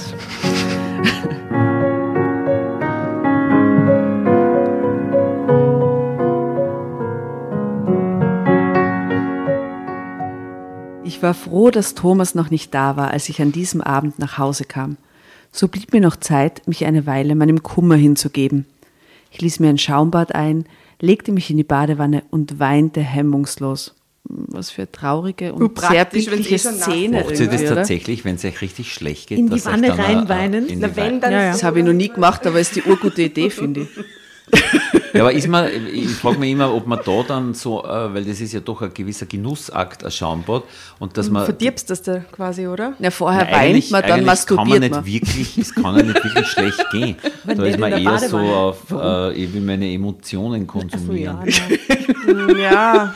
Ich war froh, dass Thomas noch nicht da war, als ich an diesem Abend nach Hause kam. So blieb mir noch Zeit, mich eine Weile meinem Kummer hinzugeben. Ich ließ mir ein Schaumbad ein, legte mich in die Badewanne und weinte hemmungslos. Was für eine traurige und Nur sehr wenn's bildliche eh Szene. Macht sie das oder? tatsächlich, wenn es euch richtig schlecht geht? In die Wanne dann, reinweinen? in die Na, wenn, dann Ja, ja. Das habe ich noch nie gemacht, aber ist die urgute Idee, finde ich. Ja, aber ist man, ich frage mich immer, ob man da dann so, äh, weil das ist ja doch ein gewisser Genussakt, ein Schaumbad, und dass man. Verdirbst das da quasi, oder? Na, vorher Na, weint man, dann masturbiert kann man. Nicht man. Wirklich, es kann ja nicht wirklich schlecht gehen. Aber da ist man eher so Badewanne. auf, äh, ich will meine Emotionen konsumieren. Ja.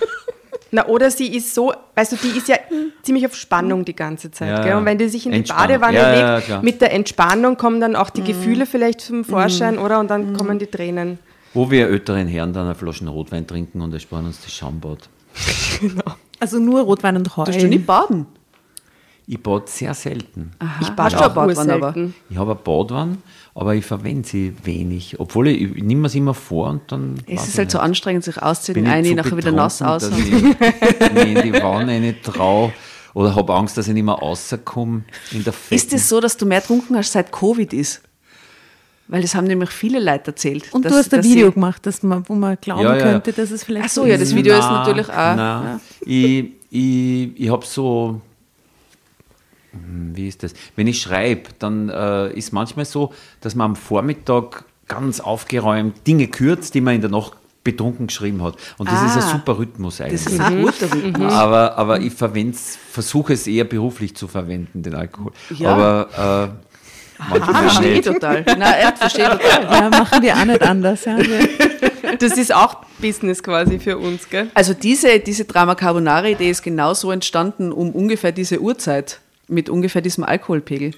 Na, oder sie ist so, weißt du, die ist ja ziemlich auf Spannung die ganze Zeit. Ja, gell? Und wenn die sich in die. Badewanne Ja, ja, legt, klar. mit der Entspannung kommen dann auch die Gefühle vielleicht zum Vorschein, oder? Und dann kommen die Tränen. Wo wir älteren Herren dann eine Flasche Rotwein trinken und ersparen uns das Schaumbad. Also nur Rotwein und Heu. Tust du nicht baden? Ich bad sehr selten. Ich Hast bade auch Badwanne aber? Ich habe eine Badwanne, aber ich verwende sie wenig. Obwohl ich, ich nehme es immer vor und dann. Es ist halt so nicht. anstrengend, sich ich eine nachher wieder nass aus. dass ich in die Wanne nicht traue oder habe Angst, dass ich nicht mehr rauskomme in der Fett. Ist es so, dass du mehr trunken hast, seit Covid ist? Weil das haben nämlich viele Leute erzählt. Und dass- du hast ein Video gemacht, dass man, wo man glauben Ja, ja. könnte, dass es vielleicht Ach so, ja, das Video ist natürlich auch. Nein. Ich, ich, ich habe so. Hm, Wie ist das? Wenn ich schreibe, dann äh, ist manchmal so, dass man am Vormittag ganz aufgeräumt Dinge kürzt, die man in der Nacht betrunken geschrieben hat. Und das ist ein Ah. super Rhythmus eigentlich. Das ist ein guter Rhythmus. Aber, aber ich versuche es eher beruflich zu verwenden, den Alkohol. Ja. Aber äh, Ich manchmal auch verstehe total. Nein, er versteht total. Ja, machen wir auch nicht anders. Ja. Das ist auch Business quasi für uns, gell? Also diese, diese Drama Carbonara Idee ist genauso entstanden um ungefähr diese Uhrzeit mit ungefähr diesem Alkoholpegel.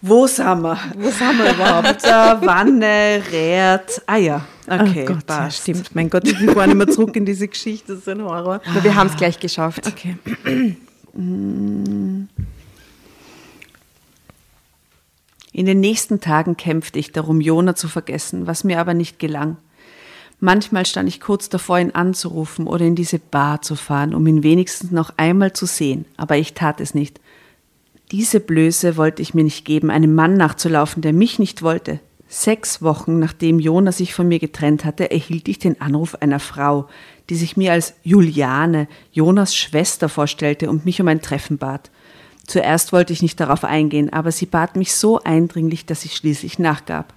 Wo sind wir? Wo sind wir überhaupt? Wanne, Rät. Ah ja, okay, oh Gott, ja, stimmt. Mein Gott, ich will gar nicht mehr zurück in diese Geschichte. Das ist ein Horror. Aber wir haben es gleich geschafft. Okay. In den nächsten Tagen kämpfte ich darum, Jona zu vergessen, was mir aber nicht gelang. Manchmal stand ich kurz davor, ihn anzurufen oder in diese Bar zu fahren, um ihn wenigstens noch einmal zu sehen, aber ich tat es nicht. Diese Blöße wollte ich mir nicht geben, einem Mann nachzulaufen, der mich nicht wollte. Sechs Wochen nachdem Jona sich von mir getrennt hatte, erhielt ich den Anruf einer Frau, die sich mir als Juliane, Jonas Schwester, vorstellte und mich um ein Treffen bat. Zuerst wollte ich nicht darauf eingehen, aber sie bat mich so eindringlich, dass ich schließlich nachgab.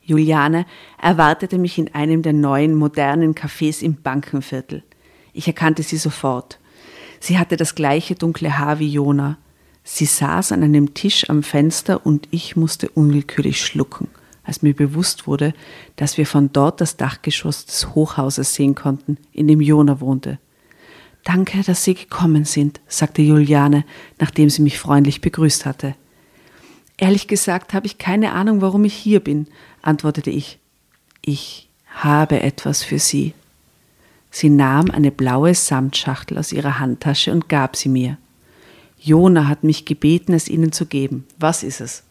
Juliane erwartete mich in einem der neuen, modernen Cafés im Bankenviertel. Ich erkannte sie sofort. Sie hatte das gleiche dunkle Haar wie Jona. Sie saß an einem Tisch am Fenster und ich musste unwillkürlich schlucken, als mir bewusst wurde, dass wir von dort das Dachgeschoss des Hochhauses sehen konnten, in dem Jona wohnte. Danke, dass Sie gekommen sind, sagte Juliane, nachdem sie mich freundlich begrüßt hatte. Ehrlich gesagt habe ich keine Ahnung, warum ich hier bin, antwortete ich. Ich habe etwas für Sie. Sie nahm eine blaue Samtschachtel aus ihrer Handtasche und gab sie mir. Jona hat mich gebeten, es Ihnen zu geben. Was ist es?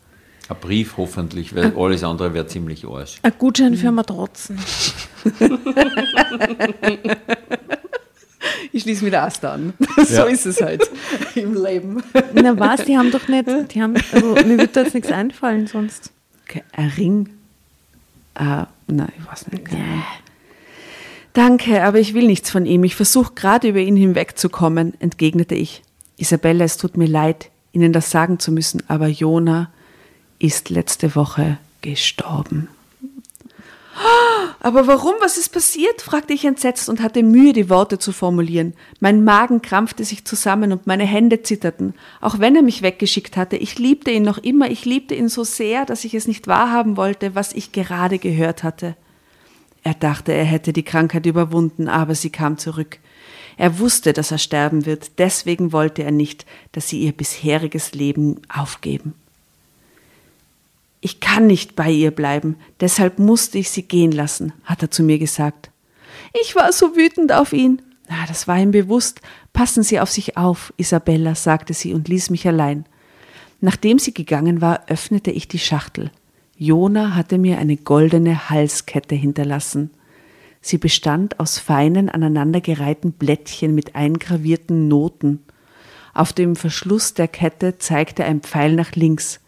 Ein Brief hoffentlich, weil alles andere wäre ziemlich arsch. Ein Gutschein für Matrotzen. Ich schließe mit der Asta an. Ja. so ist es halt im Leben. Na was, die haben doch nicht, die haben, also mir wird da jetzt nichts einfallen sonst. Okay, ein Ring. Ah, nein, ich weiß nicht. Ahnung. Danke, aber ich will nichts von ihm. Ich versuche gerade über ihn hinwegzukommen, entgegnete ich. Isabella, es tut mir leid, Ihnen das sagen zu müssen, aber Jona ist letzte Woche gestorben. Aber warum? Was ist passiert? fragte ich entsetzt und hatte Mühe, die Worte zu formulieren. Mein Magen krampfte sich zusammen und meine Hände zitterten. Auch wenn er mich weggeschickt hatte, ich liebte ihn noch immer, ich liebte ihn so sehr, dass ich es nicht wahrhaben wollte, was ich gerade gehört hatte. Er dachte, er hätte die Krankheit überwunden, aber sie kam zurück. Er wusste, dass er sterben wird, deswegen wollte er nicht, dass sie ihr bisheriges Leben aufgeben. Ich kann nicht bei ihr bleiben, deshalb musste ich sie gehen lassen, hat er zu mir gesagt. Ich war so wütend auf ihn. Na, das war ihm bewusst. Passen Sie auf sich auf, Isabella, sagte sie und ließ mich allein. Nachdem sie gegangen war, öffnete ich die Schachtel. Jona hatte mir eine goldene Halskette hinterlassen. Sie bestand aus feinen, aneinandergereihten Blättchen mit eingravierten Noten. Auf dem Verschluss der Kette zeigte ein Pfeil nach links.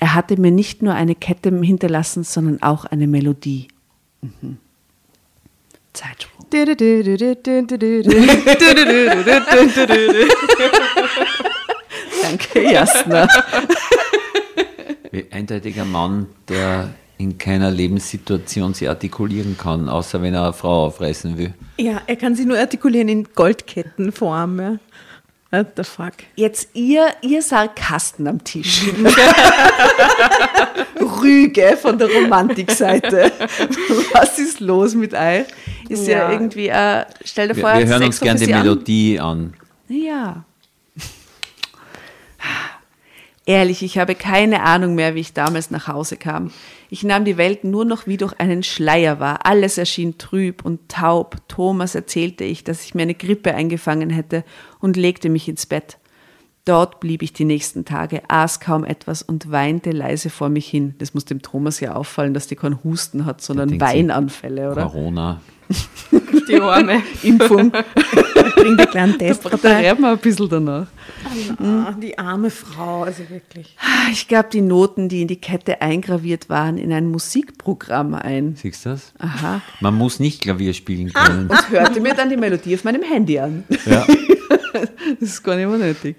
Er hatte mir nicht nur eine Kette hinterlassen, sondern auch eine Melodie. Mhm. Zeitsprung. Danke, Jasna. Wie eindeutiger Mann, der in keiner Lebenssituation sich artikulieren kann, außer wenn er eine Frau aufreißen will. Ja, er kann sich nur artikulieren in Goldkettenform. Ja. What the fuck? Jetzt ihr, ihr Sarkasten am Tisch. Rüge von der Romantikseite. Was ist los mit euch? Ist ja, Ja. irgendwie, äh, stell dir Wir, vor, wir hören Sex uns gern die Offizier an. Melodie an. Ja. Ehrlich, ich habe keine Ahnung mehr, wie ich damals nach Hause kam. Ich nahm die Welt nur noch wie durch einen Schleier wahr. Alles erschien trüb und taub. Thomas erzählte ich, dass ich mir eine Grippe eingefangen hätte und legte mich ins Bett. Dort blieb ich die nächsten Tage, aß kaum etwas und weinte leise vor mich hin. Das muss dem Thomas ja auffallen, dass die keinen Husten hat, sondern Weinanfälle, oder? Corona. Die Arme. Impfung. Bring den kleinen Test Da vorbei. reden wir ein bisschen danach. Ah, die arme Frau, also wirklich. Ich gab die Noten, die in die Kette eingraviert waren, in ein Musikprogramm ein. Siehst du das? Aha. Man muss nicht Klavier spielen können. Und hörte mir dann die Melodie auf meinem Handy an. Ja. Das ist gar nicht mehr nötig.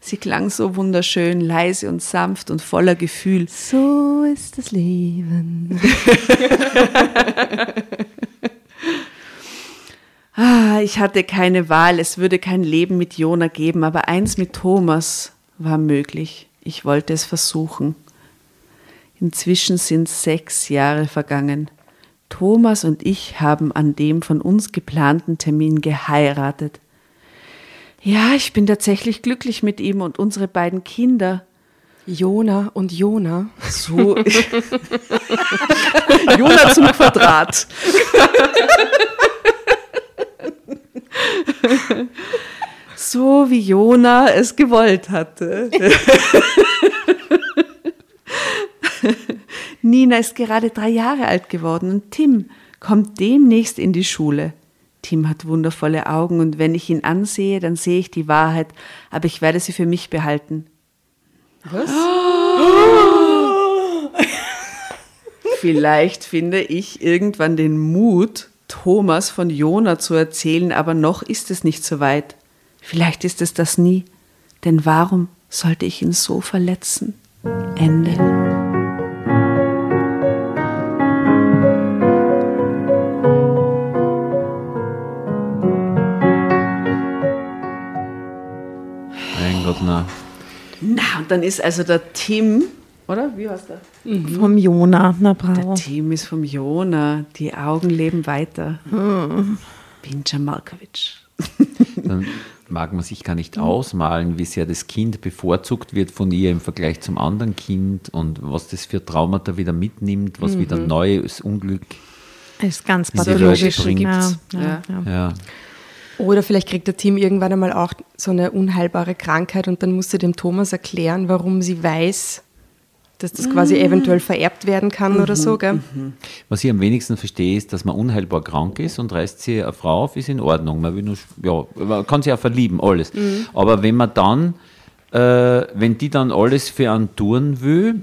Sie klang so wunderschön, leise und sanft und voller Gefühl. So ist das Leben. ich hatte keine Wahl, es würde kein Leben mit Jona geben, aber eins mit Thomas war möglich. Ich wollte es versuchen. Inzwischen sind sechs Jahre vergangen. Thomas und ich haben an dem von uns geplanten Termin geheiratet. Ja, ich bin tatsächlich glücklich mit ihm und unsere beiden Kinder. Jona und Jona. So. Jona zum Quadrat. so wie Jona es gewollt hatte. Nina ist gerade drei Jahre alt geworden und Tim kommt demnächst in die Schule. Tim hat wundervolle Augen und wenn ich ihn ansehe, dann sehe ich die Wahrheit, aber ich werde sie für mich behalten. Was? Vielleicht finde ich irgendwann den Mut, Thomas von Jona zu erzählen, aber noch ist es nicht so weit. Vielleicht ist es das nie. Denn warum sollte ich ihn so verletzen? Ende. Mein Gott, na. Na, und dann ist also der Tim, oder? Wie heißt der? Vom Jona, na bravo. Der Tim ist vom Jona. Die Augen leben weiter. Pincha Markovic. Dann mag man sich gar nicht ausmalen, wie sehr das Kind bevorzugt wird von ihr im Vergleich zum anderen Kind und was das für Traumata wieder mitnimmt, was wieder neues Unglück. Das ist ganz pathologisch. Ja, ja, ja. Ja. Oder vielleicht kriegt der Tim irgendwann einmal auch so eine unheilbare Krankheit und dann muss sie dem Thomas erklären, warum sie weiß, dass das quasi eventuell vererbt werden kann oder so, gell? Was ich am wenigsten verstehe, ist, dass man unheilbar krank ist und reißt sie eine Frau auf, ist in Ordnung. Man, will nur, ja, man kann sich auch verlieben, alles. Aber wenn man dann, äh, wenn die dann alles für einen tun will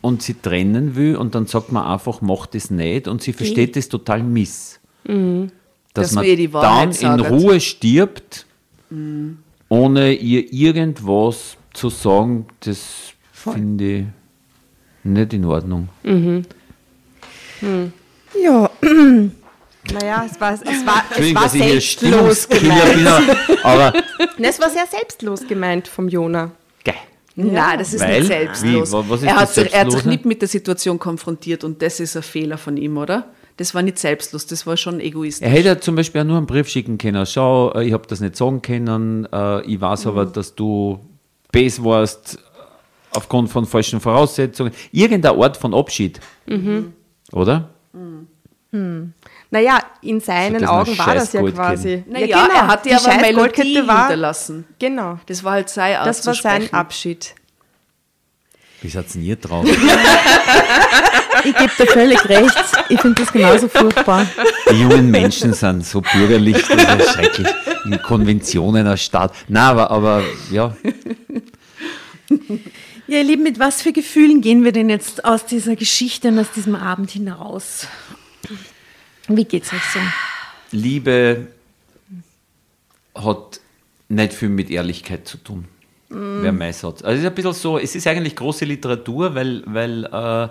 und sie trennen will und dann sagt man einfach, mach das nicht und sie versteht das total miss. Dass, Dass man dann in sagt. Ruhe stirbt, ohne ihr irgendwas zu sagen, das finde ich nicht in Ordnung. ja, Naja, es war, es war, es war dass ich hier selbstlos gemeint. bin, aber Es war sehr selbstlos gemeint vom Jona. geil. Nein, das ist Weil? nicht selbstlos. Wie? Wa- was ist er, das hat sich, er hat sich nicht mit der Situation konfrontiert und das ist ein Fehler von ihm, oder? Das war nicht selbstlos, das war schon egoistisch. Er hätte zum Beispiel auch nur einen Brief schicken können. Schau, äh, ich habe das nicht sagen können. äh, Ich weiß aber, dass du bes warst aufgrund von falschen Voraussetzungen. Irgendeine Art von Abschied. Oder? Naja, in seinen Augen war das ja quasi. naja, er hat ja die aber Melodie war. hinterlassen. Genau. Das war halt sein Art Das war sein. Abschied. Wie seid ihr nie drauf? ich gebe dir völlig recht. Ich finde das genauso furchtbar. Die jungen Menschen sind so bürgerlich, das ist schrecklich. In Konventionen erstarrt. Nein, aber, aber ja, Ja, ihr Lieben, mit was für Gefühlen gehen wir denn jetzt aus dieser Geschichte und aus diesem Abend hinaus? Wie geht's euch so? Liebe hat nicht viel mit Ehrlichkeit zu tun. Wäre mein Satz. Also es ist ein bisschen so, es ist eigentlich große Literatur, weil, weil äh,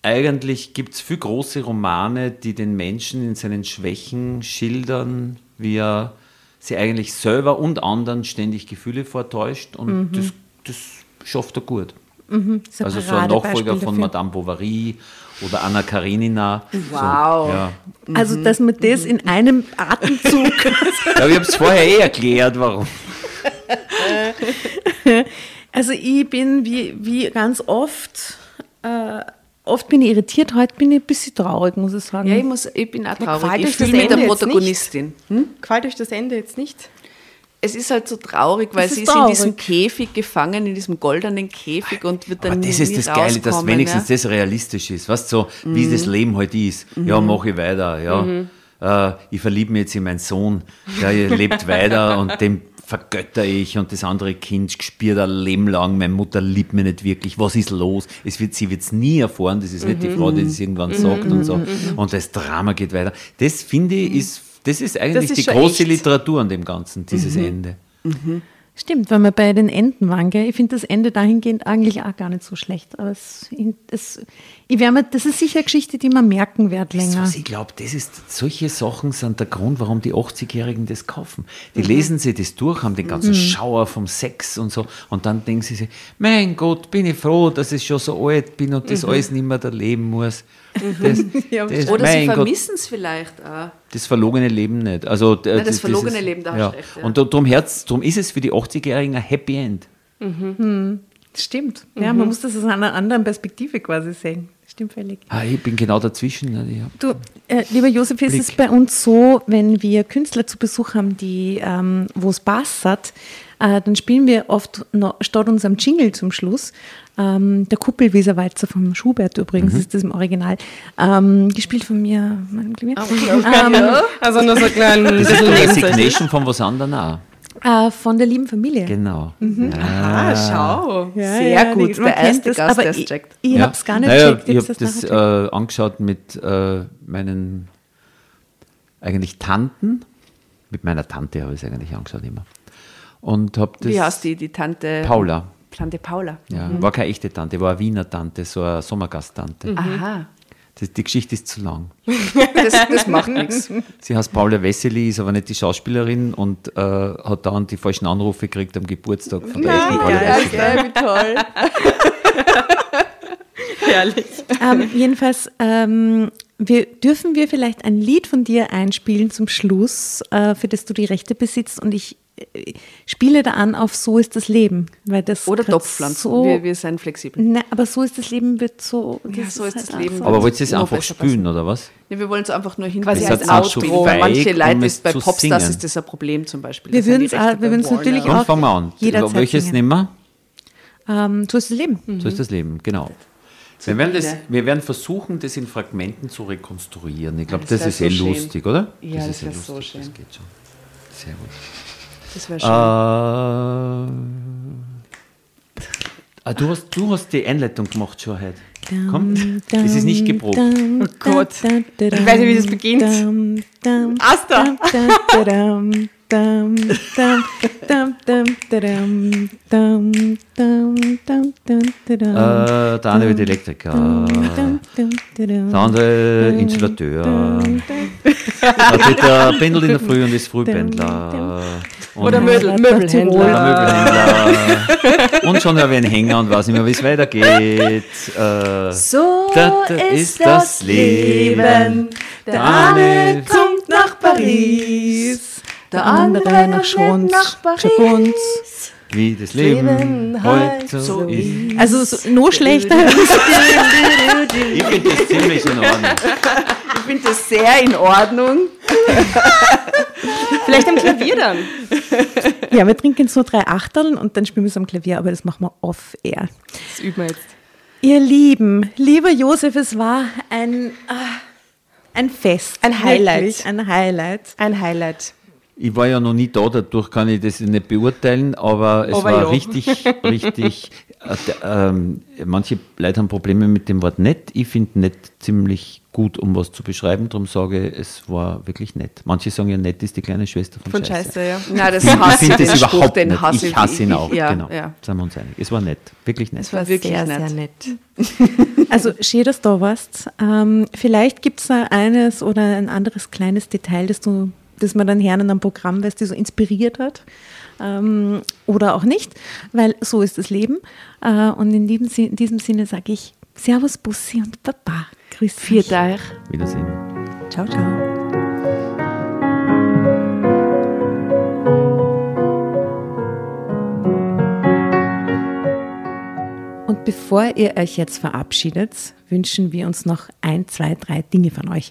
eigentlich gibt es viel große Romane, die den Menschen in seinen Schwächen schildern, wie er sie eigentlich selber und anderen ständig Gefühle vortäuscht und das, das schafft er gut. Das ist Also so ein Nachfolger von. Madame Bovary oder Anna Karenina. Wow. So, ja. Also, dass man das in einem Atemzug Ja, ich habe es vorher eh erklärt, warum. Also ich bin wie, wie ganz oft, äh, oft bin ich irritiert, heute bin ich ein bisschen traurig, muss ich sagen. Ja, ich, muss, ich bin auch traurig. Ich fühle mich der Protagonistin. Hm? Gefällt euch das Ende jetzt nicht? Es ist halt so traurig, weil Es sie ist ist in diesem. Käfig gefangen, in diesem goldenen Käfig und wird dann Aber das nie ist das Geile, dass wenigstens ja. das realistisch ist. Weißt du, so, wie das Leben heute ist. Ja, mache ich weiter. Ja. Äh, ich verliebe mich jetzt in meinen Sohn. Ja, er lebt weiter und dem vergötter ich und das andere Kind spürt ein Leben lang, meine Mutter liebt mich nicht wirklich, was ist los? Es wird, sie wird es nie erfahren, das ist nicht die Frau, die das irgendwann sagt und so. Und das Drama geht weiter. Das finde ich, ist, das ist eigentlich ist die große echt. Literatur an dem Ganzen, dieses Ende. Stimmt, weil wir bei den Enden waren, gell? Ich finde das Ende dahingehend eigentlich auch gar nicht so schlecht. Aber es, es, ich mir, das ist sicher eine Geschichte, die man merken wird länger. Das, was ich glaube, das ist, solche Sachen sind der Grund, warum die 80-Jährigen das kaufen. Die mhm. lesen sich das durch, haben den ganzen mhm. Schauer vom Sex und so und dann denken sie sich, mein Gott, bin ich froh, dass ich schon so alt bin und das mhm. alles nicht mehr erleben muss. Das, ja, das, oder sie vermissen es vielleicht auch. Das verlogene Leben nicht. Also, Nein, das, das verlogene dieses, Leben, da ja. recht. Ja. Und darum, ist es für die 80-Jährigen ein Happy End. Mhm. Hm. Stimmt. Ja, mhm. man muss das aus einer anderen Perspektive quasi sehen. Stimmt völlig. Ah, ich bin genau dazwischen. Du, äh, lieber Josef, ist es bei uns so, wenn wir Künstler zu Besuch haben, die, ähm, wo es Bass hat, äh, dann spielen wir oft noch, statt unserem Jingle zum Schluss, ähm, der Kuppelweserwalzer vom Schubert übrigens, mhm. ist das im Original, ähm, gespielt von mir. Ah, ähm, also nur so klein. Das ist eine Resignation von was anderem auch. Äh, von der lieben Familie. Genau. Mhm. Ja. Aha, schau. Ja, Sehr ja, gut. Der erste das, Gast, der es checkt. Ich, ich habe es gar nicht naja, checkt. Ich habe das, das äh, angeschaut mit äh, meinen eigentlich Tanten. Mit meiner Tante habe ich es eigentlich angeschaut immer. Und hab das Wie heißt die, die Tante? Paula. Tante Paula. Ja, mhm. war keine echte Tante, war eine Wiener Tante, so eine Sommergasttante. Mhm. Aha. Das, die Geschichte ist zu lang. das, das macht nichts. Sie heißt Paula Wessely, ist aber nicht die Schauspielerin und äh, hat dann die falschen Anrufe gekriegt am Geburtstag von der echten Paula ja, Wessely. Ja, wie toll. Herrlich. Ähm, jedenfalls ähm, wir, dürfen wir vielleicht ein Lied von dir einspielen zum Schluss, äh, für das du die Rechte besitzt und ich spiele da an auf So ist das Leben. Weil das Oder Topfpflanzen, so, wir, wir sind flexibel. Ne, aber So ist das Leben wird so. Ja, so ist, ist das Leben. So aber wollt ihr es einfach spülen, oder was? Ja, wir wollen es einfach nur hin quasi als Outro. Manche Leute, ist, bei Popstars ist das ein Problem zum Beispiel. Wir würden es natürlich auch. fangen wir an. Welches nehmen wir? Ähm, so ist das Leben. Mhm. So ist das Leben, genau. Wir werden, das, wir werden versuchen, das in Fragmenten zu rekonstruieren. Ich glaube, das, das, ist so eh schön. lustig, oder? Ja, das, das ist eh so schön. Das geht schon. Sehr gut. Das wäre schön. Äh, ah, du, hast, du hast die Einleitung gemacht schon heute. Komm, es ist nicht geprobt. Oh Gott. Ich weiß nicht, wie das beginnt. Asta! Äh, der eine wird Elektriker, der andere Installateur, der pendelt in der Früh und ist Frühpendler. Oder Möbel, Möbelhändler. Möbelhändler. und schon habe ich einen Hänger und weiß nicht mehr, wie es weitergeht. Äh, so da, da ist das Leben. Der eine kommt nach Paris, der andere nach Schruns. Wie das Leben, Leben heute so ist. Also so, nur schlechter. ich finde das ziemlich in Ordnung. Ich finde das sehr in Ordnung. Vielleicht am Klavier dann. Ja, wir trinken so drei Achteln und dann spielen wir es am Klavier, aber das machen wir off-air. Das üben wir jetzt. Ihr Lieben, lieber Josef, es war ein, ah, ein Fest. Ein Highlight. Wirklich, ein Highlight. Ein Highlight. Ich war ja noch nie da, dadurch kann ich das nicht beurteilen, aber es aber war ja. richtig, richtig. Äh, äh, manche Leute haben Probleme mit dem Wort nett. Ich finde nett ziemlich gut, um was zu beschreiben. Darum sage ich, es war wirklich nett. Manche sagen ja, nett ist die kleine Schwester von, von Scheiße. Scheiße ja. Nein, das hasse ich, das überhaupt nicht. Hasse ich hasse ihn auch. Ich, ja, genau. Ja. Seien wir uns einig. Es war nett. Wirklich nett. Es war wirklich sehr, nett. sehr nett. also, schön, dass du da warst. Ähm, vielleicht gibt es eines oder ein anderes kleines Detail, das du das man dann hören in einem Programm, weil es die so inspiriert hat. Ähm, oder auch nicht, weil so ist das Leben. Äh, und in diesem, in diesem Sinne sage ich Servus, Bussi und Baba. Grüß euch. Wiedersehen. Ciao, ciao. Und bevor ihr euch jetzt verabschiedet, wünschen wir uns noch ein, zwei, drei Dinge von euch.